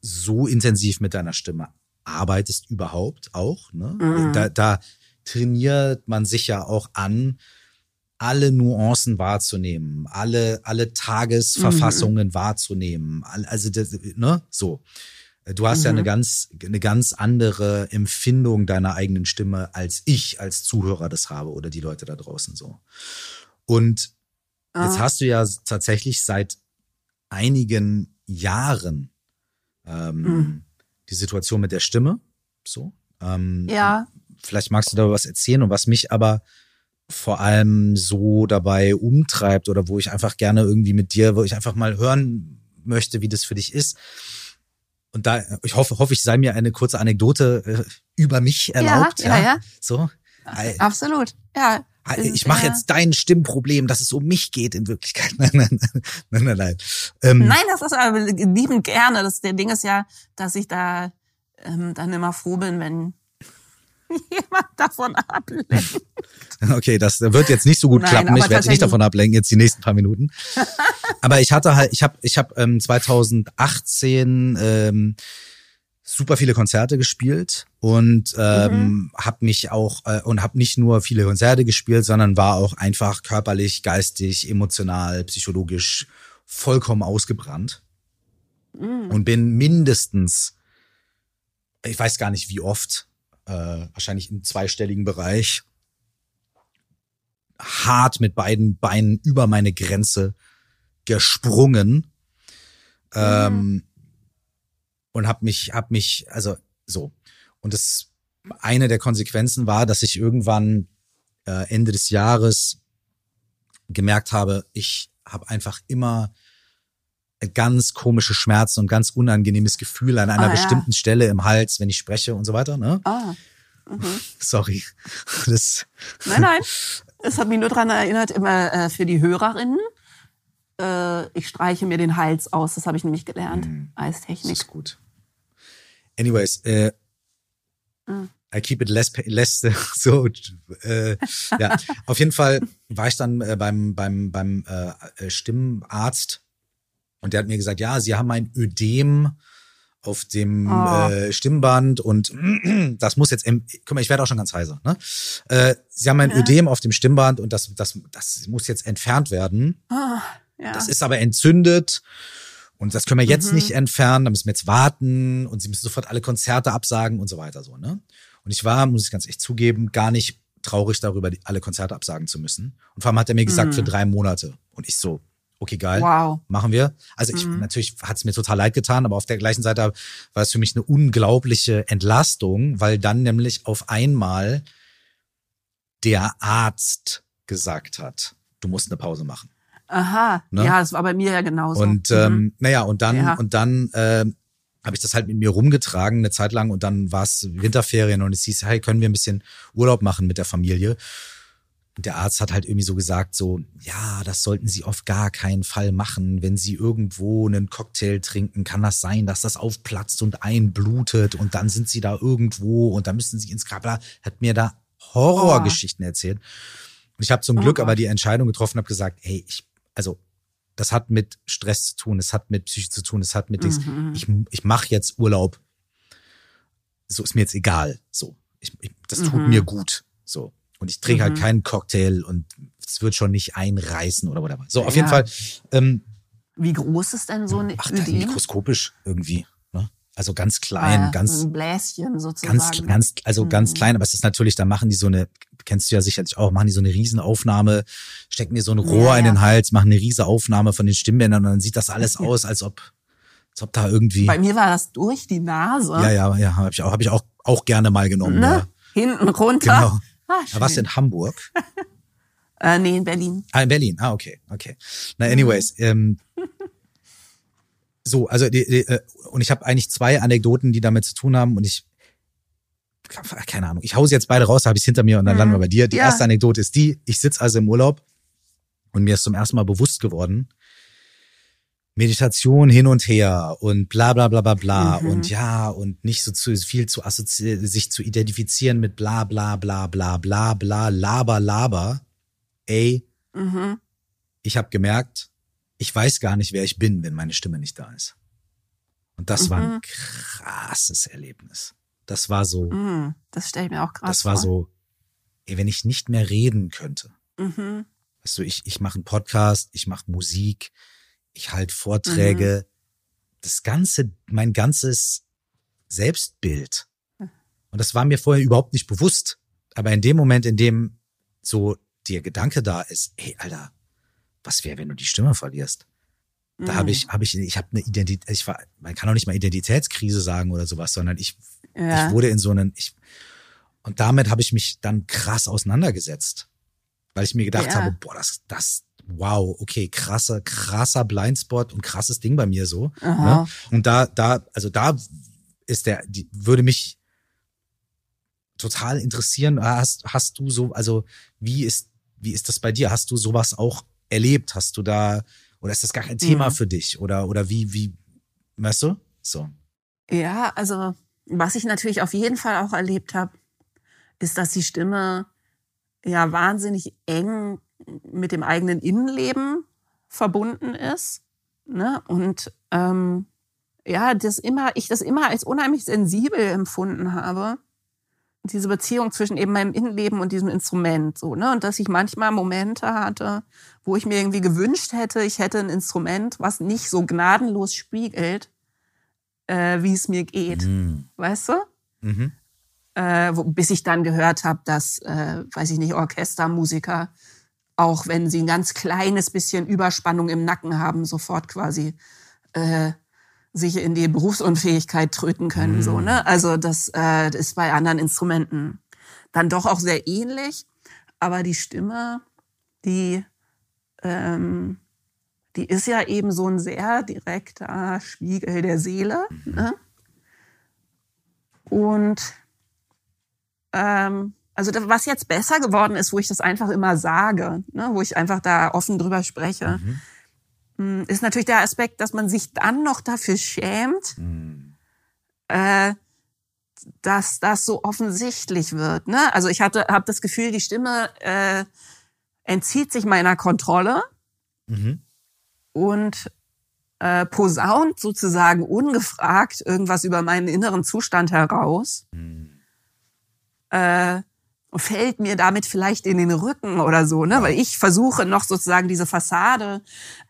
so intensiv mit deiner Stimme arbeitest überhaupt auch, ne? Mhm. Da, da trainiert man sich ja auch an, alle Nuancen wahrzunehmen, alle, alle Tagesverfassungen Mhm. wahrzunehmen, also das, ne, so. Du hast ja Mhm. eine ganz, eine ganz andere Empfindung deiner eigenen Stimme, als ich als Zuhörer das habe oder die Leute da draußen so. Und Jetzt Ah. hast du ja tatsächlich seit einigen Jahren ähm, Mhm. die Situation mit der Stimme. So. Ähm, ja, Vielleicht magst du da was erzählen und was mich aber vor allem so dabei umtreibt oder wo ich einfach gerne irgendwie mit dir, wo ich einfach mal hören möchte, wie das für dich ist. Und da, ich hoffe, hoffe, ich sei mir eine kurze Anekdote äh, über mich erlaubt. ja, ja. So. Äh, absolut. Ja. ich mache Äh, jetzt dein Stimmproblem, dass es um mich geht in Wirklichkeit. [laughs] Nein, nein, nein, nein, nein. Ähm, Nein, das ist aber liebend gerne. Das der Ding ist ja, dass ich da ähm, dann immer froh bin, wenn jemand davon ablenkt. Okay, das wird jetzt nicht so gut Nein, klappen. Ich werde dich nicht davon ablenken jetzt die nächsten paar Minuten. aber ich hatte halt, ich habe, ich habe ähm, 2018 ähm, super viele Konzerte gespielt und ähm, Mhm. habe mich auch äh, und habe nicht nur viele Konzerte gespielt, sondern war auch einfach körperlich, geistig, emotional, psychologisch vollkommen ausgebrannt Mhm. und bin mindestens, ich weiß gar nicht wie oft, äh, wahrscheinlich im zweistelligen Bereich, hart mit beiden Beinen über meine Grenze gesprungen ähm, und habe mich, hab mich, also so. Und das eine der Konsequenzen war, dass ich irgendwann äh, Ende des Jahres gemerkt habe, ich habe einfach immer ganz komische Schmerzen und ganz unangenehmes Gefühl an einer ja. bestimmten Stelle im Hals, wenn ich spreche und so weiter. Ne? Ah. Mhm. [laughs] Sorry. Das, Nein, nein. Es hat mich nur daran erinnert, immer äh, für die Hörerinnen. Äh, ich streiche mir den Hals aus. Das habe ich nämlich gelernt als das Technik. ist gut. Anyways, äh, Mhm. I keep it less, less [laughs] so. Äh, ja, auf jeden Fall war ich dann äh, beim beim beim äh, äh, Stimmarzt und der hat mir gesagt, ja, Sie haben ein Ödem auf dem Oh. äh, Stimmband und [clears throat] das muss jetzt, guck mal, ich werde auch schon ganz heiser. Ne? Äh, Sie haben ein Ja. Ödem auf dem Stimmband und das das das muss jetzt entfernt werden. Ah, ja. Das ist aber entzündet und das können wir jetzt Mhm. nicht entfernen, da müssen wir jetzt warten und sie müssen sofort alle Konzerte absagen und so weiter so, ne? Und ich war, muss ich ganz echt zugeben, gar nicht traurig darüber, alle Konzerte absagen zu müssen. Und vor allem hat er mir gesagt, Mhm. für drei Monate. Und ich so, okay, geil, wow. machen wir. Also ich, Mhm. natürlich hat es mir total leid getan, aber auf der gleichen Seite war es für mich eine unglaubliche Entlastung, weil dann nämlich auf einmal der Arzt gesagt hat, du musst eine Pause machen. Aha. Ne? Ja, das war bei mir ja genauso. Und Mhm. ähm, naja, und dann Ja. und dann ähm, habe ich das halt mit mir rumgetragen eine Zeit lang und dann war es Winterferien und es hieß, hey, können wir ein bisschen Urlaub machen mit der Familie? Und der Arzt hat halt irgendwie so gesagt, so, ja, das sollten Sie auf gar keinen Fall machen. Wenn Sie irgendwo einen Cocktail trinken, kann das sein, dass das aufplatzt und einblutet und dann sind Sie da irgendwo und dann müssen Sie ins Grab. Hat mir da Horrorgeschichten erzählt. Und ich habe zum Oh Glück Gott. aber die Entscheidung getroffen, habe gesagt, hey, ich, also das hat mit Stress zu tun, es hat mit Psyche zu tun, es hat mit Dings. Mhm. Ich, ich mache jetzt Urlaub. So ist mir jetzt egal. So, ich, ich, das tut Mhm. mir gut. So und ich trinke halt Mhm. keinen Cocktail und es wird schon nicht einreißen oder whatever. So auf jeden Ja. Fall. Ähm, Wie groß ist denn so ein ach, Ödem? mikroskopisch irgendwie. Ne? Also ganz klein, Ah, ganz so ein Bläschen sozusagen. ganz, ganz, also ganz Mhm. klein, aber es ist natürlich, da machen die so eine, kennst du ja sicherlich auch, machen die so eine Riesenaufnahme, stecken dir so ein Rohr Ja, in den ja. Hals, machen eine Riesenaufnahme von den Stimmbändern und dann sieht das alles aus, als ob, als ob da irgendwie, Bei mir war das durch die Nase. ja, ja, ja, habe ich auch, habe ich auch, auch gerne mal genommen, Ne? ja. Hinten runter. Genau. Ah, Da warst du in Hamburg? [laughs] Äh, nee, in Berlin. Ah, in Berlin. Ah, okay, okay. Na, anyways, ähm, so, also die, die, äh, und ich habe eigentlich zwei Anekdoten, die damit zu tun haben und ich keine Ahnung, ich hause jetzt beide raus, da habe ich hinter mir und dann Mhm. landen wir bei dir. Die Ja. erste Anekdote ist die, ich sitze also im Urlaub und mir ist zum ersten Mal bewusst geworden, Meditation hin und her und bla bla bla bla bla Mhm. und ja und nicht so zu viel zu assozi sich zu identifizieren mit bla bla bla bla bla bla laber laber. Ey, Mhm. ich habe gemerkt, ich weiß gar nicht, wer ich bin, wenn meine Stimme nicht da ist. Und das war ein Mhm. krasses Erlebnis. Das war so, Mhm. Das stelle ich mir auch krass das war vor. so, ey, wenn ich nicht mehr reden könnte. Mhm. Weißt du, ich, ich mache einen Podcast, ich mache Musik, ich halte Vorträge. Das ganze, mein ganzes Selbstbild. Und das war mir vorher überhaupt nicht bewusst. Aber in dem Moment, in dem so der Gedanke da ist, ey, Alter, was wäre, wenn du die Stimme verlierst? Da Mhm. habe ich, habe ich, ich habe eine Identität, ich war, man kann auch nicht mal Identitätskrise sagen oder sowas, sondern ich, ja. ich wurde in so einen, ich, und damit habe ich mich dann krass auseinandergesetzt. Weil ich mir gedacht Ja. habe, boah, das, das, wow, okay, krasser, krasser Blindspot und krasses Ding bei mir so. Ne? Und da, da, also da ist der, die, würde mich total interessieren, hast, hast du so, also wie ist, wie ist das bei dir? Hast du sowas auch erlebt? Hast du da, oder ist das gar kein Thema Mhm. für dich? Oder, oder wie, wie, weißt du? So. Ja, also was ich natürlich auf jeden Fall auch erlebt habe, ist, dass die Stimme ja wahnsinnig eng mit dem eigenen Innenleben verbunden ist. Ne? Und ähm, ja, das immer, ich das immer als unheimlich sensibel empfunden habe. Diese Beziehung zwischen eben meinem Innenleben und diesem Instrument, so, ne? Und dass ich manchmal Momente hatte, wo ich mir irgendwie gewünscht hätte, ich hätte ein Instrument, was nicht so gnadenlos spiegelt, äh, wie es mir geht. Mhm. Weißt du? Mhm. Äh, wo, bis ich dann gehört habe, dass, äh, weiß ich nicht, Orchestermusiker auch wenn sie ein ganz kleines bisschen Überspannung im Nacken haben, sofort quasi äh, sich in die Berufsunfähigkeit tröten können. Mm. So, ne? Also das, äh, ist bei anderen Instrumenten dann doch auch sehr ähnlich, aber die Stimme, die ähm, die ist ja eben so ein sehr direkter Spiegel der Seele. Mhm. Ne? Und ähm, also was jetzt besser geworden ist, wo ich das einfach immer sage, ne, wo ich einfach da offen drüber spreche, mhm. Hm, ist natürlich der Aspekt, dass man sich dann noch dafür schämt, mhm. äh, dass das so offensichtlich wird. Ne? Also ich hatte, habe das Gefühl, die Stimme äh, entzieht sich meiner Kontrolle mhm. und äh, posaunt sozusagen ungefragt irgendwas über meinen inneren Zustand heraus. Mhm. Äh, fällt mir damit vielleicht in den Rücken oder so, ne? Weil ich versuche noch sozusagen diese Fassade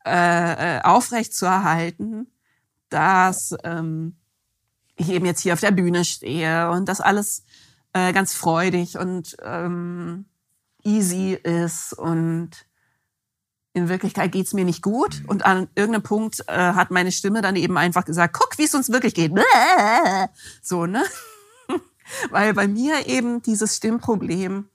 äh, äh, aufrecht zu erhalten, dass ähm, ich eben jetzt hier auf der Bühne stehe und das alles äh, ganz freudig und ähm, easy ist und in Wirklichkeit geht's mir nicht gut mhm. und an irgendeinem Punkt äh, hat meine Stimme dann eben einfach gesagt, guck, wie es uns wirklich geht. So, ne? Weil bei mir eben dieses Stimmproblem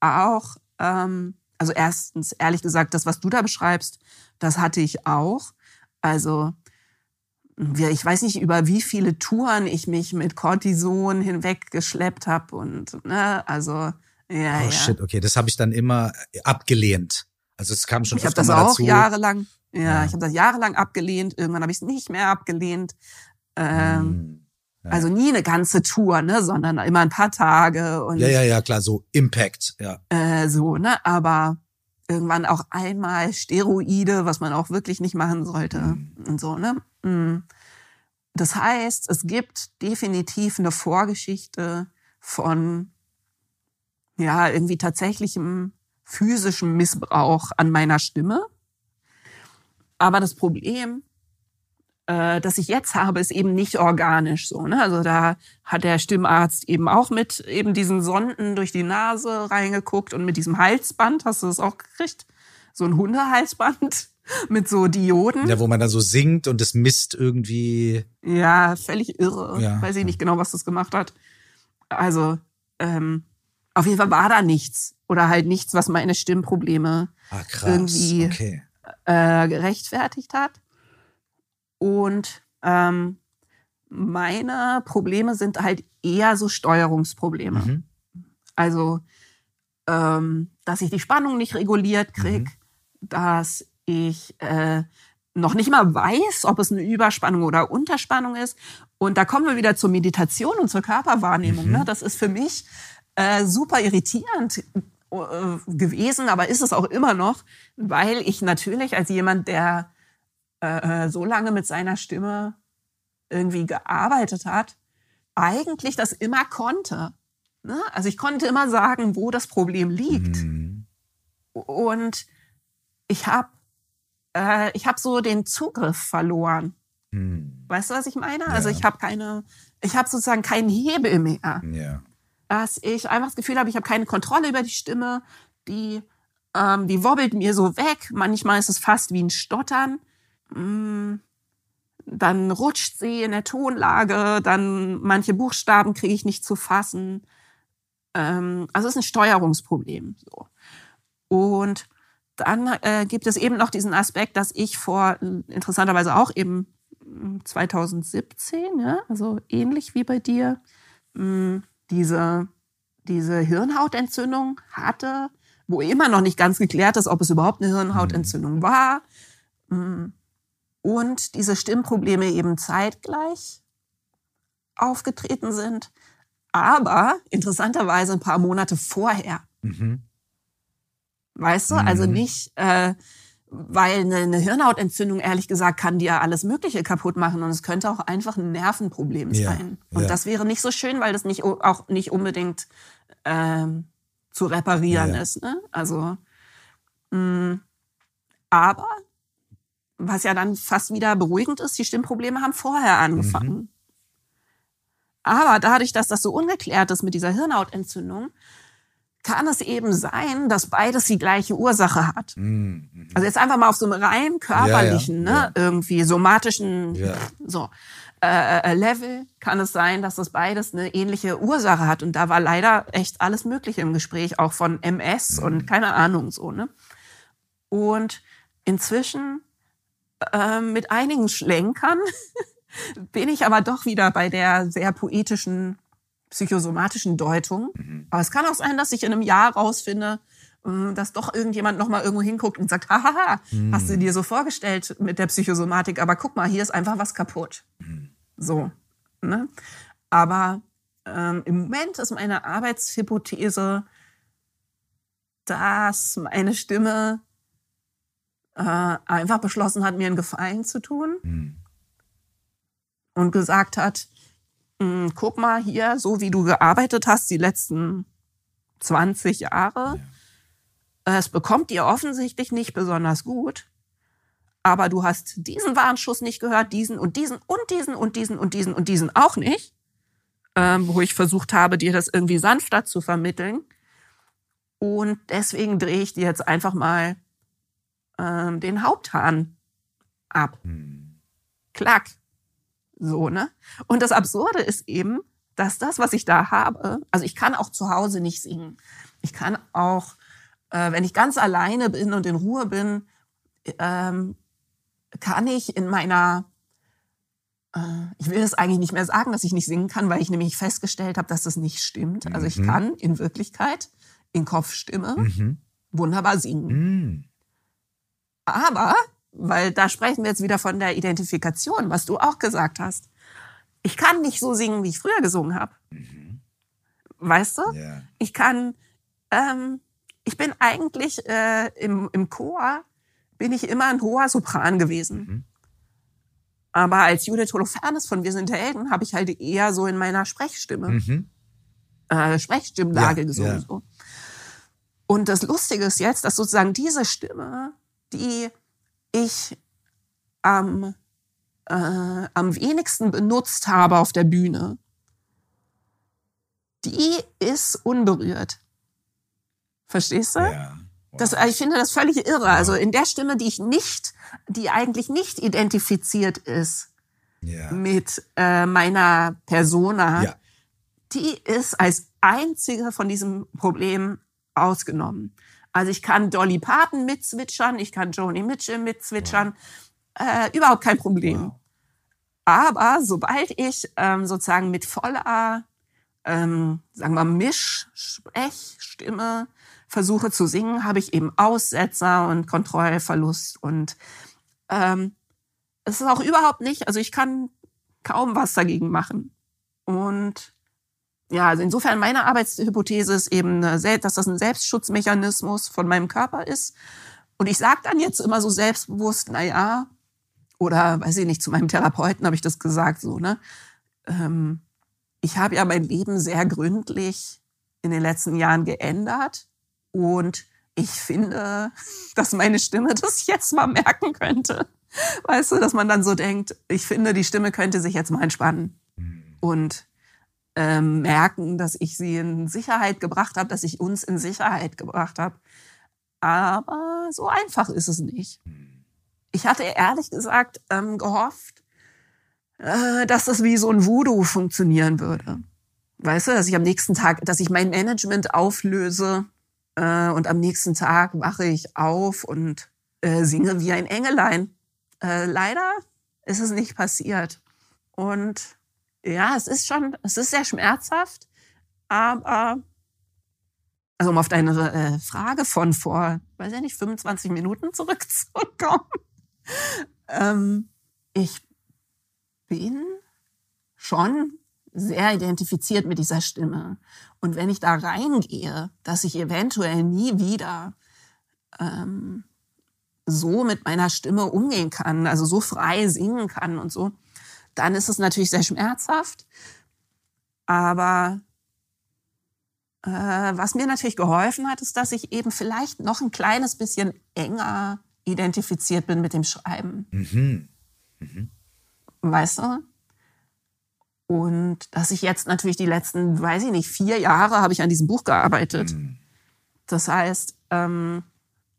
auch, ähm, also erstens, ehrlich gesagt, das, was du da beschreibst, das hatte ich auch. Also ich weiß nicht, über wie viele Touren ich mich mit Cortison hinweggeschleppt habe und ne, also ja, oh ja. shit, okay, das habe ich dann immer abgelehnt. Also es kam schon ich öfter das mal auch dazu. jahrelang. Ja, ja. ich habe das jahrelang abgelehnt. Irgendwann habe ich es nicht mehr abgelehnt. Ähm, hm. Also nie eine ganze Tour, ne, sondern immer ein paar Tage und ja, ja, ja, klar, so Impact, ja. Äh, so, ne, aber irgendwann auch einmal Steroide, was man auch wirklich nicht machen sollte mhm. und so, ne. Mhm. Das heißt, es gibt definitiv eine Vorgeschichte von ja irgendwie tatsächlichem physischen Missbrauch an meiner Stimme. Aber das Problem äh, das ich jetzt habe, ist eben nicht organisch so. Ne? Also da hat der Stimmarzt eben auch mit eben diesen Sonden durch die Nase reingeguckt und mit diesem Halsband, hast du das auch gekriegt? So ein Hundehalsband [laughs] mit so Dioden. Ja, wo man dann so singt und es misst irgendwie. Ja, völlig irre. Ja. Weiß ich nicht genau, was das gemacht hat. Also, ähm, auf jeden Fall war da nichts. Oder halt nichts, was meine Stimmprobleme ah, irgendwie okay. äh, gerechtfertigt hat. Und ähm, meine Probleme sind halt eher so Steuerungsprobleme. Mhm. Also, ähm, dass ich die Spannung nicht reguliert krieg, mhm. dass ich äh, noch nicht mal weiß, ob es eine Überspannung oder Unterspannung ist. Und da kommen wir wieder zur Meditation und zur Körperwahrnehmung. Mhm. Ne? Das ist für mich äh, super irritierend äh, gewesen, aber ist es auch immer noch, weil ich natürlich als jemand, der äh, äh, so lange mit seiner Stimme irgendwie gearbeitet hat, eigentlich das immer konnte. Ne? Also ich konnte immer sagen, wo das Problem liegt. Mhm. Und ich habe äh, ich habe so den Zugriff verloren. Mhm. Weißt du, was ich meine? Ja. Also ich habe keine, ich habe sozusagen keinen Hebel mehr. Ja. Dass ich einfach das Gefühl habe, ich habe keine Kontrolle über die Stimme, die, ähm, die wobbelt mir so weg. Manchmal ist es fast wie ein Stottern. Mm, dann rutscht sie in der Tonlage, dann manche Buchstaben kriege ich nicht zu fassen. Ähm, also es ist ein Steuerungsproblem. So. Und dann äh, gibt es eben noch diesen Aspekt, dass ich vor, interessanterweise auch eben 2017, ja, also ähnlich wie bei dir, mh, diese, diese Hirnhautentzündung hatte, wo immer noch nicht ganz geklärt ist, ob es überhaupt eine Hirnhautentzündung war. Mh, und diese Stimmprobleme eben zeitgleich aufgetreten sind, aber interessanterweise ein paar Monate vorher. Mhm. Weißt du, also mhm. also nicht, äh, weil eine, eine, Hirnhautentzündung, ehrlich gesagt, kann dir alles Mögliche kaputt machen und es könnte auch einfach ein Nervenproblem ja, sein. Und ja. das wäre nicht so schön, weil das nicht auch nicht unbedingt ähm, zu reparieren ja. ist. Ne? Also, mh, mm, aber was ja dann fast wieder beruhigend ist, die Stimmprobleme haben vorher angefangen. Mhm. Aber dadurch, dass das so ungeklärt ist mit dieser Hirnhautentzündung, kann es eben sein, dass beides die gleiche Ursache hat. Mhm. Mhm. Also jetzt einfach mal auf so einem rein körperlichen, Ja, ja, ne, irgendwie somatischen, Ja. so äh, äh, Level kann es sein, dass das beides eine ähnliche Ursache hat. Und da war leider echt alles Mögliche im Gespräch, auch von MS und keine Ahnung so, ne. Und inzwischen äh, mit einigen Schlenkern [laughs] bin ich aber doch wieder bei der sehr poetischen psychosomatischen Deutung. Aber es kann auch sein, dass ich in einem Jahr rausfinde, ähm, dass doch irgendjemand noch mal irgendwo hinguckt und sagt, hahaha, hast du dir so vorgestellt mit der Psychosomatik, aber guck mal, hier ist einfach was kaputt. So. Ne? Aber ähm, im Moment ist meine Arbeitshypothese, dass meine Stimme äh, einfach beschlossen hat, mir einen Gefallen zu tun Mhm. und gesagt hat, "Mm, guck mal hier, so wie du gearbeitet hast die letzten 20 Jahre, es bekommt dir offensichtlich nicht besonders gut, aber du hast diesen Warnschuss nicht gehört, diesen und diesen und diesen und diesen und diesen und diesen auch nicht, ähm, wo ich versucht habe, dir das irgendwie sanfter zu vermitteln. Und deswegen drehe ich dir jetzt einfach mal ähm, den Haupthahn ab. Mhm. Klack. So, ne? Und das Absurde ist eben, dass das, was ich da habe, also ich kann auch zu Hause nicht singen. Ich kann auch, äh, wenn ich ganz alleine bin und in Ruhe bin, ähm, kann ich in meiner, äh, ich will es eigentlich nicht mehr sagen, dass ich nicht singen kann, weil ich nämlich festgestellt habe, dass das nicht stimmt. Also ich Mhm. kann in Wirklichkeit in Kopfstimme Mhm. wunderbar singen. Mhm. Aber, weil da sprechen wir jetzt wieder von der Identifikation, was du auch gesagt hast. Ich kann nicht so singen, wie ich früher gesungen habe. Weißt du? Ja. Ich kann, ähm, ich bin eigentlich äh, im, im Chor, bin ich immer ein hoher Sopran gewesen. Mhm. Aber als Judith Holofernes von Wir sind Helden habe ich halt eher so in meiner Sprechstimme Mhm. äh, Sprechstimmlage Ja, gesungen. ja. So. Und das Lustige ist jetzt, dass sozusagen diese Stimme, die ich am, äh, am wenigsten benutzt habe auf der Bühne, die ist unberührt. Verstehst du? Ja. Wow. Das, ich finde das völlig irre. Also in der Stimme, die ich nicht, die eigentlich nicht identifiziert ist ja. mit äh, meiner Persona, Ja. die ist als einzige von diesem Problem ausgenommen. Also ich kann Dolly Parton mitzwitschern, ich kann Joni Mitchell mitzwitschern, äh, überhaupt kein Problem. Aber sobald ich ähm, sozusagen mit voller, ähm, sagen wir, Mischsprechstimme versuche zu singen, habe ich eben Aussetzer und Kontrollverlust und ähm, es ist auch überhaupt nicht, also ich kann kaum was dagegen machen. Und ja, also insofern meine Arbeitshypothese ist eben, dass das ein Selbstschutzmechanismus von meinem Körper ist. Und ich sage dann jetzt immer so selbstbewusst, na ja, oder weiß ich nicht, zu meinem Therapeuten habe ich das gesagt, so, ne? Ähm, ich habe ja mein Leben sehr gründlich in den letzten Jahren geändert und ich finde, [laughs] dass meine Stimme das jetzt mal merken könnte. Weißt du, dass man dann so denkt, ich finde, die Stimme könnte sich jetzt mal entspannen und ähm, merken, dass ich sie in Sicherheit gebracht habe, dass ich uns in Sicherheit gebracht habe. Aber so einfach ist es nicht. Ich hatte ehrlich gesagt ähm, gehofft, äh, dass das wie so ein Voodoo funktionieren würde. Weißt du, dass ich am nächsten Tag, dass ich mein Management auflöse äh, und am nächsten Tag wache ich auf und äh, singe wie ein Engelein. Äh, leider ist es nicht passiert. Und ja, es ist schon, es ist sehr schmerzhaft, aber also um auf deine äh, Frage von vor, weiß ich nicht, 25 Minuten zurückzukommen. [laughs] ähm, ich bin schon sehr identifiziert mit dieser Stimme. Und wenn ich da reingehe, dass ich eventuell nie wieder ähm, so mit meiner Stimme umgehen kann, also so frei singen kann und so, dann ist es natürlich sehr schmerzhaft. Aber äh, was mir natürlich geholfen hat, ist, dass ich eben vielleicht noch ein kleines bisschen enger identifiziert bin mit dem Schreiben. Mhm. Weißt du? Und dass ich jetzt natürlich die letzten, weiß ich nicht, vier Jahre habe ich an diesem Buch gearbeitet. Mhm. Das heißt, ähm,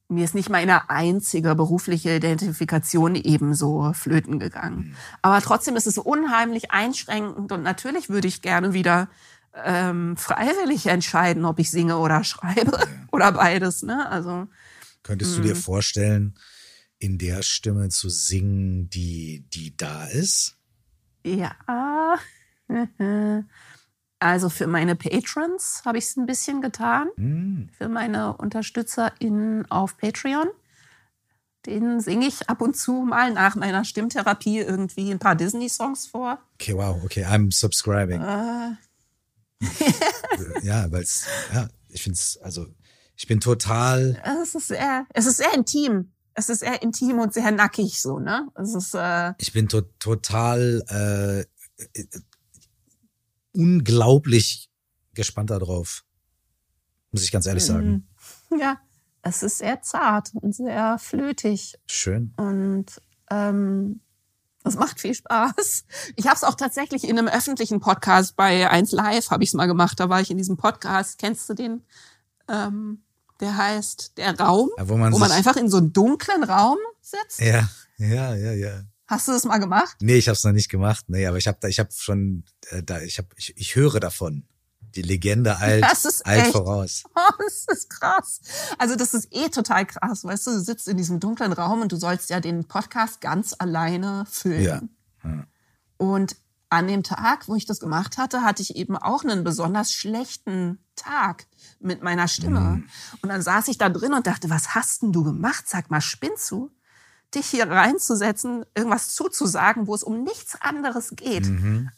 mir ist nicht meine einzige berufliche Identifikation ebenso flöten gegangen. Aber trotzdem ist es unheimlich einschränkend und natürlich würde ich gerne wieder ähm, freiwillig entscheiden, ob ich singe oder schreibe [laughs] oder beides. Ne? Also Könntest du dir vorstellen, in der Stimme zu singen, die, die da ist? ja. [laughs] Also für meine Patrons habe ich es ein bisschen getan. Hm. Für meine UnterstützerInnen auf Patreon. Den singe ich ab und zu mal nach meiner Stimmtherapie irgendwie ein paar Disney-Songs vor. Okay, wow, okay, I'm subscribing. Äh, [laughs] Ja, weil es, ja, ich finde es, also, ich bin total, es ist sehr, es ist sehr intim. Es ist sehr intim und sehr nackig so, ne? Es ist, äh, ich bin to total äh, äh, unglaublich gespannt darauf. Muss ich ganz ehrlich sagen. [laughs] ja, es ist sehr zart und sehr flötig Schön. und ähm, es macht viel Spaß. Ich habe es auch tatsächlich in einem öffentlichen Podcast bei 1 Live habe ich es mal gemacht. Da war ich in diesem Podcast. Kennst du den? Ähm, der heißt Der Raum, Ja, wo man wo man einfach in so einem dunklen Raum sitzt. Ja, ja, ja, ja. Hast du das mal gemacht? Nee, ich habe es noch nicht gemacht. Nee, aber ich habe da, ich habe schon, äh, da, ich habe, ich, ich höre davon. Die Legende eilt, Das ist eilt echt- voraus. [laughs] Oh, das ist krass. Also das ist eh total krass, weißt du, du sitzt in diesem dunklen Raum und du sollst ja den Podcast ganz alleine füllen. Ja. Ja. Und an dem Tag, wo ich das gemacht hatte, hatte ich eben auch einen besonders schlechten Tag mit meiner Stimme. Und dann saß ich da drin und dachte, was hast denn du gemacht? Sag mal, spinnst du? Dich hier reinzusetzen, irgendwas zuzusagen, wo es um nichts anderes geht,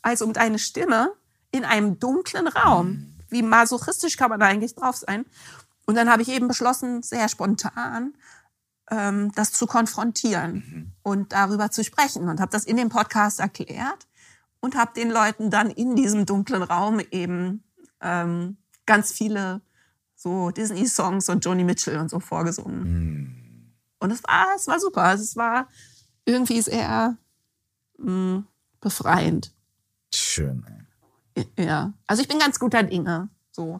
als um deine Stimme in einem dunklen Raum. Wie masochistisch kann man da eigentlich drauf sein? Und dann habe ich eben beschlossen, sehr spontan, ähm, das zu konfrontieren und darüber zu sprechen und habe das in dem Podcast erklärt und habe den Leuten dann in diesem dunklen Raum eben ähm, ganz viele so Disney-Songs und Joni Mitchell und so vorgesungen. Und es war, es war super. Also es war irgendwie sehr mh, befreiend. Schön. Ey. Ja. Also ich bin ganz guter Dinge. So.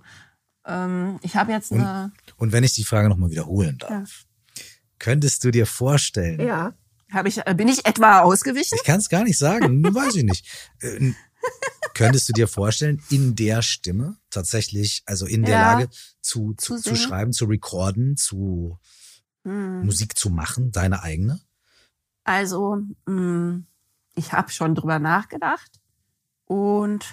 Ähm, ich habe jetzt eine. Und wenn ich die Frage nochmal wiederholen darf, Ja. könntest du dir vorstellen, ja. Hab ich, äh, bin ich etwa ausgewichen? ich kann es gar nicht sagen, [laughs] weiß ich nicht. Äh, könntest du dir vorstellen, in der Stimme tatsächlich, also in der Ja. Lage zu, zu, Zu zu schreiben, zu recorden, zu Hm. Musik zu machen, deine eigene? Also, mh, ich habe schon drüber nachgedacht. Und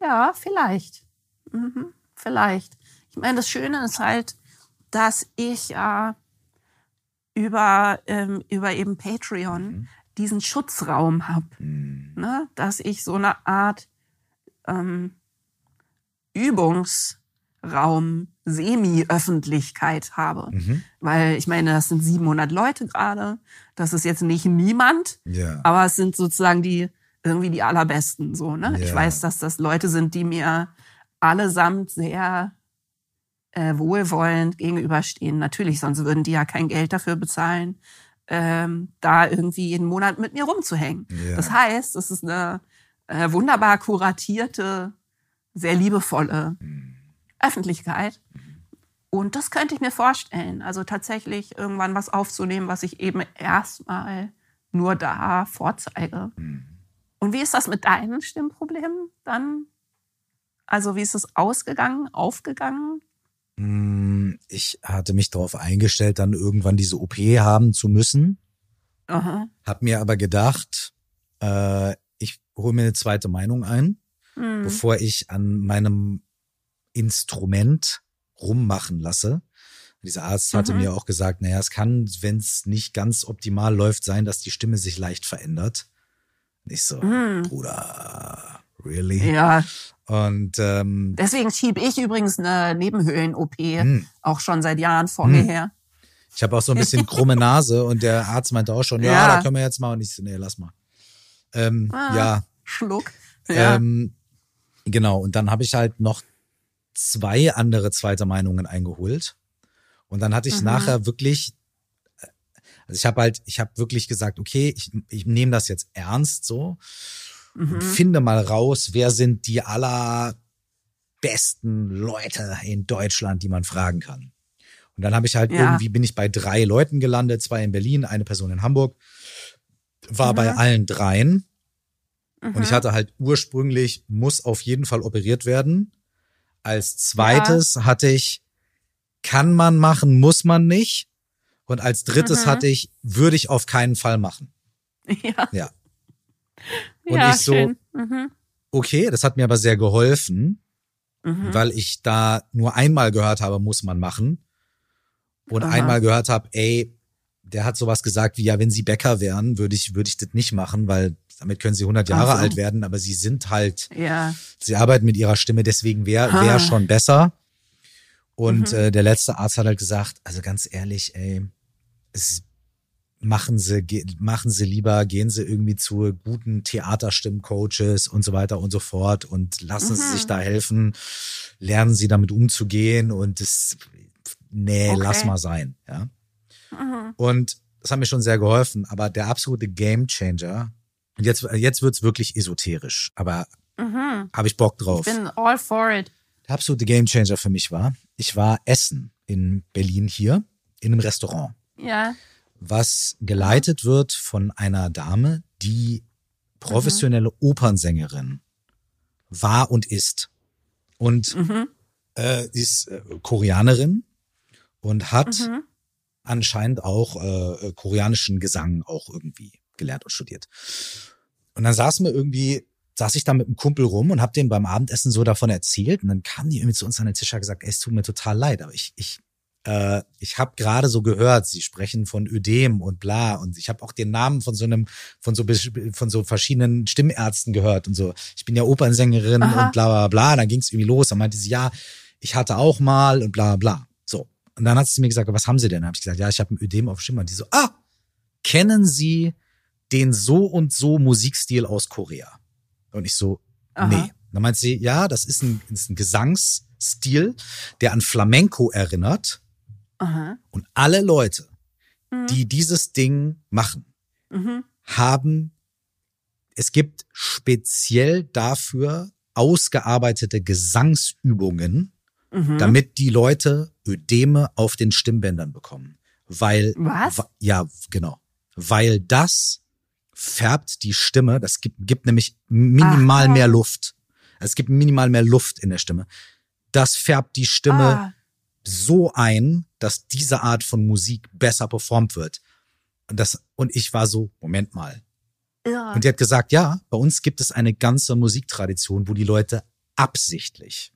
ja, vielleicht. Mhm, vielleicht. Ich meine, das Schöne ist halt, dass ich ja über, ähm, über eben Patreon diesen Schutzraum habe. Ne? Dass ich so eine Art ähm, Übungsraum, Semi-Öffentlichkeit habe. Weil ich meine, das sind 700 Leute gerade. Das ist jetzt nicht niemand, Ja. aber es sind sozusagen die irgendwie die allerbesten so, ne? Ich Ja. weiß, dass das Leute sind, die mir allesamt sehr äh, wohlwollend gegenüberstehen. Natürlich, sonst würden die ja kein Geld dafür bezahlen, ähm, da irgendwie jeden Monat mit mir rumzuhängen. Ja. Das heißt, es ist eine äh, wunderbar kuratierte, sehr liebevolle Öffentlichkeit. Und das könnte ich mir vorstellen. Also tatsächlich irgendwann was aufzunehmen, was ich eben erstmal nur da vorzeige. Und wie ist das mit deinen Stimmproblemen dann? Also wie ist es ausgegangen, aufgegangen? Mm, Ich hatte mich darauf eingestellt, dann irgendwann diese OP haben zu müssen. Aha. Hab mir aber gedacht, äh, ich hole mir eine zweite Meinung ein, Hm. bevor ich an meinem Instrument rummachen lasse. Dieser Arzt hatte Mhm. mir auch gesagt, naja, es kann, wenn es nicht ganz optimal läuft, sein, dass die Stimme sich leicht verändert. Und Ich so, Bruder, really? Mhm. Ja, Und ähm, deswegen schiebe ich übrigens eine Nebenhöhlen-OP Hm. auch schon seit Jahren vor mir her. ich habe auch so ein bisschen [laughs] krumme Nase und der Arzt meinte auch schon, ja, Ja. da können wir jetzt mal. Und ich so, nee, lass mal. Ähm, Ah. Ja, Schluck. Ja. Ähm, genau, und dann habe ich halt noch zwei andere zweite Meinungen eingeholt. Und dann hatte ich Mhm. nachher wirklich, äh, also ich habe halt, ich habe wirklich gesagt, okay, ich, ich nehme das jetzt ernst so Mhm. und finde mal raus, wer sind die aller besten Leute in Deutschland, die man fragen kann. Und dann habe ich halt Ja. irgendwie, bin ich bei drei Leuten gelandet, zwei in Berlin, eine Person in Hamburg, war bei allen dreien. Und ich hatte halt ursprünglich, muss auf jeden Fall operiert werden. Als zweites hatte ich, kann man machen, muss man nicht. Und als drittes hatte ich, würde ich auf keinen Fall machen. [laughs] Ja, Ja. Und ja ich so. Mhm. okay, das hat mir aber sehr geholfen, Mhm. weil ich da nur einmal gehört habe, muss man machen. Und Aha. einmal gehört habe, ey, der hat sowas gesagt wie, ja, wenn sie Bäcker wären, würde ich, würde ich das nicht machen, weil damit können sie 100 Jahre so. alt werden, aber sie sind halt, Ja. sie arbeiten mit ihrer Stimme, deswegen wäre wär schon besser. Und Mhm. äh, der letzte Arzt hat halt gesagt, also ganz ehrlich, ey, es, machen Sie, ge- machen Sie lieber, gehen Sie irgendwie zu guten Theaterstimmcoaches und so weiter und so fort und lassen Sie Mhm. sich da helfen, lernen Sie damit umzugehen und das, nee, Okay. lass mal sein, ja. Mhm. Und das hat mir schon sehr geholfen, aber der absolute Gamechanger, und jetzt, jetzt wird's wirklich esoterisch, aber Mhm. habe ich Bock Ich drauf. bin all for it. Der absolute Gamechanger für mich war, ich war essen in Berlin hier, in einem Restaurant, Ja. was geleitet wird von einer Dame, die professionelle Opernsängerin war und ist. Und Mhm. äh, ist äh, Koreanerin und hat Mhm. anscheinend auch äh, äh, koreanischen Gesang auch irgendwie gelernt und studiert. Und dann saßen wir irgendwie, saß ich da mit einem Kumpel rum und hab dem beim Abendessen so davon erzählt und dann kam die irgendwie zu uns an den Tisch und hat gesagt, ey, es tut mir total leid, aber ich ich äh, ich habe gerade so gehört, sie sprechen von Ödem und bla und ich habe auch den Namen von so einem von so von so verschiedenen Stimmärzten gehört und so. Ich bin ja Opernsängerin Aha. und bla bla bla. Dann ging es irgendwie los. Dann meinte sie, ja, ich hatte auch mal und bla bla. So. Und dann hat sie mir gesagt, was haben Sie denn? Dann habe ich gesagt, ja, ich habe ein Ödem auf Stimme. Und die so, ah, kennen Sie den so und so Musikstil aus Korea? Und ich so, Aha. nee. Dann meint sie, ja, das ist ein, ist ein Gesangsstil, der an Flamenco erinnert. Aha. Und alle Leute, Mhm. die dieses Ding machen, Mhm. haben, es gibt speziell dafür ausgearbeitete Gesangsübungen, Mhm. damit die Leute Ödeme auf den Stimmbändern bekommen. Weil, Was? wa- ja, genau. Weil das färbt die Stimme, das gibt, gibt nämlich minimal Aha. mehr Luft. Es gibt minimal mehr Luft in der Stimme. Das färbt die Stimme Ah. so ein, dass diese Art von Musik besser performt wird. Und das, und ich war so, Moment mal. Ja. Und die hat gesagt, ja, bei uns gibt es eine ganze Musiktradition, wo die Leute absichtlich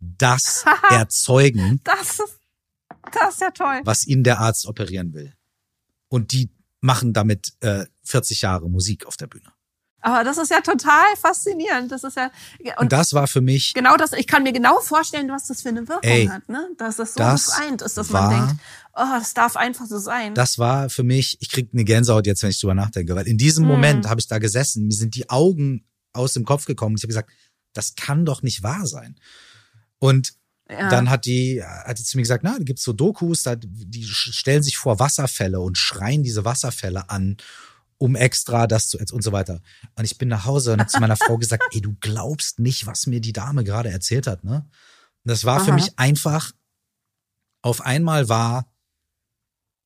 das [laughs] erzeugen, Das ist, das ist ja toll. was ihnen der Arzt operieren will. Und die machen damit äh, 40 Jahre Musik auf der Bühne. Aber das ist ja total faszinierend. Das ist ja, Und, und das war für mich, genau das, ich kann mir genau vorstellen, was das für eine Wirkung Ey, hat, ne? Dass das so das befreiend ist, dass war- man denkt, oh, das darf einfach so sein. das war für mich, ich krieg eine Gänsehaut jetzt, wenn ich drüber nachdenke, weil in diesem Hm. Moment habe ich da gesessen, mir sind die Augen aus dem Kopf gekommen. Ich habe gesagt, das kann doch nicht wahr sein. Und ja. Dann hat die, hat die zu mir gesagt, na, da gibt's so Dokus, da, die stellen sich vor Wasserfälle und schreien diese Wasserfälle an, um extra das zu und so weiter. Und ich bin nach Hause und hab zu meiner Frau [laughs] gesagt, ey, du glaubst nicht, was mir die Dame gerade erzählt hat, ne? Und das war für Aha. mich einfach, auf einmal war,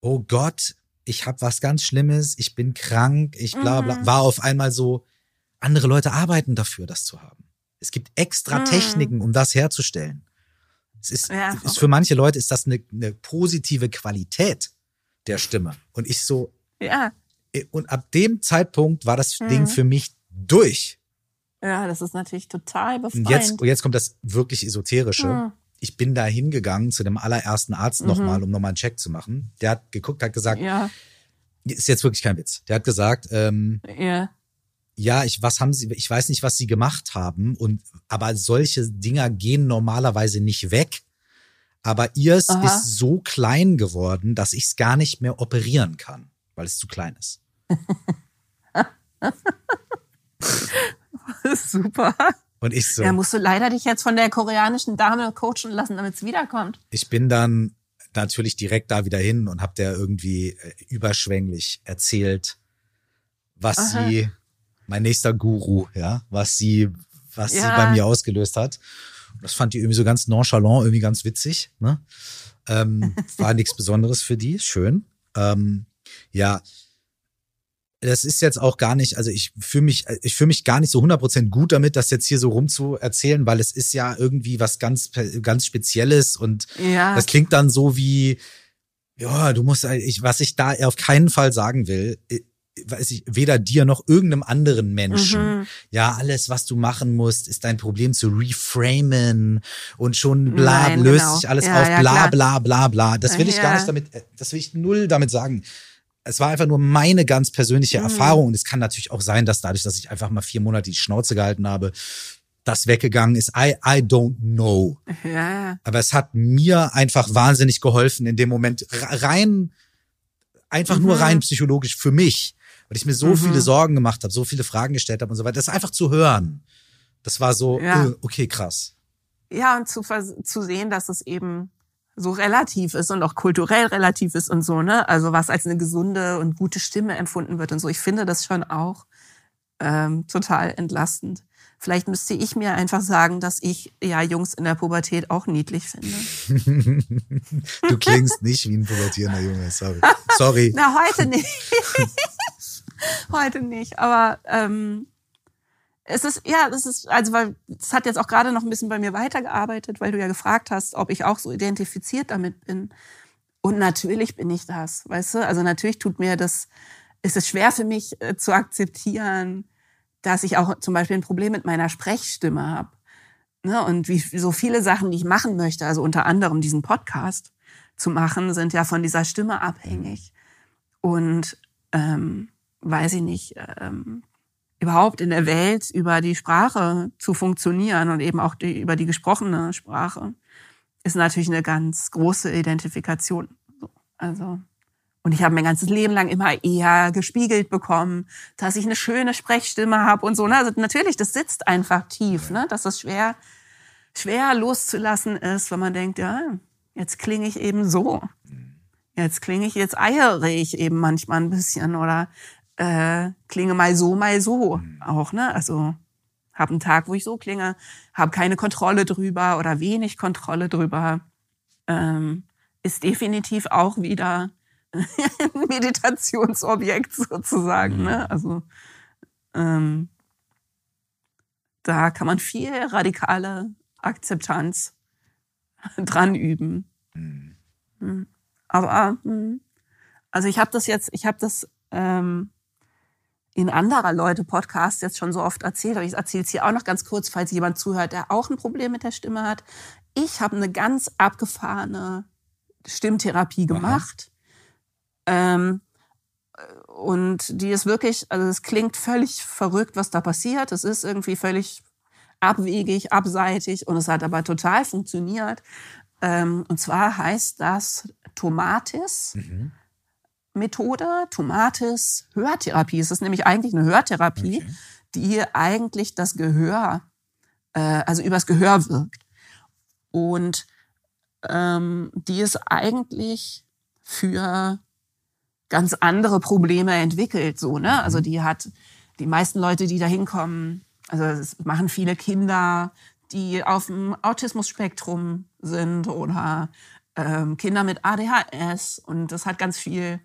oh Gott, ich habe was ganz Schlimmes, ich bin krank, ich bla bla, Mhm. war auf einmal so, andere Leute arbeiten dafür, das zu haben. Es gibt extra Mhm. Techniken, um das herzustellen. Es ist, Ja, ist für manche Leute ist das eine, eine positive Qualität der Stimme. Und ich so, ja. und ab dem Zeitpunkt war das Mhm. Ding für mich durch. Ja, das ist natürlich total Und befreiend. jetzt, und jetzt kommt das wirklich Esoterische. Mhm. Ich bin da hingegangen zu dem allerersten Arzt Mhm. nochmal, um nochmal einen Check zu machen. Der hat geguckt, hat gesagt, Ja, ist jetzt wirklich kein Witz. Der hat gesagt, ähm, ja. Ja, ich, was haben Sie, ich weiß nicht, was Sie gemacht haben und, aber solche Dinger gehen normalerweise nicht weg. Aber ihrs Aha. ist so klein geworden, dass ich es gar nicht mehr operieren kann, weil es zu klein ist. [laughs] Super. Und ich so, Ja, musst du leider dich jetzt von der koreanischen Dame coachen lassen, damit es wiederkommt. ich bin dann natürlich direkt da wieder hin und hab der irgendwie äh, überschwänglich erzählt, was Aha. sie, mein nächster Guru, ja, was sie, was sie Ja. bei mir ausgelöst hat. Das fand die irgendwie so ganz nonchalant, irgendwie ganz witzig. Ne? Ähm, [laughs] war nichts Besonderes für die, schön. Ähm, ja, das ist jetzt auch gar nicht, also ich fühle mich, ich fühle mich gar nicht so 100% gut damit, das jetzt hier so rumzuerzählen, weil es ist ja irgendwie was ganz, ganz Spezielles und ja. das klingt dann so wie, ja, du musst, ich, was ich da auf keinen Fall sagen will, weiß ich, weder dir noch irgendeinem anderen Menschen. Mhm. Ja, alles, was du machen musst, ist dein Problem zu reframen und schon bla, Nein, löst genau. sich alles ja, auf, ja, bla, bla, bla, bla. Das will ich ja. gar nicht damit, das will ich null damit sagen es war einfach nur meine ganz persönliche mhm. Erfahrung. Und es kann natürlich auch sein, dass dadurch, dass ich einfach mal vier Monate die Schnauze gehalten habe, das weggegangen ist. I, I don't know. Ja. Aber es hat mir einfach wahnsinnig geholfen in dem Moment rein, einfach mhm. nur rein psychologisch für mich, weil ich mir so mhm. viele Sorgen gemacht habe, so viele Fragen gestellt habe und so weiter. Das einfach zu hören. Das war so, ja. Äh, okay, krass. Ja, und zu, zu sehen, dass es eben so relativ ist und auch kulturell relativ ist und so, ne? Also was als eine gesunde und gute Stimme empfunden wird und so. Ich finde das schon auch ähm, total entlastend. Vielleicht müsste ich mir einfach sagen, dass ich ja Jungs in der Pubertät auch niedlich finde. [laughs] du klingst nicht wie ein pubertierender Junge, sorry. [laughs] Sorry. Na, heute nicht. [laughs] [laughs] heute nicht. Aber ähm, es ist, ja, das ist, also weil es hat jetzt auch gerade noch ein bisschen bei mir weitergearbeitet, weil du ja gefragt hast, ob ich auch so identifiziert damit bin. Und natürlich bin ich das, weißt du? Also natürlich tut mir das, ist es schwer für mich äh, zu akzeptieren, dass ich auch zum Beispiel ein Problem mit meiner Sprechstimme habe. Ne? Und wie so viele Sachen, die ich machen möchte, also unter anderem diesen Podcast zu machen, sind ja von dieser Stimme abhängig. Und ähm, weiß ich nicht, ähm, überhaupt in der Welt über die Sprache zu funktionieren und eben auch die, über die gesprochene Sprache, ist natürlich eine ganz große Identifikation. Also, und ich habe mein ganzes Leben lang immer eher gespiegelt bekommen, dass ich eine schöne Sprechstimme habe und so. Ne? Also natürlich, das sitzt einfach tief, ne? dass das schwer, schwer loszulassen ist, wenn man denkt, ja, jetzt klinge ich eben so. Jetzt klinge ich, jetzt eiere ich eben manchmal ein bisschen oder äh, klinge mal so, mal so mhm. auch, ne? Also habe einen Tag, wo ich so klinge, habe keine Kontrolle drüber oder wenig Kontrolle drüber. Ähm, ist definitiv auch wieder [laughs] ein Meditationsobjekt sozusagen. Ne? Mhm. Also ähm, da kann man viel radikale Akzeptanz [laughs] dran üben. Mhm. Hm. Aber hm, also ich habe das jetzt, ich habe das ähm, in anderer Leute Podcasts jetzt schon so oft erzählt, aber ich erzähle es hier auch noch ganz kurz, falls jemand zuhört, der auch ein Problem mit der Stimme hat. Ich habe eine ganz abgefahrene Stimmtherapie gemacht. Ähm, und die ist wirklich, also es klingt völlig verrückt, was da passiert. Es ist irgendwie völlig abwegig, abseitig und es hat aber total funktioniert. Ähm, und zwar heißt das Tomatis. Mhm. Methode, Tomatis, Hörtherapie. Es ist nämlich eigentlich eine Hörtherapie, okay. die eigentlich das Gehör, äh, also übers Gehör wirkt. Und ähm, die ist eigentlich für ganz andere Probleme entwickelt, so, ne? Also mhm. die hat die meisten Leute, die da hinkommen, also es machen viele Kinder, die auf dem Autismus-Spektrum sind oder ähm, Kinder mit ADHS und das hat ganz viel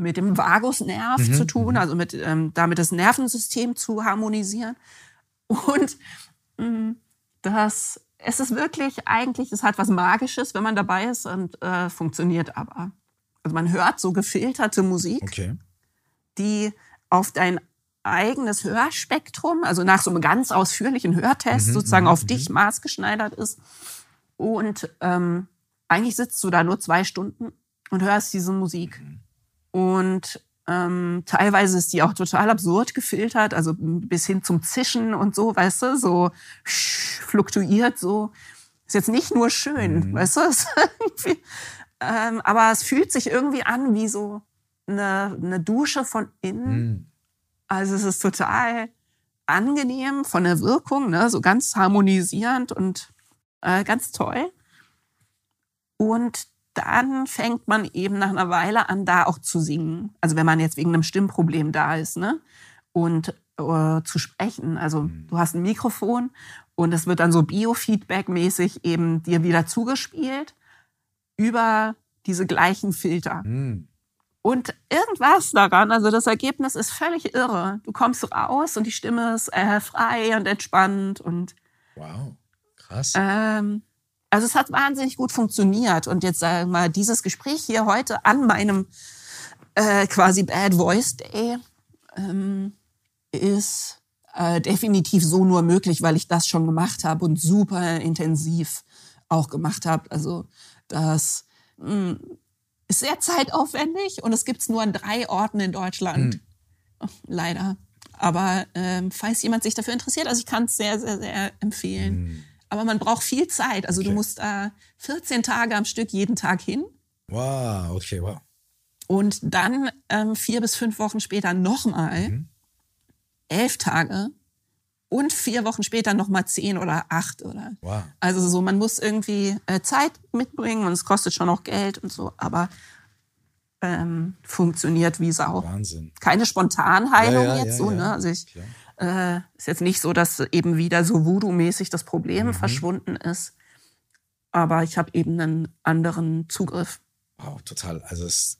mit dem Vagusnerv mhm. zu tun, mhm. also mit ähm, damit das Nervensystem zu harmonisieren. Und ähm, das es ist wirklich eigentlich, es hat was Magisches, wenn man dabei ist und äh, funktioniert aber. Also man hört so gefilterte Musik, okay. die auf dein eigenes Hörspektrum, also nach so einem ganz ausführlichen Hörtest mhm, sozusagen mhm, auf dich mhm. maßgeschneidert ist. Und ähm, eigentlich sitzt du da nur zwei Stunden und hörst diese Musik. Mhm. Und ähm, teilweise ist die auch total absurd gefiltert, also bis hin zum Zischen und so, weißt du, so fluktuiert so. Ist jetzt nicht nur schön, mhm. weißt du? [laughs] ähm, aber es fühlt sich irgendwie an wie so eine, eine Dusche von innen. Mhm. Also es ist total angenehm von der Wirkung, ne? so ganz harmonisierend und äh, ganz toll. Und dann fängt man eben nach einer Weile an, da auch zu singen. Also wenn man jetzt wegen einem Stimmproblem da ist, ne? Und äh, zu sprechen. Also mhm. du hast ein Mikrofon und es wird dann so Biofeedback-mäßig eben dir wieder zugespielt über diese gleichen Filter. Mhm. Und irgendwas daran, also das Ergebnis ist völlig irre. Du kommst raus und die Stimme ist äh, frei und entspannt und. Wow, krass. Ähm, also es hat wahnsinnig gut funktioniert. Und jetzt sagen wir mal, dieses Gespräch hier heute an meinem äh, quasi Bad Voice Day ähm, ist äh, definitiv so nur möglich, weil ich das schon gemacht habe und super intensiv auch gemacht habe. Also das mh, hm, ist sehr zeitaufwendig und es gibt es nur an drei Orten in Deutschland. Hm. Oh, leider. Aber ähm, falls jemand sich dafür interessiert, also ich kann es sehr, sehr, sehr empfehlen. Hm. Aber man braucht viel Zeit. Also okay. du musst äh, 14 Tage am Stück jeden Tag hin. Wow, okay, wow. Und dann ähm, vier bis fünf Wochen später nochmal. Mhm elf Tage und vier Wochen später nochmal zehn oder acht oder. Wow. Also so, man muss irgendwie äh, Zeit mitbringen und es kostet schon auch Geld und so, aber ähm, funktioniert wie Sau. Wahnsinn. Keine Spontanheilung ja, ja, jetzt ja, so, ne? Also ich äh, ist jetzt nicht so, dass eben wieder so Voodoo-mäßig das Problem mhm. verschwunden ist. Aber ich habe eben einen anderen Zugriff. Wow, total. Also es,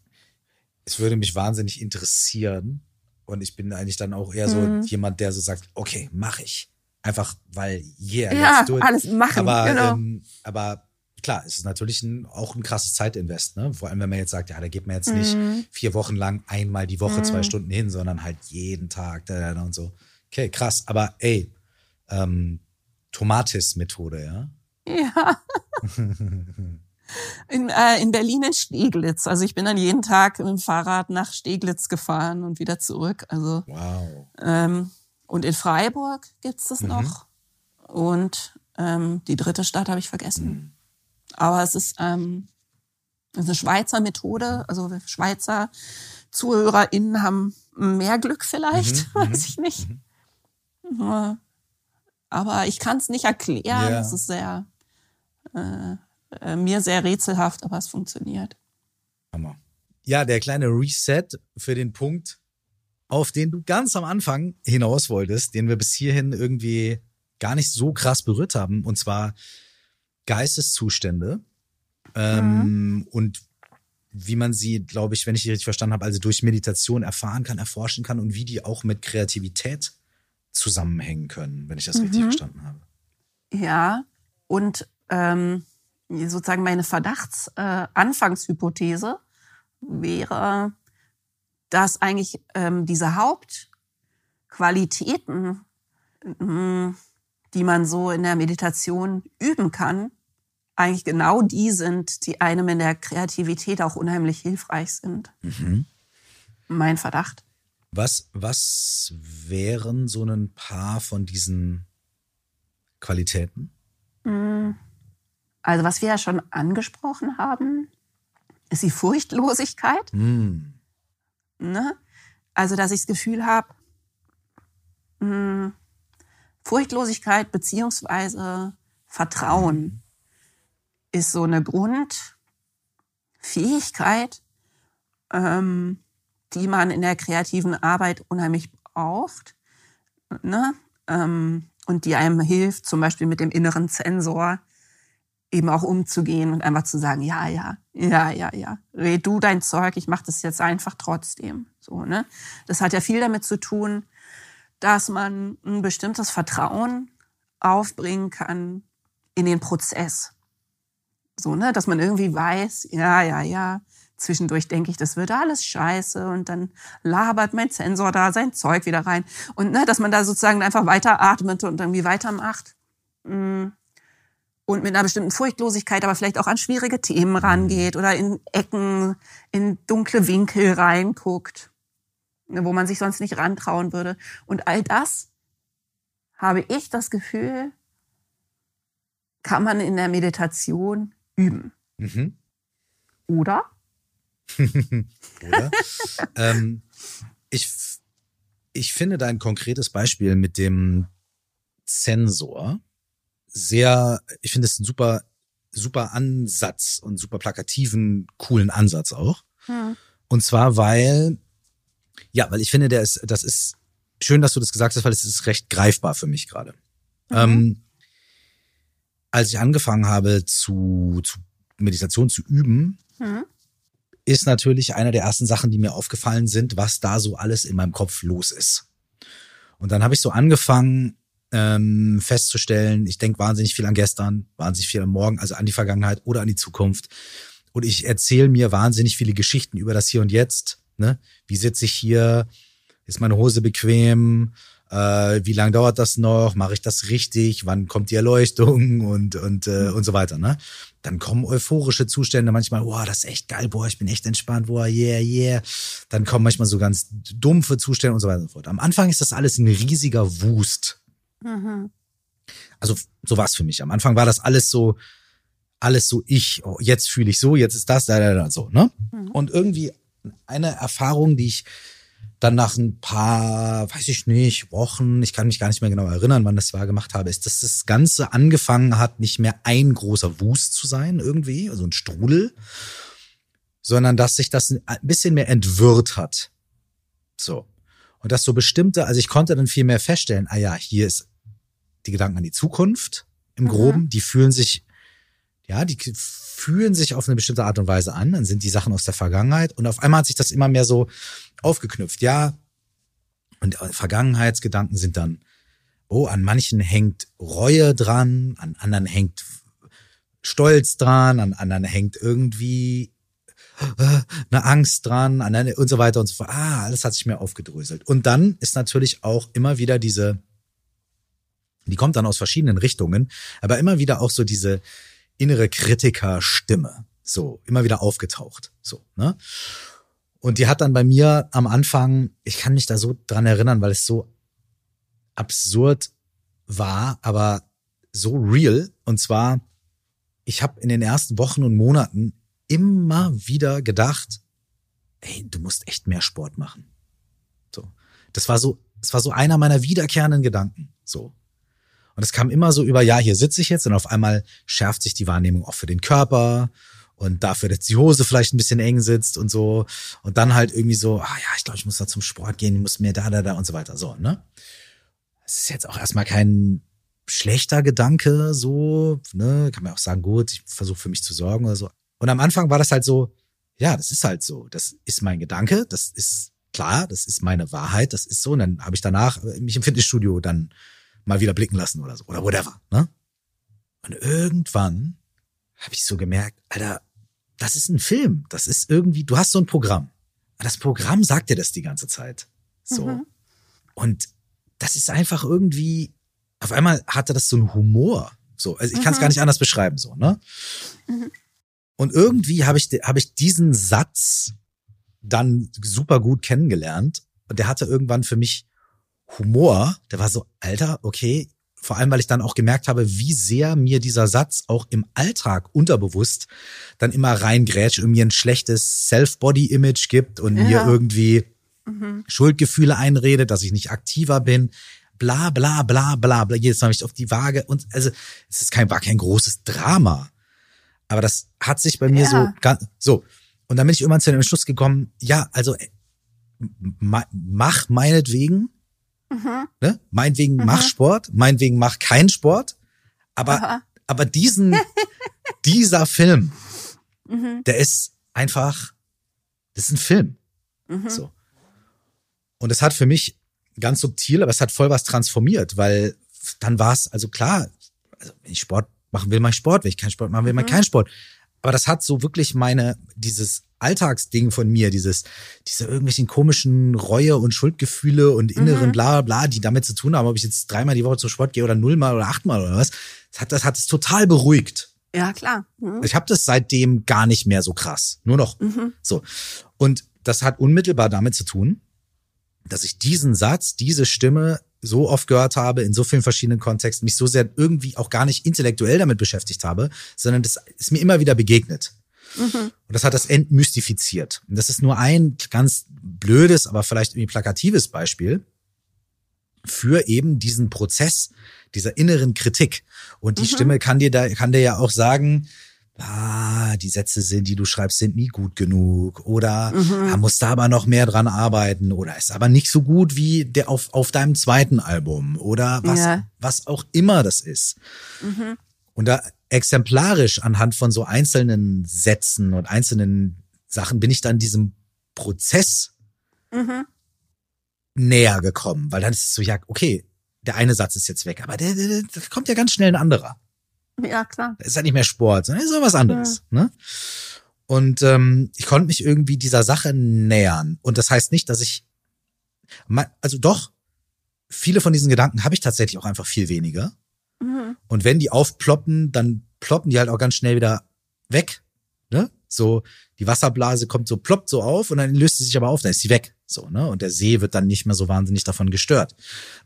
es würde mich wahnsinnig interessieren, und ich bin eigentlich dann auch eher so mhm. jemand, der so sagt, okay, mach ich. Einfach weil, yeah, ja, let's do it. alles machen, aber, genau. Ähm, aber klar, es ist natürlich ein, auch ein krasses Zeitinvest, ne? Vor allem, wenn man jetzt sagt, ja, da geht man jetzt nicht mhm. vier Wochen lang einmal die Woche mhm. zwei Stunden hin, sondern halt jeden Tag da, da, und so. Okay, krass. Aber ey, ähm, Tomatis-Methode, ja? Ja. [laughs] in, äh, in Berlin in Steglitz. Also ich bin dann jeden Tag mit dem Fahrrad nach Steglitz gefahren und wieder zurück. Also wow. Ähm, und in Freiburg gibt's das mhm. noch. Und ähm, die dritte Stadt habe ich vergessen. Mhm. Aber es ist, ähm, es ist eine Schweizer Methode. Also Schweizer ZuhörerInnen haben mehr Glück vielleicht, mhm. [laughs] weiß ich nicht. Aber ich kann es nicht erklären. Yeah. Es ist sehr äh, äh, mir sehr rätselhaft, aber es funktioniert. Hammer. Ja, der kleine Reset für den Punkt, auf den du ganz am Anfang hinaus wolltest, den wir bis hierhin irgendwie gar nicht so krass berührt haben, und zwar Geisteszustände ähm, mhm. und wie man sie, glaube ich, wenn ich die richtig verstanden habe, also durch Meditation erfahren kann, erforschen kann und wie die auch mit Kreativität zusammenhängen können, wenn ich das mhm. richtig verstanden habe. Ja, und ähm, sozusagen meine Verdachtsanfangshypothese äh, wäre, dass eigentlich ähm, diese Hauptqualitäten, äh, die man so in der Meditation üben kann, eigentlich genau die sind, die einem in der Kreativität auch unheimlich hilfreich sind. Mhm. Mein Verdacht. Was, was wären so ein paar von diesen Qualitäten? Mhm. Also was wir ja schon angesprochen haben, ist die Furchtlosigkeit. Mm. Ne? Also dass ich das Gefühl habe, hm, Furchtlosigkeit beziehungsweise Vertrauen mm. ist so eine Grundfähigkeit, ähm, die man in der kreativen Arbeit unheimlich braucht. Ne? Ähm, und die einem hilft, zum Beispiel mit dem inneren Zensor, eben auch umzugehen und einfach zu sagen, ja, ja, ja, ja, ja, red du dein Zeug, ich mache das jetzt einfach trotzdem. So, ne? Das hat ja viel damit zu tun, dass man ein bestimmtes Vertrauen aufbringen kann in den Prozess. So, ne, dass man irgendwie weiß, ja, ja, ja, zwischendurch denke ich, das wird alles scheiße und dann labert mein Sensor da sein Zeug wieder rein und ne, dass man da sozusagen einfach weiter atmet und irgendwie weitermacht. Mhm und mit einer bestimmten Furchtlosigkeit aber vielleicht auch an schwierige Themen rangeht oder in Ecken, in dunkle Winkel reinguckt, wo man sich sonst nicht rantrauen würde. Und all das habe ich das Gefühl, kann man in der Meditation üben. Mhm. Oder? Oder? ähm, ich, ich finde dein konkretes Beispiel mit dem Zensor sehr, ich finde es ein super, super Ansatz und super plakativen, coolen Ansatz auch. Hm. Und zwar, weil, ja, weil ich finde, der ist, das ist schön, dass du das gesagt hast, weil es ist recht greifbar für mich gerade. Mhm. Ähm, als ich angefangen habe zu, zu Meditation zu üben, mhm. Ist natürlich eine der ersten Sachen, die mir aufgefallen sind, was da so alles in meinem Kopf los ist. Und dann habe ich so angefangen ähm, festzustellen, ich denke wahnsinnig viel an gestern, wahnsinnig viel an morgen, also an die Vergangenheit oder an die Zukunft. Und ich erzähle mir wahnsinnig viele Geschichten über das Hier und Jetzt. Ne? Wie sitze ich hier? Ist meine Hose bequem? Äh, wie lange dauert das noch? Mache ich das richtig? Wann kommt die Erleuchtung und und äh, und so weiter. Ne? Dann kommen euphorische Zustände manchmal. Boah, das ist echt geil. Boah, ich bin echt entspannt. Boah, yeah, yeah. Dann kommen manchmal so ganz dumpfe Zustände und so weiter und so fort. Am Anfang ist das alles ein riesiger Wust. Mhm. Also so war es für mich. Am Anfang war das alles so alles so ich. Oh, jetzt fühle ich so, jetzt ist das, da, da, da, so. Ne? Mhm. Und irgendwie eine Erfahrung, die ich dann nach ein paar, weiß ich nicht, Wochen, ich kann mich gar nicht mehr genau erinnern, wann das war, gemacht habe, ist, dass das Ganze angefangen hat, nicht mehr ein großer Wust zu sein irgendwie, also ein Strudel, sondern dass sich das ein bisschen mehr entwirrt hat. So. Und dass so bestimmte, also ich konnte dann viel mehr feststellen, ah ja, hier ist die Gedanken an die Zukunft im Groben, mhm. die fühlen sich, ja, die fühlen sich auf eine bestimmte Art und Weise an, dann sind die Sachen aus der Vergangenheit und auf einmal hat sich das immer mehr so aufgeknüpft. Ja, und Vergangenheitsgedanken sind dann, oh, an manchen hängt Reue dran, an anderen hängt Stolz dran, an anderen hängt irgendwie äh, eine Angst dran, an und so weiter und so fort. Ah, alles hat sich mehr aufgedröselt. Und dann ist natürlich auch immer wieder diese, die kommt dann aus verschiedenen Richtungen, aber immer wieder auch so diese innere Kritikerstimme, so immer wieder aufgetaucht, so ne. Und die hat dann bei mir am Anfang, ich kann mich da so dran erinnern, weil es so absurd war, aber so real. Und zwar, ich habe in den ersten Wochen und Monaten immer wieder gedacht, ey, du musst echt mehr Sport machen. So, das war so, das war so einer meiner wiederkehrenden Gedanken. So, und es kam immer so über, ja, hier sitze ich jetzt und auf einmal schärft sich die Wahrnehmung auch für den Körper und dafür, dass die Hose vielleicht ein bisschen eng sitzt und so. Und dann halt irgendwie so, ah ja, ich glaube, ich muss da zum Sport gehen, ich muss mehr da, da, da und so weiter. So, ne? Es ist jetzt auch erstmal kein schlechter Gedanke, so, ne? Kann man auch sagen, gut, ich versuche für mich zu sorgen oder so. Und am Anfang war das halt so, ja, das ist halt so. Das ist mein Gedanke, das ist klar, das ist meine Wahrheit, das ist so. Und dann habe ich danach mich im Fitnessstudio dann mal wieder blicken lassen oder so oder whatever. Ne? Und irgendwann habe ich so gemerkt, Alter, das ist ein Film. Das ist irgendwie, du hast so ein Programm. Das Programm sagt dir das die ganze Zeit. So. Mhm. Und das ist einfach irgendwie, auf einmal hatte das so einen Humor. So, also ich kann es mhm. gar nicht anders beschreiben, so, ne? Mhm. Und irgendwie habe ich, hab ich diesen Satz dann super gut kennengelernt. Und der hatte irgendwann für mich Humor, der war so, Alter, okay, vor allem, weil ich dann auch gemerkt habe, wie sehr mir dieser Satz auch im Alltag unterbewusst dann immer reingrätscht und mir ein schlechtes Self-Body-Image gibt und ja. mir irgendwie mhm. Schuldgefühle einredet, dass ich nicht aktiver bin. Bla bla bla bla bla. Jedes Mal ich auf die Waage und also es ist kein, war kein großes Drama. Aber das hat sich bei mir ja. so so. Und dann bin ich irgendwann zu dem Schluss gekommen, ja, also mach meinetwegen Mhm. Ne? Meinetwegen mhm. mach Sport, meinetwegen mach keinen Sport. Aber, aber diesen, [laughs] dieser Film, mhm. der ist einfach, das ist ein Film. Mhm. So. Und es hat für mich ganz subtil, aber es hat voll was transformiert, weil dann war es, also klar, also wenn ich Sport machen will, ich Sport, wenn ich keinen Sport machen will, ich mhm. keinen Sport. Aber das hat so wirklich meine, dieses Alltagsding von mir, dieses, diese irgendwelchen komischen Reue und Schuldgefühle und inneren mhm. bla bla, die damit zu tun haben, ob ich jetzt dreimal die Woche zum Sport gehe oder nullmal oder achtmal oder was, das hat, das hat es total beruhigt. Ja, klar. Mhm. Ich habe das seitdem gar nicht mehr so krass. Nur noch. Mhm. So. Und das hat unmittelbar damit zu tun, dass ich diesen Satz, diese Stimme so oft gehört habe, in so vielen verschiedenen Kontexten, mich so sehr irgendwie auch gar nicht intellektuell damit beschäftigt habe, sondern das ist mir immer wieder begegnet. Mhm. Und das hat das entmystifiziert. Und das ist nur ein ganz blödes, aber vielleicht irgendwie plakatives Beispiel für eben diesen Prozess dieser inneren Kritik. Und die mhm. Stimme kann dir da, kann dir ja auch sagen, ah, die Sätze sind, die du schreibst, sind nie gut genug oder mhm. ah, musst da aber noch mehr dran arbeiten oder ist aber nicht so gut wie der auf, auf deinem zweiten Album oder was, ja. was auch immer das ist. Mhm. Und da exemplarisch anhand von so einzelnen Sätzen und einzelnen Sachen bin ich dann diesem Prozess mhm. näher gekommen, weil dann ist es so, ja, okay, der eine Satz ist jetzt weg, aber der, der, der kommt ja ganz schnell ein anderer. Ja, klar. Das ist ja nicht mehr Sport, sondern ist ja was anderes. Ja. Ne? Und ähm, ich konnte mich irgendwie dieser Sache nähern. Und das heißt nicht, dass ich, also doch, viele von diesen Gedanken habe ich tatsächlich auch einfach viel weniger. Mhm. Und wenn die aufploppen, dann ploppen die halt auch ganz schnell wieder weg. Ne? So, die Wasserblase kommt so, ploppt so auf und dann löst sie sich aber auf, dann ist sie weg. So, ne? Und der See wird dann nicht mehr so wahnsinnig davon gestört.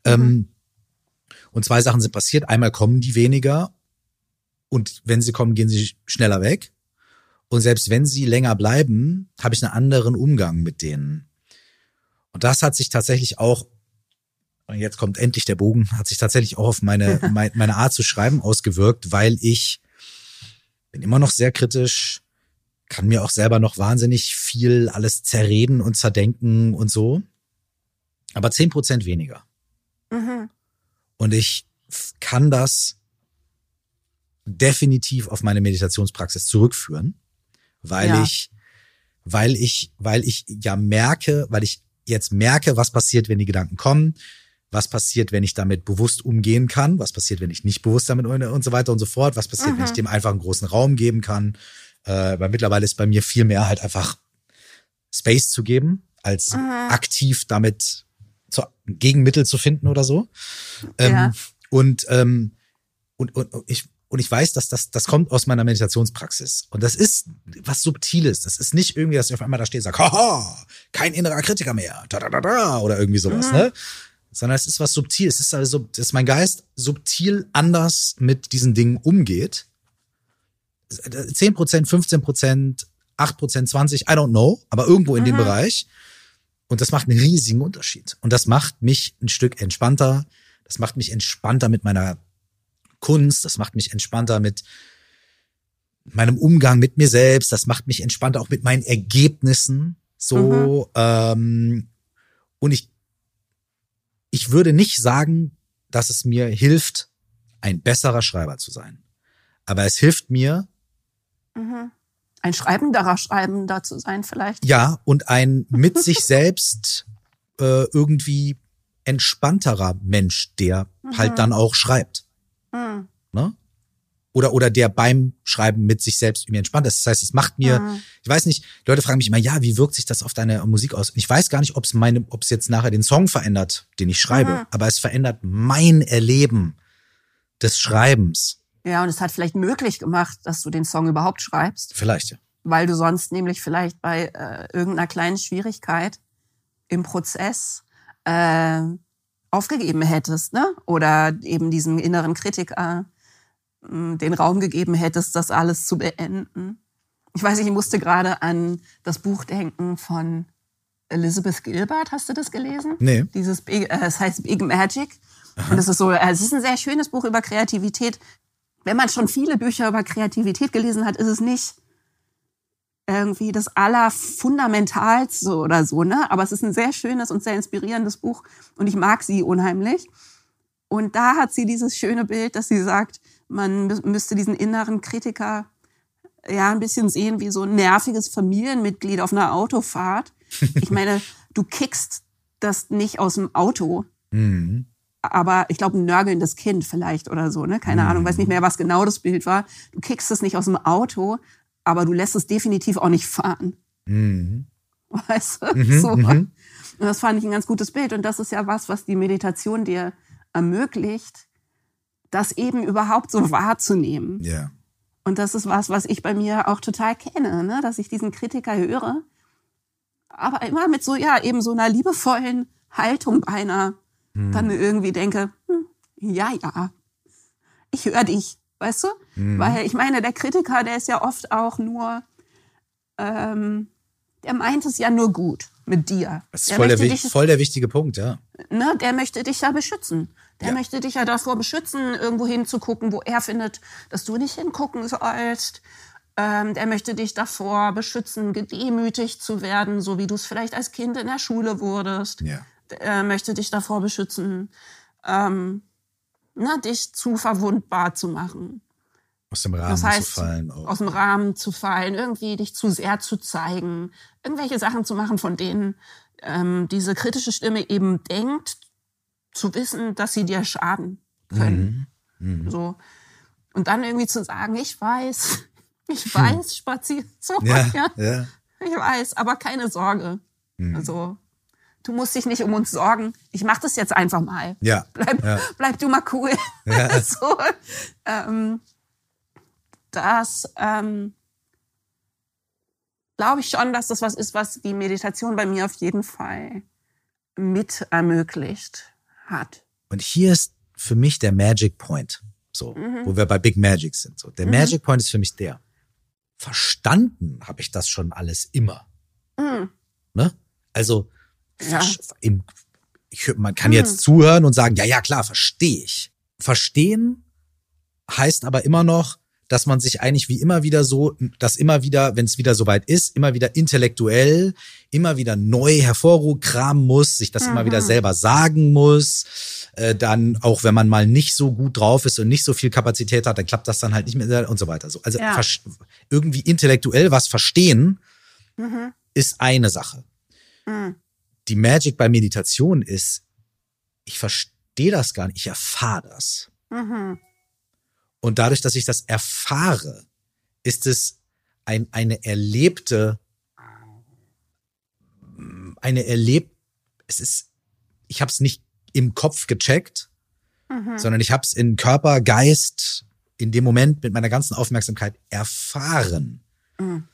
Mhm. Ähm, und zwei Sachen sind passiert. Einmal kommen die weniger und wenn sie kommen, gehen sie schneller weg. Und selbst wenn sie länger bleiben, habe ich einen anderen Umgang mit denen. Und das hat sich tatsächlich auch, und jetzt kommt endlich der Bogen, hat sich tatsächlich auch auf meine, [laughs] meine Art zu schreiben ausgewirkt, weil ich bin immer noch sehr kritisch, kann mir auch selber noch wahnsinnig viel alles zerreden und zerdenken und so. Aber zehn Prozent weniger. Mhm. Und ich kann das definitiv auf meine Meditationspraxis zurückführen, weil ja. ich, weil ich, weil ich ja merke, weil ich jetzt merke, was passiert, wenn die Gedanken kommen, was passiert, wenn ich damit bewusst umgehen kann, was passiert, wenn ich nicht bewusst damit und so weiter und so fort, was passiert, mhm. wenn ich dem einfach einen großen Raum geben kann, äh, weil mittlerweile ist bei mir viel mehr halt einfach Space zu geben, als mhm. aktiv damit zu, Gegenmittel zu finden oder so. Ähm, ja. Und, ähm, und, und ich und ich weiß, dass das, das kommt aus meiner Meditationspraxis. Und das ist was Subtiles. Das ist nicht irgendwie, dass ich auf einmal da stehe und sage, haha, kein innerer Kritiker mehr, da, da, da, da, oder irgendwie sowas, mhm. ne? Sondern es ist was subtil. Es ist also, dass mein Geist subtil anders mit diesen Dingen umgeht. 10 Prozent, 15 Prozent, 8 Prozent, 20, I don't know, aber irgendwo in mhm. dem Bereich. Und das macht einen riesigen Unterschied. Und das macht mich ein Stück entspannter. Das macht mich entspannter mit meiner Kunst, das macht mich entspannter mit meinem Umgang mit mir selbst, das macht mich entspannter auch mit meinen Ergebnissen. So, mhm. ähm, und ich, ich würde nicht sagen, dass es mir hilft, ein besserer Schreiber zu sein. Aber es hilft mir, mhm. ein schreibenderer Schreibender zu sein, vielleicht. Ja, und ein mit sich [laughs] selbst äh, irgendwie entspannterer Mensch, der mhm. halt dann auch schreibt. Mhm. Ne? Oder, oder der beim Schreiben mit sich selbst irgendwie entspannt ist. Das heißt, es macht mir, mhm. ich weiß nicht, Leute fragen mich immer, ja, wie wirkt sich das auf deine Musik aus? ich weiß gar nicht, ob es meine, ob es jetzt nachher den Song verändert, den ich schreibe, mhm. aber es verändert mein Erleben des Schreibens. Ja, und es hat vielleicht möglich gemacht, dass du den Song überhaupt schreibst. Vielleicht, ja. Weil du sonst nämlich vielleicht bei äh, irgendeiner kleinen Schwierigkeit im Prozess äh, aufgegeben hättest, ne? Oder eben diesem inneren Kritiker hm, den Raum gegeben hättest, das alles zu beenden. Ich weiß nicht, ich musste gerade an das Buch denken von Elizabeth Gilbert. Hast du das gelesen? Nee. Dieses, Big, äh, es heißt Big Magic. Aha. Und es ist so, äh, es ist ein sehr schönes Buch über Kreativität. Wenn man schon viele Bücher über Kreativität gelesen hat, ist es nicht irgendwie das Allerfundamentalste oder so, ne? Aber es ist ein sehr schönes und sehr inspirierendes Buch und ich mag sie unheimlich. Und da hat sie dieses schöne Bild, dass sie sagt, man müsste diesen inneren Kritiker ja ein bisschen sehen wie so ein nerviges Familienmitglied auf einer Autofahrt. [laughs] Ich meine, du kickst das nicht aus dem Auto. Mhm. Aber ich glaube, ein nörgelndes Kind vielleicht oder so, ne? Keine mhm. Ahnung, weiß nicht mehr, was genau das Bild war. Du kickst es nicht aus dem Auto, aber du lässt es definitiv auch nicht fahren. Mhm. Weißt du? Mhm, so. Mhm. Und das fand ich ein ganz gutes Bild. Und das ist ja was, was die Meditation dir ermöglicht, das eben überhaupt so wahrzunehmen. Ja. Und das ist was, was ich bei mir auch total kenne, ne? dass ich diesen Kritiker höre, aber immer mit so, ja, eben so einer liebevollen Haltung beinahe hm. dann irgendwie denke, hm, ja, ja, ich höre dich weißt du? Mhm. Weil ich meine, der Kritiker, der ist ja oft auch nur, ähm, der meint es ja nur gut mit dir. Das ist voll der, dich, voll der, wichtige Punkt, ja. Ne, der möchte dich ja beschützen. Der ja. möchte dich ja davor beschützen, irgendwo hinzugucken, wo er findet, dass du nicht hingucken sollst. Ähm, der möchte dich davor beschützen, gedemütigt zu werden, so wie du es vielleicht als Kind in der Schule wurdest. Ja. Er möchte dich davor beschützen, ähm, na, dich zu verwundbar zu machen. Aus dem Rahmen Das heißt, zu fallen. Auch. aus dem Rahmen zu fallen, irgendwie dich zu sehr zu zeigen, irgendwelche Sachen zu machen, von denen ähm, diese kritische Stimme eben denkt, zu wissen, dass sie dir schaden können. Mhm. So. Und dann irgendwie zu sagen, ich weiß, [laughs] ich weiß, spazier so, Hm. Ja, [laughs] ja. ja. Ich weiß, aber keine Sorge. Mhm. Also, du musst dich nicht um uns sorgen. Ich mach das jetzt einfach mal. Ja. Bleib, Ja. bleib du mal cool. [laughs] Ja. [laughs] so, ähm, das ähm, glaube ich schon, dass das was ist, was die Meditation bei mir auf jeden Fall mit ermöglicht hat. Und hier ist für mich der Magic Point. So, wo wir bei Big Magic sind. So, der Magic Point ist für mich der. Verstanden habe ich das schon alles immer. Mhm. Ne? Also, Ja. im, ich, man kann jetzt zuhören und sagen, ja, ja, klar, verstehe ich. Verstehen heißt aber immer noch, dass man sich eigentlich wie immer wieder so, dass immer wieder, wenn es wieder soweit ist, immer wieder intellektuell, immer wieder neu hervorkramen muss, sich das immer wieder selber sagen muss. Äh, dann auch wenn man mal nicht so gut drauf ist und nicht so viel Kapazität hat, dann klappt das dann halt nicht mehr und so weiter. So, also Ja. irgendwie intellektuell was verstehen ist eine Sache. Mhm. Die Magic bei Meditation ist, ich verstehe das gar nicht, ich erfahre das. Mhm. Und dadurch, dass ich das erfahre, ist es ein, eine erlebte, eine erlebt, es ist, ich habe es nicht im Kopf gecheckt, sondern ich habe es in Körper, Geist, in dem Moment mit meiner ganzen Aufmerksamkeit erfahren. Mhm.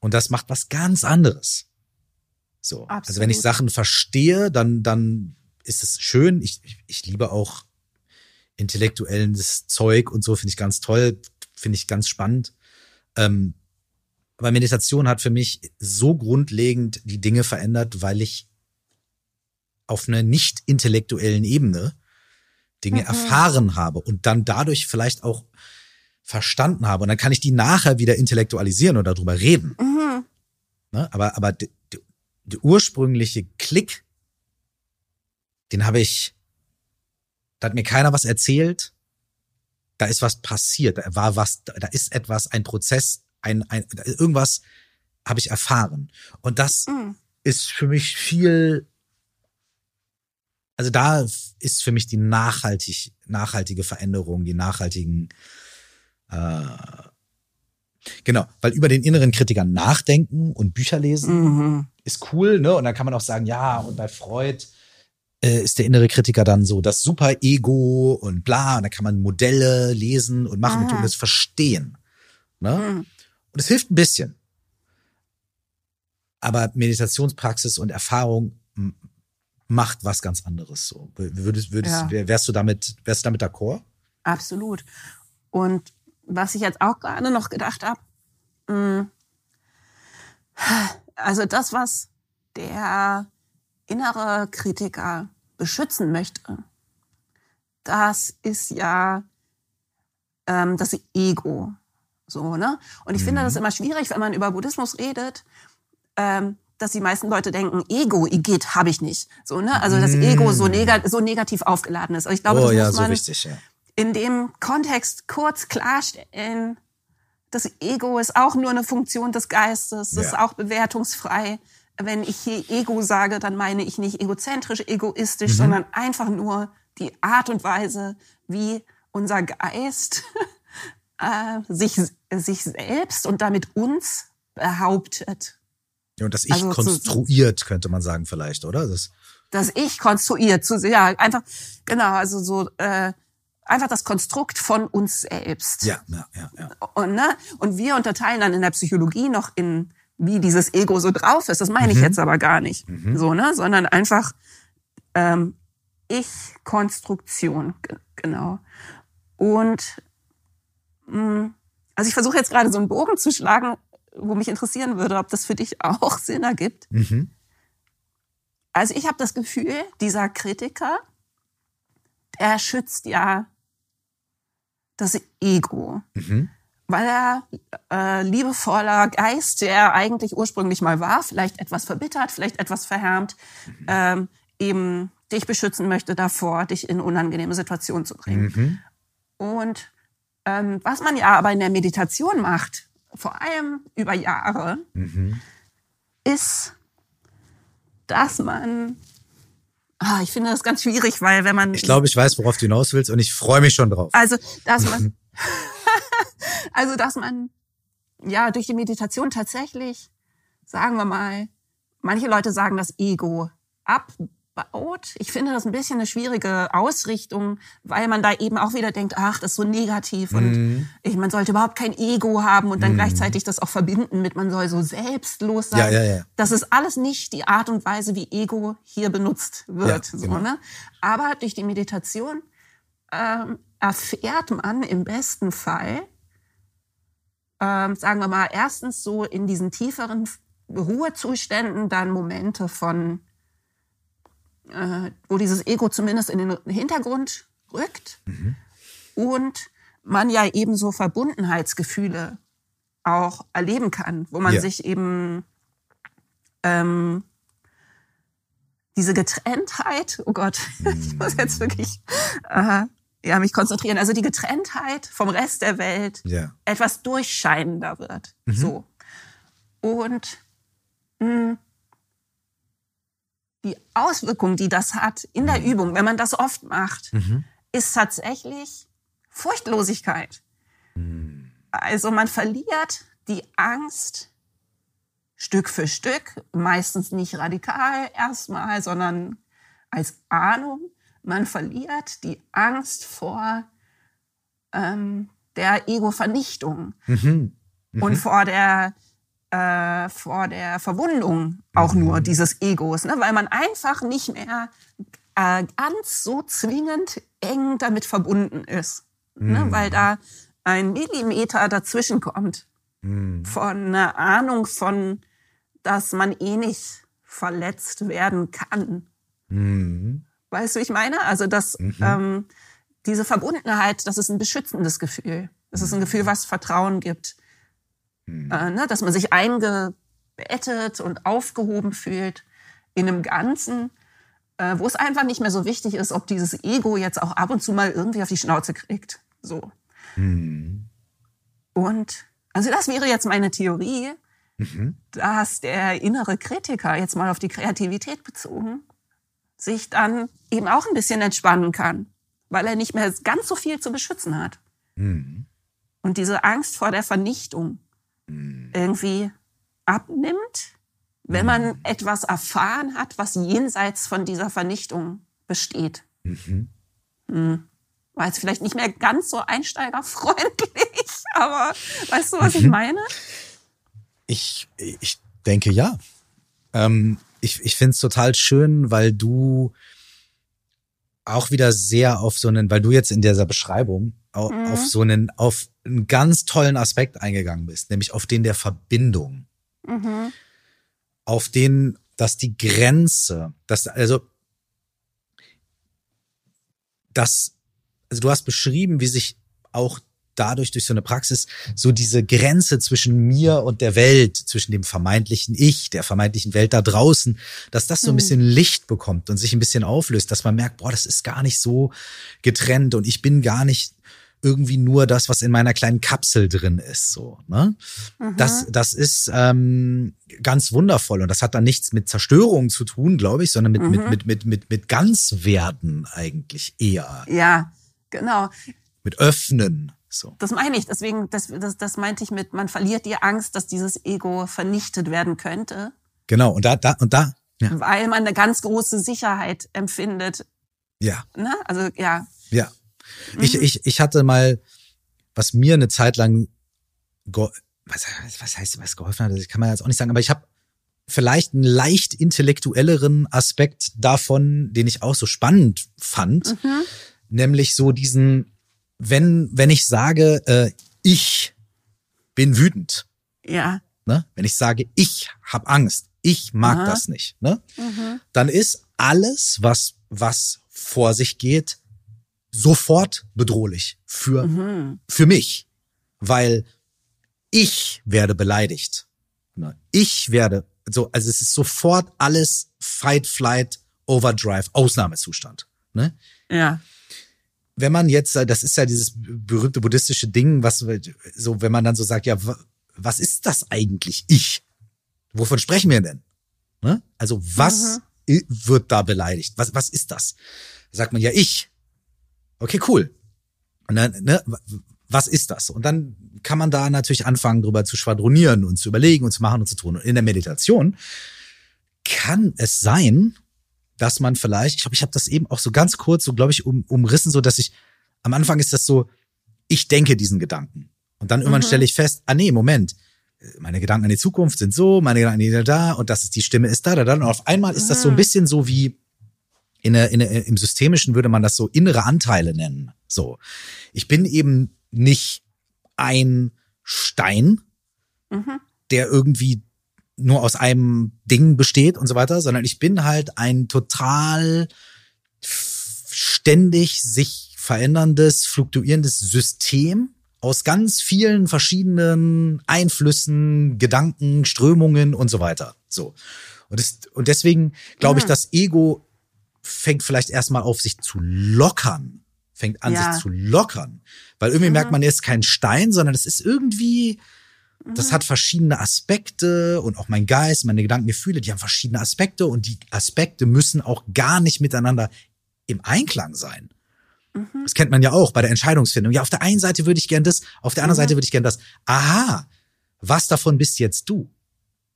Und das macht was ganz anderes. So. Also wenn ich Absolut. Sachen verstehe, dann, dann ist es schön. Ich, ich, ich liebe auch intellektuelles Zeug und so, finde ich ganz toll, finde ich ganz spannend. Ähm, aber Meditation hat für mich so grundlegend die Dinge verändert, weil ich auf einer nicht intellektuellen Ebene Dinge erfahren habe und dann dadurch vielleicht auch verstanden habe. Und dann kann ich die nachher wieder intellektualisieren oder darüber reden. Mhm. Ne? Aber, aber der, ursprüngliche Klick, den habe ich, da hat mir keiner was erzählt. Da ist was passiert, da war was, da ist etwas, ein Prozess, ein, ein irgendwas habe ich erfahren. Und das Mhm. ist für mich viel, also da ist für mich die nachhaltig, nachhaltige Veränderung, die nachhaltigen, äh, genau, weil über den inneren Kritiker nachdenken und Bücher lesen Mhm. Ist cool, ne? Und dann kann man auch sagen, ja, und bei Freud äh, ist der innere Kritiker dann so das Super-Ego und bla, und dann kann man Modelle lesen und machen und tun, das verstehen. Ne? Mhm. Und es hilft ein bisschen. Aber Meditationspraxis und Erfahrung macht was ganz anderes. So. Würdest, würdest, Ja. wär- wärst du damit, wärst du damit d'accord? Absolut. Und was ich jetzt auch gerade noch gedacht habe, also das, was der innere Kritiker beschützen möchte, das ist ja ähm, das Ego. So, ne? Und ich finde das immer schwierig, wenn man über Buddhismus redet, ähm, dass die meisten Leute denken, Ego, Igitt, habe ich nicht. So, ne? Also das Ego so, nega so negativ aufgeladen ist. Und ich glaube, oh das ja, muss so man wichtig, ja. in dem Kontext kurz klarstellen, das Ego ist auch nur eine Funktion des Geistes, das ist Ja. auch bewertungsfrei. Wenn ich hier Ego sage, dann meine ich nicht egozentrisch, Mhm. egoistisch, sondern einfach nur die Art und Weise, wie unser Geist [laughs] äh, sich, sich selbst und damit uns behauptet. Ja, Und das Ich Also zu- konstruiert, könnte man sagen vielleicht, oder? Das, das Ich konstruiert zu ja einfach genau also so äh, einfach das Konstrukt von uns selbst. Ja, ja, ja, ja. und ne? Und wir unterteilen dann in der Psychologie noch in wie dieses Ego so drauf ist. Das meine ich jetzt aber gar nicht so ne? Sondern einfach ähm, Ich Konstruktion ge- genau. Und mh, also ich versuche jetzt gerade so einen Bogen zu schlagen wo mich interessieren würde ob das für dich auch [laughs] Sinn ergibt. Mhm. also ich habe das Gefühl, dieser Kritiker, der schützt ja das Ego. Mhm. weil er äh, liebevoller Geist, der er eigentlich ursprünglich mal war, vielleicht etwas verbittert, vielleicht etwas verhärmt, ähm, eben dich beschützen möchte davor, dich in unangenehme Situationen zu bringen. Mhm. Und ähm, was man ja aber in der Meditation macht, vor allem über Jahre, Mhm. ist, dass man, ah, ich finde das ganz schwierig, weil wenn man, Ich glaube, ich weiß, worauf du hinaus willst und ich freue mich schon drauf. also, dass man, [laughs] [laughs] also, dass man, ja, durch die Meditation tatsächlich, sagen wir mal, manche Leute sagen, das Ego abbaut. Ich finde das ein bisschen eine schwierige Ausrichtung, weil man da eben auch wieder denkt, ach, das ist so negativ und Mhm. ich, man sollte überhaupt kein Ego haben und dann gleichzeitig das auch verbinden mit, man soll so selbstlos sein. Ja, ja, ja. Das ist alles nicht die Art und Weise, wie Ego hier benutzt wird. Ja, so, genau. ne? Aber durch die Meditation ähm, erfährt man im besten Fall, ähm, sagen wir mal, erstens so in diesen tieferen Ruhezuständen dann Momente von, äh, wo dieses Ego zumindest in den Hintergrund rückt und man ja eben so Verbundenheitsgefühle auch erleben kann, wo man Ja. sich eben ähm, diese Getrenntheit, oh Gott, [laughs] ich muss jetzt wirklich äh, ja, mich konzentrieren, also die Getrenntheit vom Rest der Welt Ja. etwas durchscheinender wird. So. Und mh, die Auswirkung, die das hat in der Übung, wenn man das oft macht, ist tatsächlich Furchtlosigkeit. Also man verliert die Angst Stück für Stück, meistens nicht radikal erstmal, sondern als Ahnung. Man verliert die Angst vor ähm, der Ego-Vernichtung Mhm. und vor der äh, vor der Verwundung auch nur dieses Egos, ne? weil man einfach nicht mehr äh, ganz so zwingend eng damit verbunden ist, ne? weil da ein Millimeter dazwischen kommt Mhm. von einer Ahnung von, dass man eh nicht verletzt werden kann. Mhm. Weißt du, wie ich meine? Also, dass ähm, diese Verbundenheit, das ist ein beschützendes Gefühl. Das ist ein Gefühl, was Vertrauen gibt. Äh, ne? Dass man sich eingebettet und aufgehoben fühlt in einem Ganzen, äh, wo es einfach nicht mehr so wichtig ist, ob dieses Ego jetzt auch ab und zu mal irgendwie auf die Schnauze kriegt. So. Mhm. Und also das wäre jetzt meine Theorie, Mhm. dass der innere Kritiker jetzt mal auf die Kreativität bezogen sich dann eben auch ein bisschen entspannen kann, weil er nicht mehr ganz so viel zu beschützen hat. Mhm. Und diese Angst vor der Vernichtung irgendwie abnimmt, wenn man etwas erfahren hat, was jenseits von dieser Vernichtung besteht. Mhm. Hm. War jetzt vielleicht nicht mehr ganz so einsteigerfreundlich, [laughs] aber weißt du, was Mhm. ich meine? Ich, ich denke ja. Ähm, ich ich finde es total schön, weil du auch wieder sehr auf so einen, weil du jetzt in dieser Beschreibung au- Mhm. auf so einen, auf einen ganz tollen Aspekt eingegangen bist, nämlich auf den der Verbindung. Mhm. auf den, dass die Grenze, dass also das, also du hast beschrieben, wie sich auch dadurch durch so eine Praxis so diese Grenze zwischen mir und der Welt, zwischen dem vermeintlichen Ich, der vermeintlichen Welt da draußen, dass das so ein Hm. bisschen Licht bekommt und sich ein bisschen auflöst, dass man merkt, boah, das ist gar nicht so getrennt und ich bin gar nicht irgendwie nur das, was in meiner kleinen Kapsel drin ist, so, ne? Das, das ist ähm, ganz wundervoll und das hat dann nichts mit Zerstörung zu tun, glaube ich, sondern mit, mit, mit, mit, mit, mit Ganzwerden eigentlich eher, Ja, genau. mit Öffnen, so. Das meine ich. Deswegen, das, das, das meinte ich mit, man verliert die Angst, dass dieses Ego vernichtet werden könnte, Genau, und da, da, und da, ja, weil man eine ganz große Sicherheit empfindet. ja, Ne? Also ja. ja. Ich, ich, ich hatte mal, was mir eine Zeit lang, was, was heißt, was geholfen hat, das kann man jetzt auch nicht sagen, aber ich habe vielleicht einen leicht intellektuelleren Aspekt davon, den ich auch so spannend fand, nämlich so diesen, wenn, wenn ich sage, äh, ich bin wütend, Ja. ne? wenn ich sage, ich habe Angst, ich mag Aha. das nicht, ne? dann ist alles, was, was vor sich geht, sofort bedrohlich für, Mhm. für mich. Weil ich werde beleidigt. Ne? Ich werde, so, also es ist sofort alles Fight, Flight, Overdrive, Ausnahmezustand. Ne? Ja. Wenn man jetzt, das ist ja dieses berühmte buddhistische Ding, was so, wenn man dann so sagt, ja, was ist das eigentlich ich? Wovon sprechen wir denn? Ne? Also was mhm. wird da beleidigt? Was, was ist das? Da sagt man ja ich. Okay, cool. Und dann, ne, was ist das? Und dann kann man da natürlich anfangen, drüber zu schwadronieren und zu überlegen und zu machen und zu tun. Und in der Meditation kann es sein, dass man vielleicht, ich glaube, ich habe das eben auch so ganz kurz, so glaube ich, um, umrissen, so dass ich, am Anfang ist das so, ich denke diesen Gedanken. Und dann irgendwann mhm. stelle ich fest, ah nee, Moment, meine Gedanken an die Zukunft sind so, meine Gedanken an die da und das ist die Stimme ist da, da, da. Und auf einmal ist das so ein mhm. bisschen so wie in der, in im Systemischen würde man das so innere Anteile nennen. So. Ich bin eben nicht ein Stein, mhm. der irgendwie nur aus einem Ding besteht und so weiter, sondern ich bin halt ein total ständig sich veränderndes, fluktuierendes System aus ganz vielen verschiedenen Einflüssen, Gedanken, Strömungen und so weiter. So. Und, das, und deswegen glaube ich, mhm. das Ego fängt vielleicht erstmal auf sich zu lockern, fängt an ja. sich zu lockern, weil irgendwie mhm. merkt man, er ist kein Stein, sondern es ist irgendwie, das mhm. hat verschiedene Aspekte und auch mein Geist, meine Gedanken, Gefühle, die haben verschiedene Aspekte und die Aspekte müssen auch gar nicht miteinander im Einklang sein. Mhm. Das kennt man ja auch bei der Entscheidungsfindung. Ja, auf der einen Seite würde ich gern das, auf der anderen mhm. Seite würde ich gern das. Aha, was davon bist jetzt du?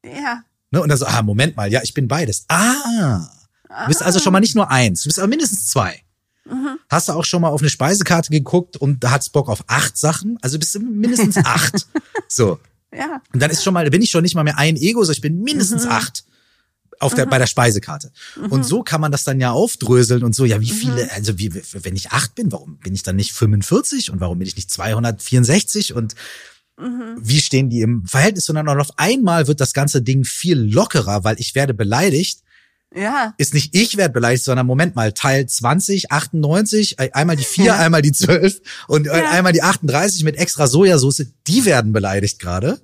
Ja. Ne? Und dann so, ah, Moment mal, ja, ich bin beides. Ah, du bist also schon mal nicht nur eins, du bist aber mindestens zwei. Mhm. Hast du auch schon mal auf eine Speisekarte geguckt und da hat's Bock auf acht Sachen? Also bist du mindestens acht. [laughs] so. Ja. Und dann ist schon mal, bin ich schon nicht mal mehr ein Ego, sondern ich bin mindestens mhm. acht auf der, mhm. bei der Speisekarte. Mhm. Und so kann man das dann ja aufdröseln und so, ja, wie viele, mhm. also wie, wenn ich acht bin, warum bin ich dann nicht 45 und warum bin ich nicht 264 und mhm. wie stehen die im Verhältnis zueinander? Und auf einmal wird das ganze Ding viel lockerer, weil ich werde beleidigt. Ja. Ist nicht ich werde beleidigt, sondern Moment mal, Teil 20, 98, äh, einmal die 4, ja. einmal die 12 und äh, ja. einmal die 38 mit extra Sojasauce, die werden beleidigt gerade.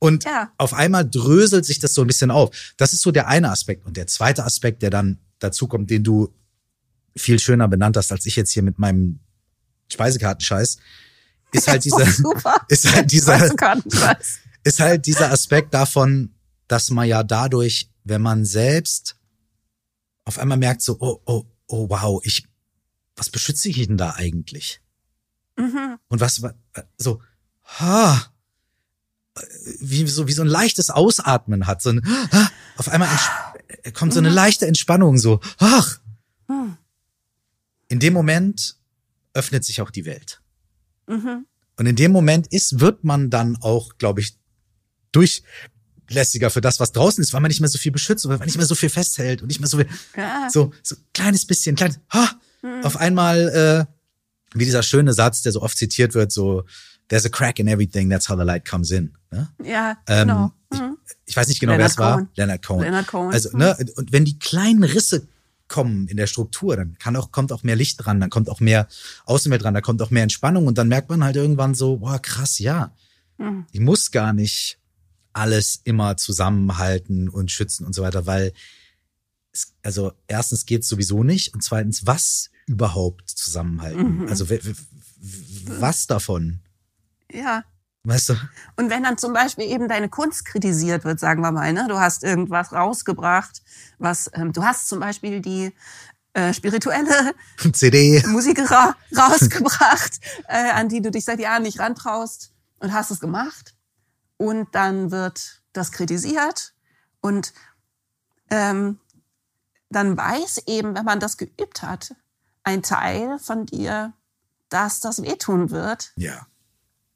Und ja. auf einmal dröselt sich das so ein bisschen auf. Das ist so der eine Aspekt. Und der zweite Aspekt, der dann dazu kommt, den du viel schöner benannt hast, als ich jetzt hier mit meinem Speisekartenscheiß, ist halt [laughs] dieser, [laughs] ist halt dieser, [laughs] ist halt dieser Aspekt davon, dass man ja dadurch, wenn man selbst auf einmal merkt so, oh, oh, oh, wow, ich, was beschütze ich denn da eigentlich? Mhm. Und was, so, ha, wie so, wie so ein leichtes Ausatmen hat. So ein, auf einmal kommt so eine leichte Entspannung, so, ach. In dem Moment öffnet sich auch die Welt. Mhm. Und in dem Moment ist, wird man dann auch, glaube ich, durchlässiger für das, was draußen ist, weil man nicht mehr so viel beschützt, weil man nicht mehr so viel festhält und nicht mehr so viel, ja. so, so kleines bisschen, kleines, ha, mhm. auf einmal, äh, wie dieser schöne Satz, der so oft zitiert wird, so, there's a crack in everything, that's how the light comes in. Ne? Ja, ähm, genau. Mhm. Ich, ich, weiß nicht genau, Leonard wer es war. Leonard Cohen. Leonard Cohen. Also, ne, und wenn die kleinen Risse kommen in der Struktur, dann kann auch, kommt auch mehr Licht dran, dann kommt auch mehr Außenwelt dran, da kommt auch mehr Entspannung und dann merkt man halt irgendwann so, boah, krass, ja. Mhm. Ich muss gar nicht alles immer zusammenhalten und schützen und so weiter, weil es, also erstens geht's sowieso nicht und zweitens, was überhaupt zusammenhalten? Mhm. Also was davon? Ja. Weißt du? Und wenn dann zum Beispiel eben deine Kunst kritisiert wird, sagen wir mal, ne, du hast irgendwas rausgebracht, was, ähm, du hast zum Beispiel die äh, spirituelle [laughs] CD Musik ra rausgebracht, [laughs] äh, an die du dich seit Jahren nicht rantraust und hast es gemacht. Und dann wird das kritisiert und ähm, dann weiß eben, wenn man das geübt hat, ein Teil von dir, dass das wehtun wird. Ja.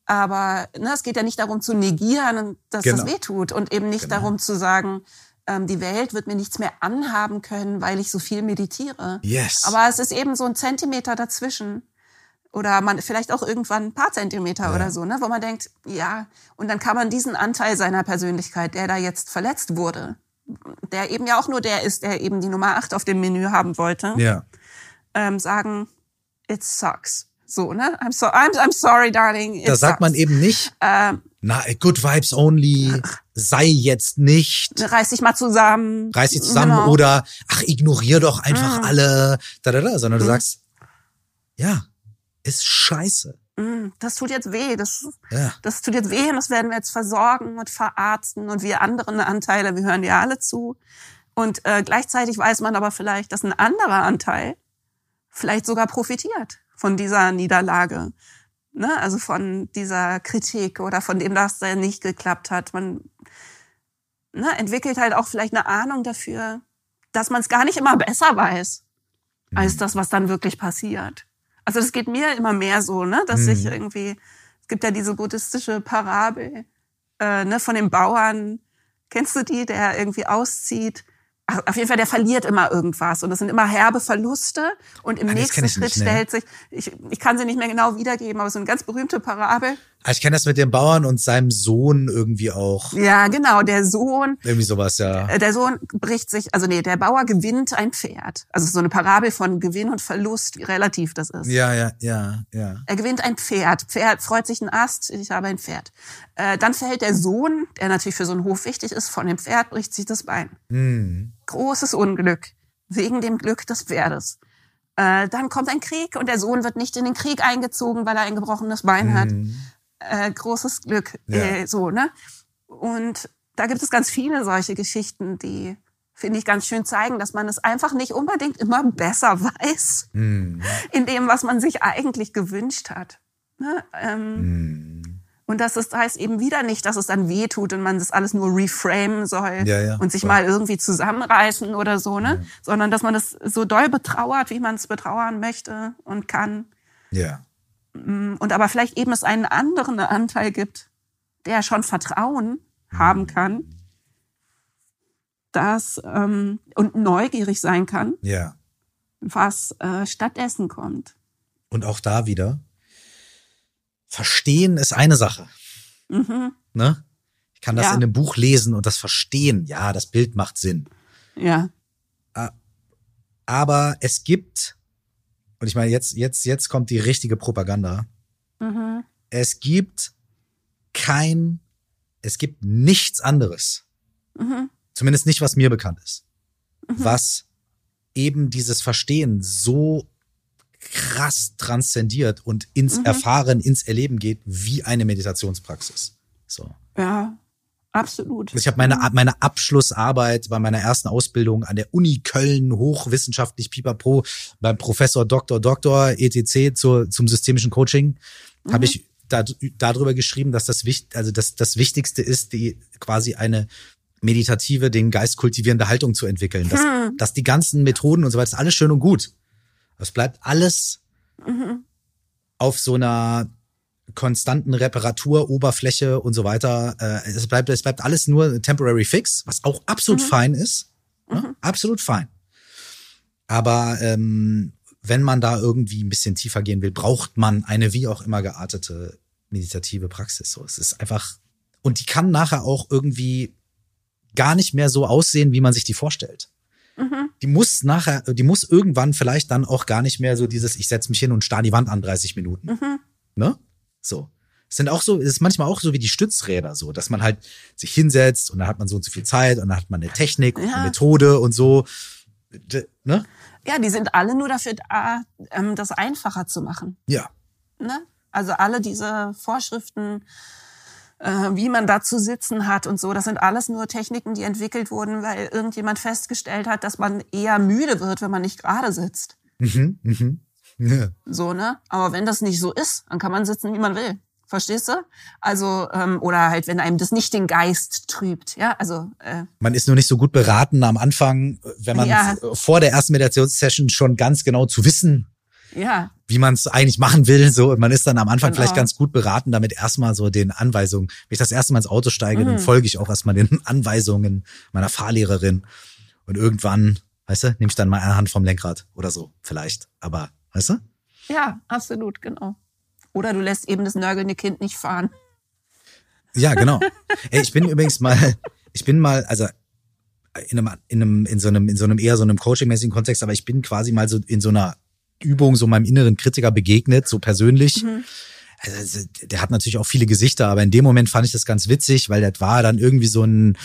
Aber ne, es geht ja nicht darum zu negieren, dass genau. das wehtut und eben nicht genau. darum zu sagen, ähm, die Welt wird mir nichts mehr anhaben können, weil ich so viel meditiere. Yes. Aber es ist eben so ein Zentimeter dazwischen. Oder man vielleicht auch irgendwann ein paar Zentimeter ja. oder so, ne, wo man denkt, ja, und dann kann man diesen Anteil seiner Persönlichkeit, der da jetzt verletzt wurde, der eben ja auch nur der ist, der eben die Nummer 8 auf dem Menü haben wollte, ja. ähm, sagen, it sucks. So, ne? I'm, so, I'm, I'm sorry, darling. da sagt man eben nicht, ähm, na, good vibes only, sei jetzt nicht, Reiß dich mal zusammen. reiß dich zusammen Genau. oder ach, ignorier doch einfach Mhm. alle, da, da, da, sondern du Mhm. sagst, ja, ist scheiße. Mm, Das tut jetzt weh. Das, Ja. das tut jetzt weh und das werden wir jetzt versorgen und verarzten und wir anderen Anteile, wir hören dir alle zu. Und äh, gleichzeitig weiß man aber vielleicht, dass ein anderer Anteil vielleicht sogar profitiert von dieser Niederlage. Ne? Also von dieser Kritik oder von dem, dass der nicht geklappt hat. Man ne, entwickelt halt auch vielleicht eine Ahnung dafür, dass man es gar nicht immer besser weiß, als das, was dann wirklich passiert. Also das geht mir immer mehr so, ne, dass ich irgendwie, es gibt ja diese buddhistische Parabel äh, ne, von dem Bauern, kennst du die, der irgendwie auszieht? Ach, auf jeden Fall, der verliert immer irgendwas und das sind immer herbe Verluste und im das nächsten Schritt nicht, ne. stellt sich, ich, ich kann sie nicht mehr genau wiedergeben, aber so eine ganz berühmte Parabel. Ah, Ich kenne das mit dem Bauern und seinem Sohn irgendwie auch. Ja, genau, der Sohn, Irgendwie sowas, ja. äh, der Sohn bricht sich, also nee, der Bauer gewinnt ein Pferd. Also so eine Parabel von Gewinn und Verlust, wie relativ das ist. Ja, ja, ja, ja. Er gewinnt ein Pferd. Pferd freut sich ein Ast, ich habe ein Pferd. Äh, dann fällt der Sohn, der natürlich für so einen Hof wichtig ist, von dem Pferd, bricht sich das Bein. Hm. Großes Unglück. Wegen dem Glück des Pferdes. Äh, dann kommt ein Krieg und der Sohn wird nicht in den Krieg eingezogen, weil er ein gebrochenes Bein hat. Hm. Äh, großes Glück. Ja. Äh, so, ne? Und da gibt es ganz viele solche Geschichten, die, finde ich, ganz schön zeigen, dass man es einfach nicht unbedingt immer besser [laughs] weiß Hm. in dem, was man sich eigentlich gewünscht hat. Ne? Ähm, Hm. Und das ist, heißt eben wieder nicht, dass es dann weh tut und man das alles nur reframen soll Ja, ja, und sich voll. mal irgendwie zusammenreißen oder so, ne? Sondern dass man das so doll betrauert, wie man es betrauern möchte und kann. Ja. Und aber vielleicht eben es einen anderen Anteil gibt, der schon Vertrauen haben kann, dass ähm, und neugierig sein kann, Ja. was äh, stattdessen kommt. Und auch da wieder. Verstehen ist eine Sache. Mhm. Ne? Ich kann das Ja. in einem Buch lesen und das verstehen. Ja, das Bild macht Sinn. Ja. Aber es gibt, und ich meine, jetzt, jetzt, jetzt kommt die richtige Propaganda. Mhm. Es gibt kein, es gibt nichts anderes. Mhm. Zumindest nicht, was mir bekannt ist. Was eben dieses Verstehen so krass transzendiert und ins Mhm. Erfahren, ins Erleben geht, wie eine Meditationspraxis. So. Ja, absolut. Also Ich habe meine, meine Abschlussarbeit bei meiner ersten Ausbildung an der Uni Köln, hochwissenschaftlich pipapo, beim Professor Dr. Dr. etc. Zur, zum systemischen Coaching, habe ich da, darüber geschrieben, dass das, wichtig, also das, das Wichtigste ist, die quasi eine meditative, den Geist kultivierende Haltung zu entwickeln. Dass, dass die ganzen Methoden und so weiter, ist alles schön und gut. Es bleibt alles auf so einer konstanten Reparatur, Oberfläche und so weiter. Äh, es bleibt, es bleibt alles nur temporary fix, was auch absolut fein ist. Ne? Absolut fein. Aber ähm, wenn man da irgendwie ein bisschen tiefer gehen will, braucht man eine wie auch immer geartete meditative Praxis. So, es ist einfach und die kann nachher auch irgendwie gar nicht mehr so aussehen, wie man sich die vorstellt. Die muss nachher, die muss irgendwann vielleicht dann auch gar nicht mehr so dieses, ich setz mich hin und starr die Wand an 30 Minuten. Ne? So. Es sind auch so, es ist manchmal auch so wie die Stützräder so, dass man halt sich hinsetzt und dann hat man so und so viel Zeit und dann hat man eine Technik und Ja. eine Methode und so. Ne? Ja, die sind alle nur dafür da, ähm, das einfacher zu machen. Ja. Ne? Also alle diese Vorschriften, äh, wie man da zu sitzen hat und so, das sind alles nur Techniken, die entwickelt wurden, weil irgendjemand festgestellt hat, dass man eher müde wird, wenn man nicht gerade sitzt. Mhm, mhm. Ja. So, ne? Aber wenn das nicht so ist, dann kann man sitzen, wie man will. Verstehst du? Also, ähm, oder halt, wenn einem das nicht den Geist trübt, ja, also, äh, Man ist nur nicht so gut beraten am Anfang, wenn man Ja. vor der ersten Meditationssession schon ganz genau zu wissen, ja, wie man es eigentlich machen will. So, und man ist dann am Anfang Genau. vielleicht ganz gut beraten, damit erstmal so den Anweisungen. Wenn ich das erste Mal ins Auto steige, Mhm. dann folge ich auch erstmal den Anweisungen meiner Fahrlehrerin. Und irgendwann, weißt du, nehme ich dann mal eine Hand vom Lenkrad oder so, vielleicht. Aber, weißt du? ja, absolut, genau. Oder du lässt eben das nörgelnde Kind nicht fahren. Ja, genau. Ey, ich bin übrigens mal, ich bin mal, also in einem, in einem, in so einem, in so einem eher so einem coaching-mäßigen Kontext, aber ich bin quasi mal so in so einer Übung so meinem inneren Kritiker begegnet, so persönlich. also der hat natürlich auch viele Gesichter, aber in dem Moment fand ich das ganz witzig, weil das war dann irgendwie so ein,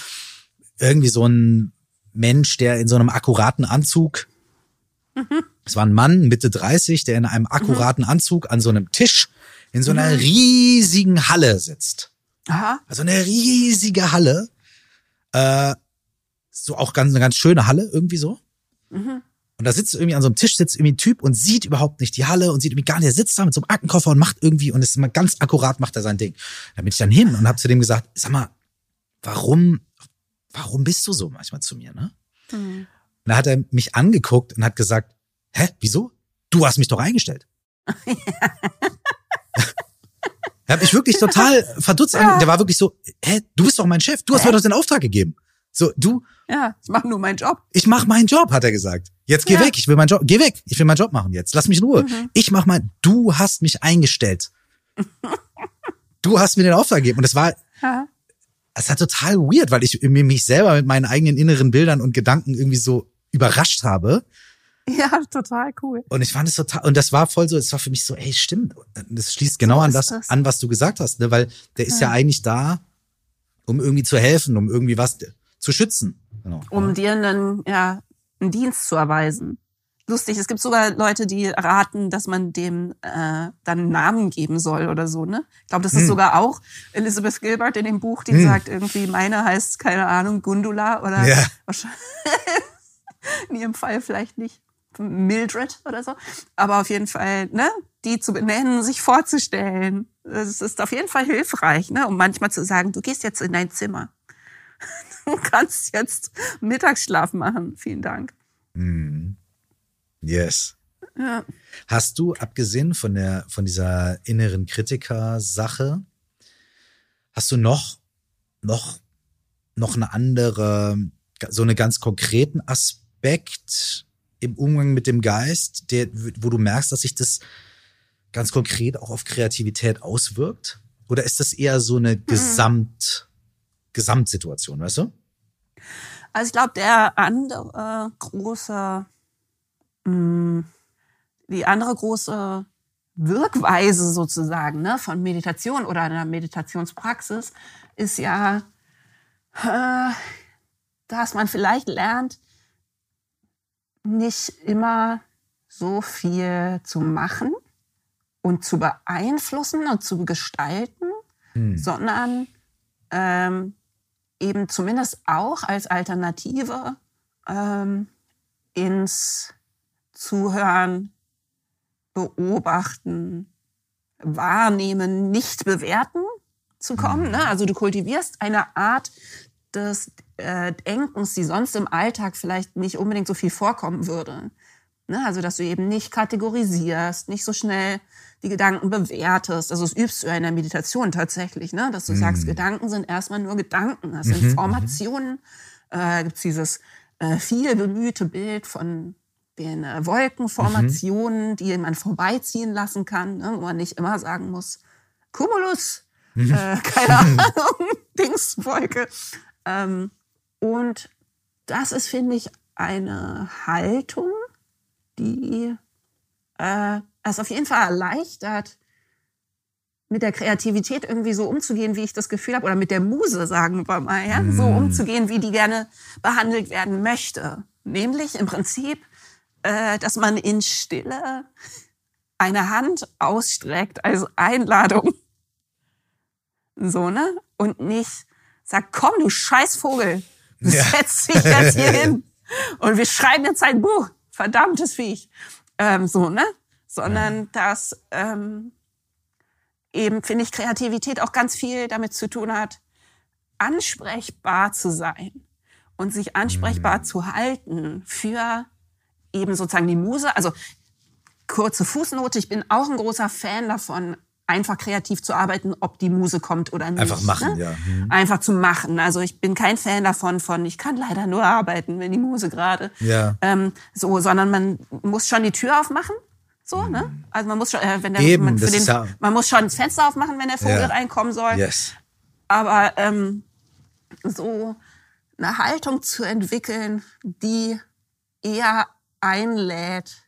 irgendwie so ein Mensch, der in so einem akkuraten Anzug, mhm. Es war ein Mann Mitte 30, der in einem akkuraten mhm. Anzug an so einem Tisch in so einer mhm. riesigen Halle sitzt. Aha. Also eine riesige Halle. Äh, so auch ganz, eine ganz schöne Halle, irgendwie so. Mhm. Und da sitzt irgendwie an so einem Tisch, sitzt irgendwie ein Typ und sieht überhaupt nicht die Halle und sieht irgendwie gar nicht, er sitzt da mit so einem Aktenkoffer und macht irgendwie und ist immer ganz akkurat macht er sein Ding. Da bin ich dann hin und habe zu dem gesagt, sag mal, warum, warum bist du so manchmal zu mir, ne? Mhm. Und da hat er mich angeguckt und hat gesagt, hä, wieso? Du hast mich doch eingestellt. Er hat mich wirklich total verdutzt. Ja. Der war wirklich so, hä, du bist doch mein Chef, du hast mir doch den Auftrag gegeben. So, du. Ja, ich mache nur meinen Job. Ich mache meinen Job, hat er gesagt. Jetzt geh ja. weg, ich will meinen Job, geh weg, ich will meinen Job machen jetzt. Lass mich in Ruhe. Mhm. Ich mach mal, du hast mich eingestellt. [laughs] du hast mir den Auftrag gegeben. Und es war, ja. es war total weird, weil ich mich selber mit meinen eigenen inneren Bildern und Gedanken irgendwie so überrascht habe. Ja, [laughs] total cool. Und ich fand es total, und das war voll so, es war für mich so, ey, stimmt. Das schließt genau so an das, das, an, was du gesagt hast, ne? weil der ist ja. ja eigentlich da, um irgendwie zu helfen, um irgendwie was zu schützen. Genau. Um dir einen, ja, einen Dienst zu erweisen. Lustig, es gibt sogar Leute, die raten, dass man dem äh, dann einen Namen geben soll oder so. Ne? Ich glaube, das ist hm. sogar auch Elizabeth Gilbert in dem Buch, die hm. sagt irgendwie, meine heißt, keine Ahnung, Gundula oder ja. [laughs] in ihrem Fall vielleicht nicht. Mildred oder so. Aber auf jeden Fall, ne, die zu benennen, sich vorzustellen, das ist auf jeden Fall hilfreich, ne, um manchmal zu sagen, du gehst jetzt in dein Zimmer. [laughs] Du kannst jetzt Mittagsschlaf machen. Vielen Dank. Mm. Yes. Ja. Hast du, abgesehen von der, von dieser inneren Kritiker-Sache, hast du noch, noch, noch eine andere, so einen ganz konkreten Aspekt, im Umgang mit dem Geist, der, wo du merkst, dass sich das ganz konkret auch auf Kreativität auswirkt? Oder ist das eher so eine mhm. Gesamt, Gesamtsituation, weißt du? Also ich glaube, der andere große, mh, mm, die andere große Wirkweise sozusagen ne, von Meditation oder einer Meditationspraxis ist ja, äh, dass man vielleicht lernt, nicht immer so viel zu machen und zu beeinflussen und zu gestalten, hm. sondern ähm, eben zumindest auch als Alternative ähm, ins Zuhören, Beobachten, Wahrnehmen, nicht bewerten zu kommen. Hm. Ne? Also du kultivierst eine Art des äh, Denkens, die sonst im Alltag vielleicht nicht unbedingt so viel vorkommen würde. Ne? Also, dass du eben nicht kategorisierst, nicht so schnell die Gedanken bewertest. Also, das übst du ja in der Meditation tatsächlich, ne? dass du mm. sagst, Gedanken sind erstmal nur Gedanken. Das sind mhm, Formationen. Äh, gibt dieses äh, viel bemühte Bild von den äh, Wolkenformationen, mhm. die man vorbeiziehen lassen kann, ne? wo man nicht immer sagen muss, Cumulus, mhm. äh, keine [laughs] Ahnung, [laughs] Dingswolke. Ähm, und das ist, finde ich, eine Haltung, die äh, es auf jeden Fall erleichtert, mit der Kreativität irgendwie so umzugehen, wie ich das Gefühl habe, oder mit der Muse, sagen wir mal, ja, mm. so umzugehen, wie die gerne behandelt werden möchte. Nämlich im Prinzip, äh, dass man in Stille eine Hand ausstreckt als Einladung. So, ne? Und nicht sagt, komm, du Scheißvogel, ja. [laughs] setz dich jetzt hier [laughs] hin und wir schreiben jetzt ein Buch. Verdammtes Viech. Ähm, so, ne? Sondern dass ähm, eben, finde ich, Kreativität auch ganz viel damit zu tun hat, ansprechbar zu sein und sich ansprechbar mhm. zu halten für eben sozusagen die Muse. Also kurze Fußnote, ich bin auch ein großer Fan davon, einfach kreativ zu arbeiten, ob die Muse kommt oder nicht. Einfach machen, ne? ja. Mhm. Einfach zu machen. Also ich bin kein Fan davon, von ich kann leider nur arbeiten, wenn die Muse gerade. Ja. Ähm, so, sondern man muss schon die Tür aufmachen. So, ne? Mhm. Also man muss schon, äh, wenn der, Eben, man, den, ja man muss schon das Fenster aufmachen, wenn der Vogel ja. reinkommen soll. Yes. Aber ähm, so eine Haltung zu entwickeln, die eher einlädt,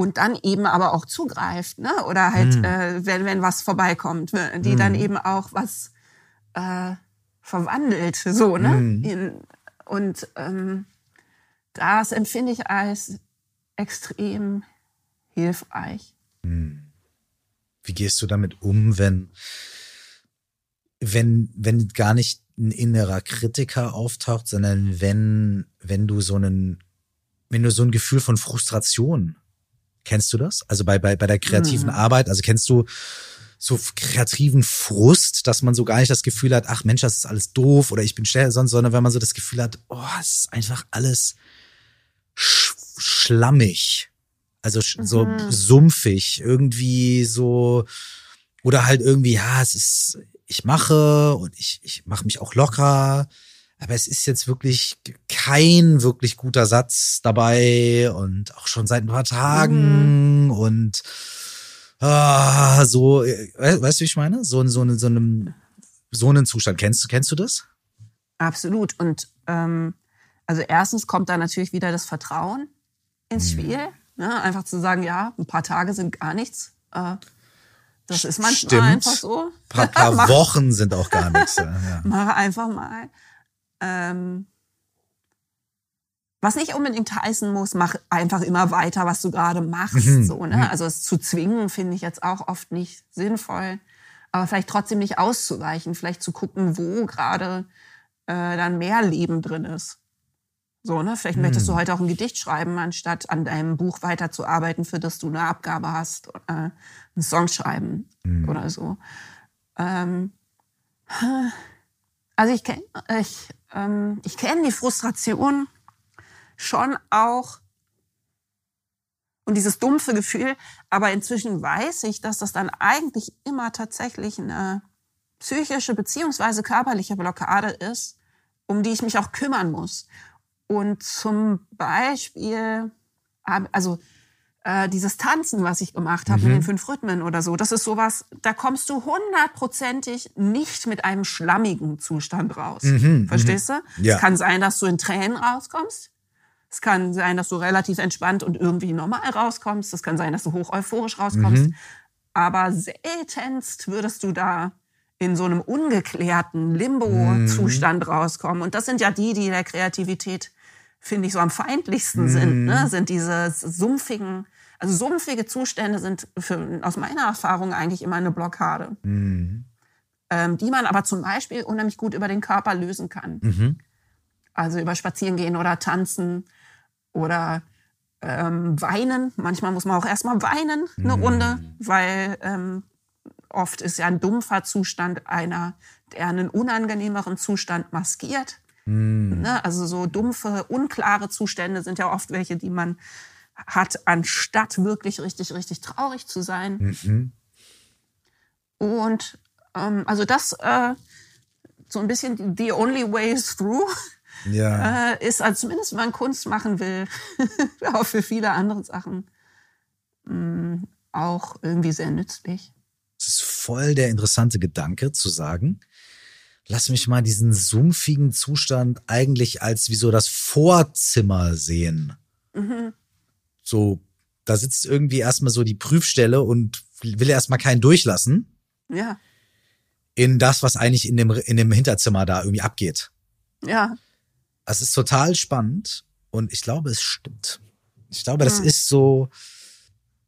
und dann eben aber auch zugreift, ne? Oder halt, mhm. äh, wenn, wenn was vorbeikommt, ne? die mhm. dann eben auch was äh, verwandelt, so, ne? Mhm. In, und ähm, das empfinde ich als extrem hilfreich. Mhm. Wie gehst du damit um, wenn, wenn, wenn gar nicht ein innerer Kritiker auftaucht, sondern wenn, wenn du so einen, wenn du so ein Gefühl von Frustration Kennst du das? Also bei, bei, bei der kreativen mhm. Arbeit, also kennst du so kreativen Frust, dass man so gar nicht das Gefühl hat, ach Mensch, das ist alles doof oder ich bin schnell, sondern wenn man so das Gefühl hat, oh, es ist einfach alles sch schlammig. Also mhm. so sumpfig, irgendwie so, oder halt irgendwie, ja, es ist, ich mache und ich, ich mache mich auch locker, aber es ist jetzt wirklich kein wirklich guter Satz dabei und auch schon seit ein paar Tagen mhm. und ah, so, weißt du, wie ich meine? So, so, so, einem, so einen Zustand. Kennst, kennst du das? Absolut. Und ähm, also erstens kommt da natürlich wieder das Vertrauen ins mhm. Spiel. Ne? Einfach zu sagen, ja, ein paar Tage sind gar nichts. Äh, das ist manchmal Stimmt. einfach so. Ein paar, paar [laughs] Wochen sind auch gar nichts. Ja. Mach einfach mal. Ähm, was nicht unbedingt heißen muss, mach einfach immer weiter, was du gerade machst. Mhm. So, ne? Mhm. Also es zu zwingen, finde ich jetzt auch oft nicht sinnvoll. Aber vielleicht trotzdem nicht auszuweichen, vielleicht zu gucken, wo gerade äh, dann mehr Leben drin ist. So, ne? Vielleicht mhm. möchtest du heute auch ein Gedicht schreiben, anstatt an deinem Buch weiterzuarbeiten, für das du eine Abgabe hast, äh, einen Song schreiben mhm. oder so. Ähm, also ich kenne ich, ähm, ich kenn die Frustration schon auch und dieses dumpfe Gefühl, aber inzwischen weiß ich, dass das dann eigentlich immer tatsächlich eine psychische beziehungsweise körperliche Blockade ist, um die ich mich auch kümmern muss. Und zum Beispiel, also äh, dieses Tanzen, was ich gemacht habe mhm. mit den fünf Rhythmen oder so, das ist sowas, da kommst du hundertprozentig nicht mit einem schlammigen Zustand raus. Mhm, mhm. Verstehst du? Ja. Es kann sein, dass du in Tränen rauskommst. Es kann sein, dass du relativ entspannt und irgendwie normal rauskommst. Es kann sein, dass du hoch euphorisch rauskommst. Mhm. Aber seltenst würdest du da in so einem ungeklärten Limbo-Zustand mhm. rauskommen. Und das sind ja die, die der Kreativität finde ich, so am feindlichsten mhm. sind, ne? sind diese sumpfigen, also sumpfige Zustände sind für, aus meiner Erfahrung eigentlich immer eine Blockade, mhm. ähm, die man aber zum Beispiel unheimlich gut über den Körper lösen kann. Mhm. Also über Spazierengehen oder Tanzen oder ähm, weinen. Manchmal muss man auch erstmal weinen, eine mhm. Runde, weil ähm, oft ist ja ein dumpfer Zustand einer, der einen unangenehmeren Zustand maskiert. Mhm. Ne? Also so dumpfe, unklare Zustände sind ja oft welche, die man hat, anstatt wirklich richtig, richtig traurig zu sein. Mhm. Und ähm, also das äh, so ein bisschen the only way through ja. äh, ist, also zumindest wenn man Kunst machen will, [laughs] auch für viele andere Sachen mh, mm, auch irgendwie sehr nützlich. Es ist voll der interessante Gedanke zu sagen, lass mich mal diesen sumpfigen Zustand eigentlich als wie so das Vorzimmer sehen. Mhm. So, da sitzt irgendwie erstmal so die Prüfstelle und will erstmal keinen durchlassen. Ja. In das, was eigentlich in dem, in dem Hinterzimmer da irgendwie abgeht. Ja. Das ist total spannend und ich glaube, es stimmt. Ich glaube, das mhm. ist so,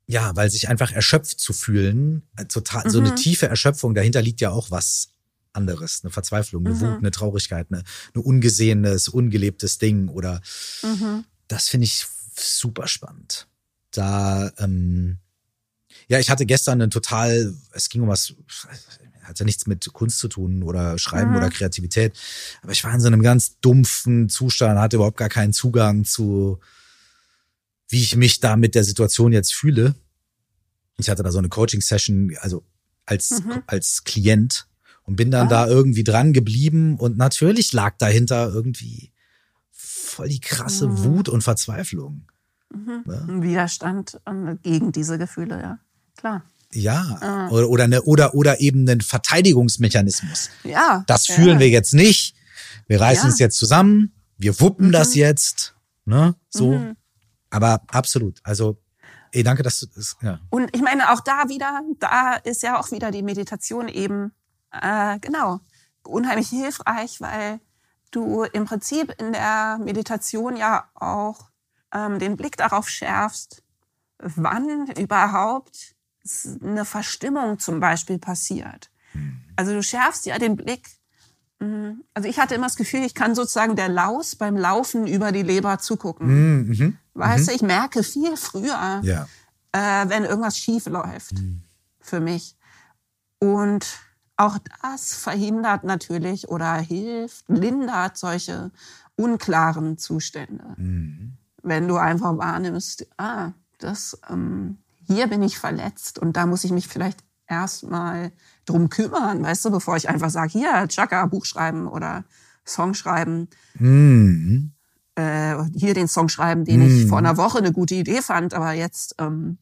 ja, weil sich einfach erschöpft zu fühlen, äh, total, mhm. so eine mhm. tiefe Erschöpfung, dahinter liegt ja auch was anderes, eine Verzweiflung, eine mhm. Wut, eine Traurigkeit, eine, eine ungesehenes, ungelebtes Ding oder mhm. das finde ich super spannend. Da, ähm, ja, ich hatte gestern einen total, es ging um was, hat ja nichts mit Kunst zu tun oder Schreiben mhm. oder Kreativität, aber ich war in so einem ganz dumpfen Zustand, hatte überhaupt gar keinen Zugang zu, wie ich mich da mit der Situation jetzt fühle. Ich hatte da so eine Coaching-Session, also als, mhm. als Klient und bin dann ah. da irgendwie dran geblieben und natürlich lag dahinter irgendwie voll die krasse mhm. Wut und Verzweiflung. Mhm. Ja. Ein Widerstand gegen diese Gefühle, ja. Klar. Ja, ah. oder, oder, eine, oder, oder eben ein Verteidigungsmechanismus. Ja. Das fühlen ja. wir jetzt nicht. Wir reißen ja. uns jetzt zusammen. Wir wuppen mhm. das jetzt. Ne? So. Mhm. Aber absolut. Also ey, danke, dass du das, ja. Und ich meine, auch da wieder, da ist ja auch wieder die Meditation eben, äh, genau, unheimlich hilfreich, weil du im Prinzip in der Meditation ja auch ähm, den Blick darauf schärfst, wann überhaupt eine Verstimmung zum Beispiel passiert. Also du schärfst ja den Blick. Mhm. Also ich hatte immer das Gefühl, ich kann sozusagen der Laus beim Laufen über die Leber zugucken. Mhm. Mhm. Weißt du, ich merke viel früher, Ja. äh, wenn irgendwas schief läuft für mich. Und auch das verhindert natürlich oder hilft, lindert solche unklaren Zustände. Wenn du einfach wahrnimmst, ah, das, ähm, hier bin ich verletzt und da muss ich mich vielleicht erstmal drum kümmern, weißt du, bevor ich einfach sage, hier, Chaka, Buch schreiben oder Song schreiben Mhm. äh, hier den Song schreiben, den ich vor einer Woche eine gute Idee fand, aber jetzt ähm,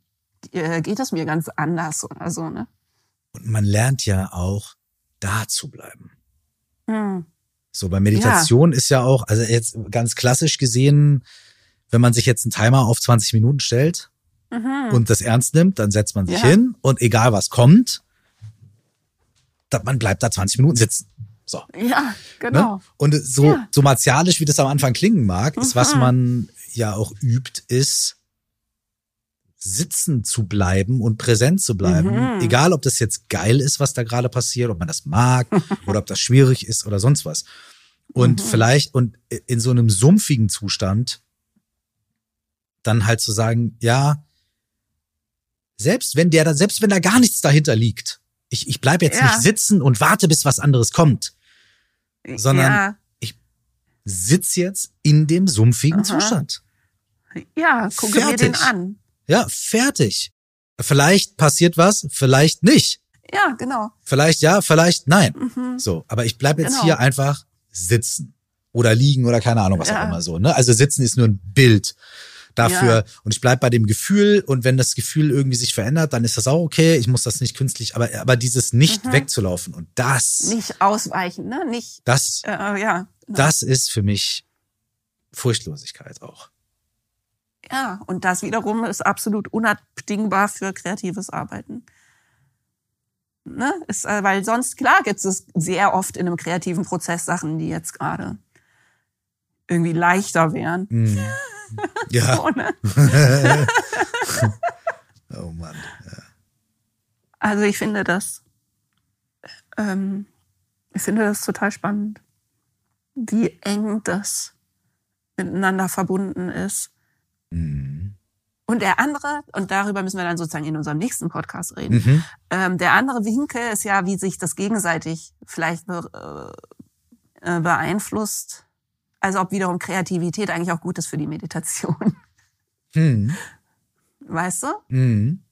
äh, geht es mir ganz anders oder so, ne? Und man lernt ja auch, da zu bleiben. Hm. So, bei Meditation ist ja auch, also jetzt ganz klassisch gesehen, wenn man sich jetzt einen Timer auf 20 Minuten stellt und das ernst nimmt, dann setzt man sich Mhm. Ja. hin und egal was kommt, man bleibt da 20 Minuten sitzen. So. Ja, genau. Ne? Und so, Ja. Mhm. so martialisch, wie das am Anfang klingen mag, ist, was man ja auch übt, ist sitzen zu bleiben und präsent zu bleiben. Mhm. Egal, ob das jetzt geil ist, was da gerade passiert, ob man das mag [laughs] oder ob das schwierig ist oder sonst was. Und Mhm. vielleicht, und in so einem sumpfigen Zustand, dann halt zu sagen, ja, selbst wenn der da, selbst wenn da gar nichts dahinter liegt, ich, ich bleib jetzt Ja. nicht sitzen und warte, bis was anderes kommt, sondern ja, sitz jetzt in dem sumpfigen Aha. Zustand. ja, gucke mir den Fertig. an. Ja, fertig. Vielleicht passiert was, vielleicht nicht. Ja, genau. Vielleicht ja, vielleicht nein. So, aber ich bleib jetzt Genau. hier einfach sitzen oder liegen oder keine Ahnung, was Ja. auch immer so. Ne? Also sitzen ist nur ein Bild dafür Ja. und ich bleib bei dem Gefühl und wenn das Gefühl irgendwie sich verändert, dann ist das auch okay. Ich muss das nicht künstlich, aber aber dieses nicht wegzulaufen und das, Mhm. Nicht ausweichen, ne? Nicht, das, äh, ja. Genau. das ist für mich Furchtlosigkeit auch. Ja, und das wiederum ist absolut unabdingbar für kreatives Arbeiten. Ne? Ist, äh, weil sonst, klar, gibt es sehr oft in einem kreativen Prozess Sachen, die jetzt gerade irgendwie leichter wären. Mhm. [laughs] Ja. So, ne? [laughs] Oh Mann. Also ich finde das, ähm, ich finde das total spannend, wie eng das miteinander verbunden ist. Mhm. Und der andere, und darüber müssen wir dann sozusagen in unserem nächsten Podcast reden, Mhm. ähm, der andere Winkel ist ja, wie sich das gegenseitig vielleicht be äh, äh, beeinflusst. Also ob wiederum Kreativität eigentlich auch gut ist für die Meditation. Mhm. Weißt du? Mhm.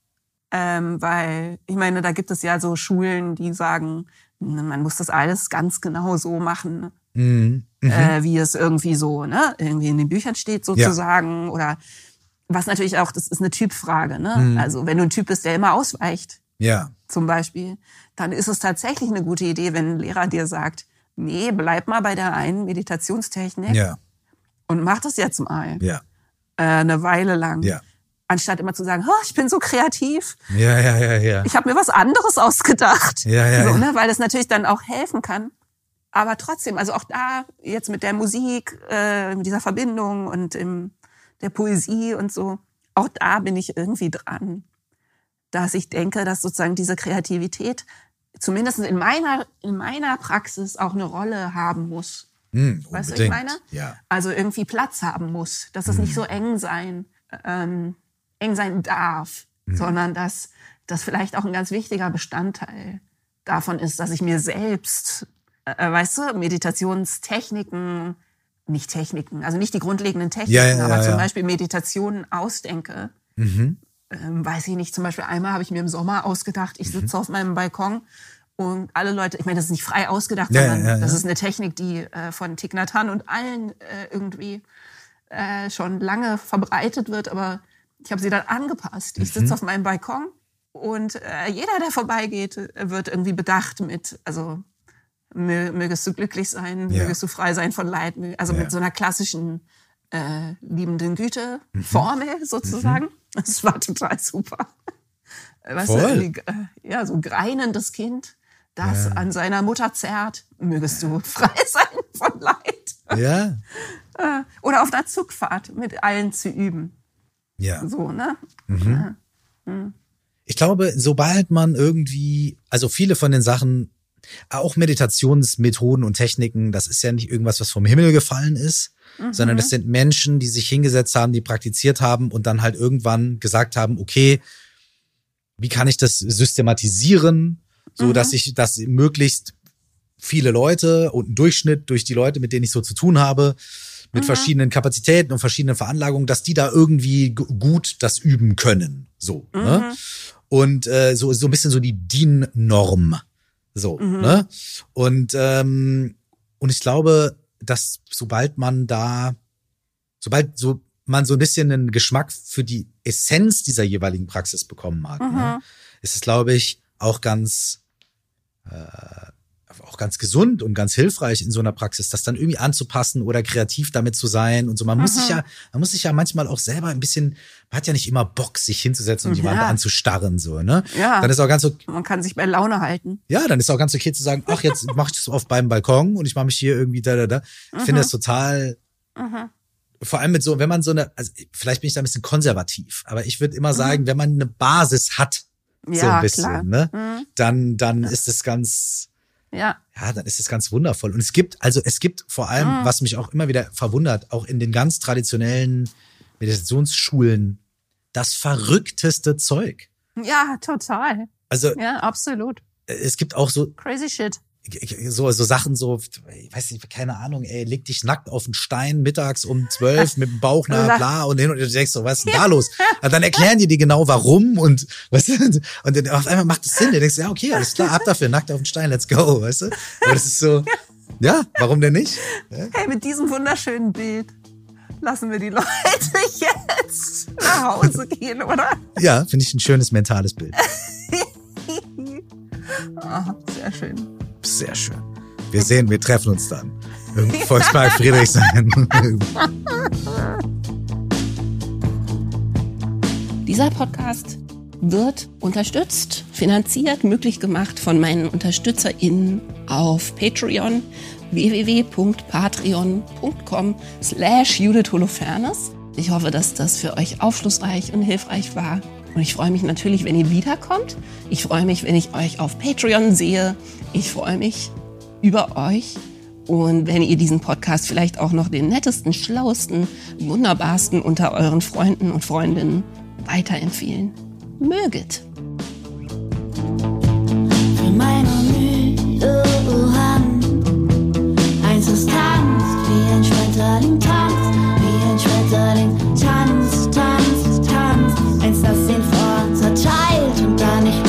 Ähm, weil, ich meine, da gibt es ja so Schulen, die sagen, man muss das alles ganz genau so machen, Mhm. Mhm. äh, wie es irgendwie so, ne, irgendwie in den Büchern steht sozusagen. Oder was natürlich auch, das ist eine Typfrage, ne? Mhm. Also wenn du ein Typ bist, der immer ausweicht, Ja. zum Beispiel, dann ist es tatsächlich eine gute Idee, wenn ein Lehrer dir sagt, nee, bleib mal bei der einen Meditationstechnik Ja. und mach das jetzt mal Ja. äh, eine Weile lang. Ja. Anstatt immer zu sagen, oh, ich bin so kreativ, Ja, ja, ja, ja. ich habe mir was anderes ausgedacht. Ja, ja, so, ja. Ne? Weil das natürlich dann auch helfen kann. Aber trotzdem, also auch da jetzt mit der Musik, äh, mit dieser Verbindung und im, der Poesie und so, auch da bin ich irgendwie dran, dass ich denke, dass sozusagen diese Kreativität zumindest in meiner, in meiner Praxis auch eine Rolle haben muss. Hm, Weißt du, was ich meine? Ja. Also irgendwie Platz haben muss, dass es nicht so eng sein, ähm, eng sein darf, sondern dass das vielleicht auch ein ganz wichtiger Bestandteil davon ist, dass ich mir selbst, äh, weißt du, Meditationstechniken, nicht Techniken, also nicht die grundlegenden Techniken, Ja, ja, aber ja, zum. Beispiel Meditationen ausdenke. Mhm. Ähm, weiß ich nicht, zum Beispiel einmal habe ich mir im Sommer ausgedacht, ich Mhm. sitze auf meinem Balkon und alle Leute, ich meine, das ist nicht frei ausgedacht, sondern das ist eine Technik, die äh, von Thich Nhat Hanh und allen äh, irgendwie äh, schon lange verbreitet wird, aber ich habe sie dann angepasst. Ich Mhm. sitze auf meinem Balkon und äh, jeder, der vorbeigeht, äh, wird irgendwie bedacht mit, also mögest du glücklich sein, Ja. mögest du frei sein von Leid, also Ja. mit so einer klassischen äh, liebenden Güte Formel sozusagen. Das war total super. Weißt Voll. du, äh, ja, so greinendes Kind, das Ja. an seiner Mutter zerrt, mögest du frei [laughs] sein von Leid. Ja. [laughs] Äh, Oder auf einer Zugfahrt mit allen zu üben. Ja. So, ne? Ich glaube, sobald man irgendwie, also viele von den Sachen, auch Meditationsmethoden und Techniken, das ist ja nicht irgendwas, was vom Himmel gefallen ist, sondern das sind Menschen, die sich hingesetzt haben, die praktiziert haben und dann halt irgendwann gesagt haben, okay, wie kann ich das systematisieren, so dass ich das möglichst viele Leute und einen Durchschnitt durch die Leute, mit denen ich so zu tun habe, mit verschiedenen Kapazitäten und verschiedenen Veranlagungen, dass die da irgendwie gut das üben können. So. Ne? Und äh, so, so ein bisschen so die DIN-Norm. So, ne? Und, ähm, und ich glaube, dass sobald man da, sobald so man so ein bisschen einen Geschmack für die Essenz dieser jeweiligen Praxis bekommen hat, ne, ist es, glaube ich, auch ganz äh, auch ganz gesund und ganz hilfreich in so einer Praxis, das dann irgendwie anzupassen oder kreativ damit zu sein und so. Man muss sich ja, man muss sich ja manchmal auch selber ein bisschen, man hat ja nicht immer Bock, sich hinzusetzen und Ja. jemanden anzustarren, so, ne? Ja. Dann ist auch ganz okay, Man kann sich bei Laune halten. ja, dann ist auch ganz okay zu sagen, ach, jetzt [laughs] mache ich das auf beim Balkon und ich mache mich hier irgendwie da, da, da. Ich finde das total, vor allem mit so, wenn man so eine, also vielleicht bin ich da ein bisschen konservativ, aber ich würde immer sagen, wenn man eine Basis hat, so Ja, ein bisschen, klar. ne, dann, dann ist es ganz, Ja. ja, dann ist es ganz wundervoll. Und es gibt, also es gibt vor allem, was mich auch immer wieder verwundert, auch in den ganz traditionellen Meditationsschulen, das verrückteste Zeug. Ja, total. Also Ja, absolut. es gibt auch so, Crazy shit. So, so Sachen, so, ich weiß nicht, keine Ahnung, ey, leg dich nackt auf einen Stein mittags um zwölf mit dem Bauch, na [laughs] bla, und hin und du denkst so, was ist denn da los? Und dann erklären die dir genau warum und, weißt du, [laughs] und dann auf einmal macht es Sinn, du denkst, ja, okay, alles klar, ab dafür, nackt auf den Stein, let's go, weißt du? Aber das ist so, [laughs] ja, warum denn nicht? Hey, mit diesem wunderschönen Bild lassen wir die Leute jetzt nach Hause gehen, oder? Ja, finde ich ein schönes mentales Bild. Ah, sehr schön. Sehr schön. Wir sehen, wir treffen uns dann. Im Volkspark Friedrichshain. [laughs] Dieser Podcast wird unterstützt, finanziert, möglich gemacht von meinen UnterstützerInnen auf Patreon www.patreon.com slash Judith Holofernes. Ich hoffe, dass das für euch aufschlussreich und hilfreich war. Und ich freue mich natürlich, wenn ihr wiederkommt. Ich freue mich, wenn ich euch auf Patreon sehe. Ich freue mich über euch. Und wenn ihr diesen Podcast vielleicht auch noch den nettesten, schlauesten, wunderbarsten unter euren Freunden und Freundinnen weiterempfehlen möget. Für meine müde Hand, eins ist tanzt, wie ein Schmetterling tanzt, wie ein Schmetterling tanzt. gar nicht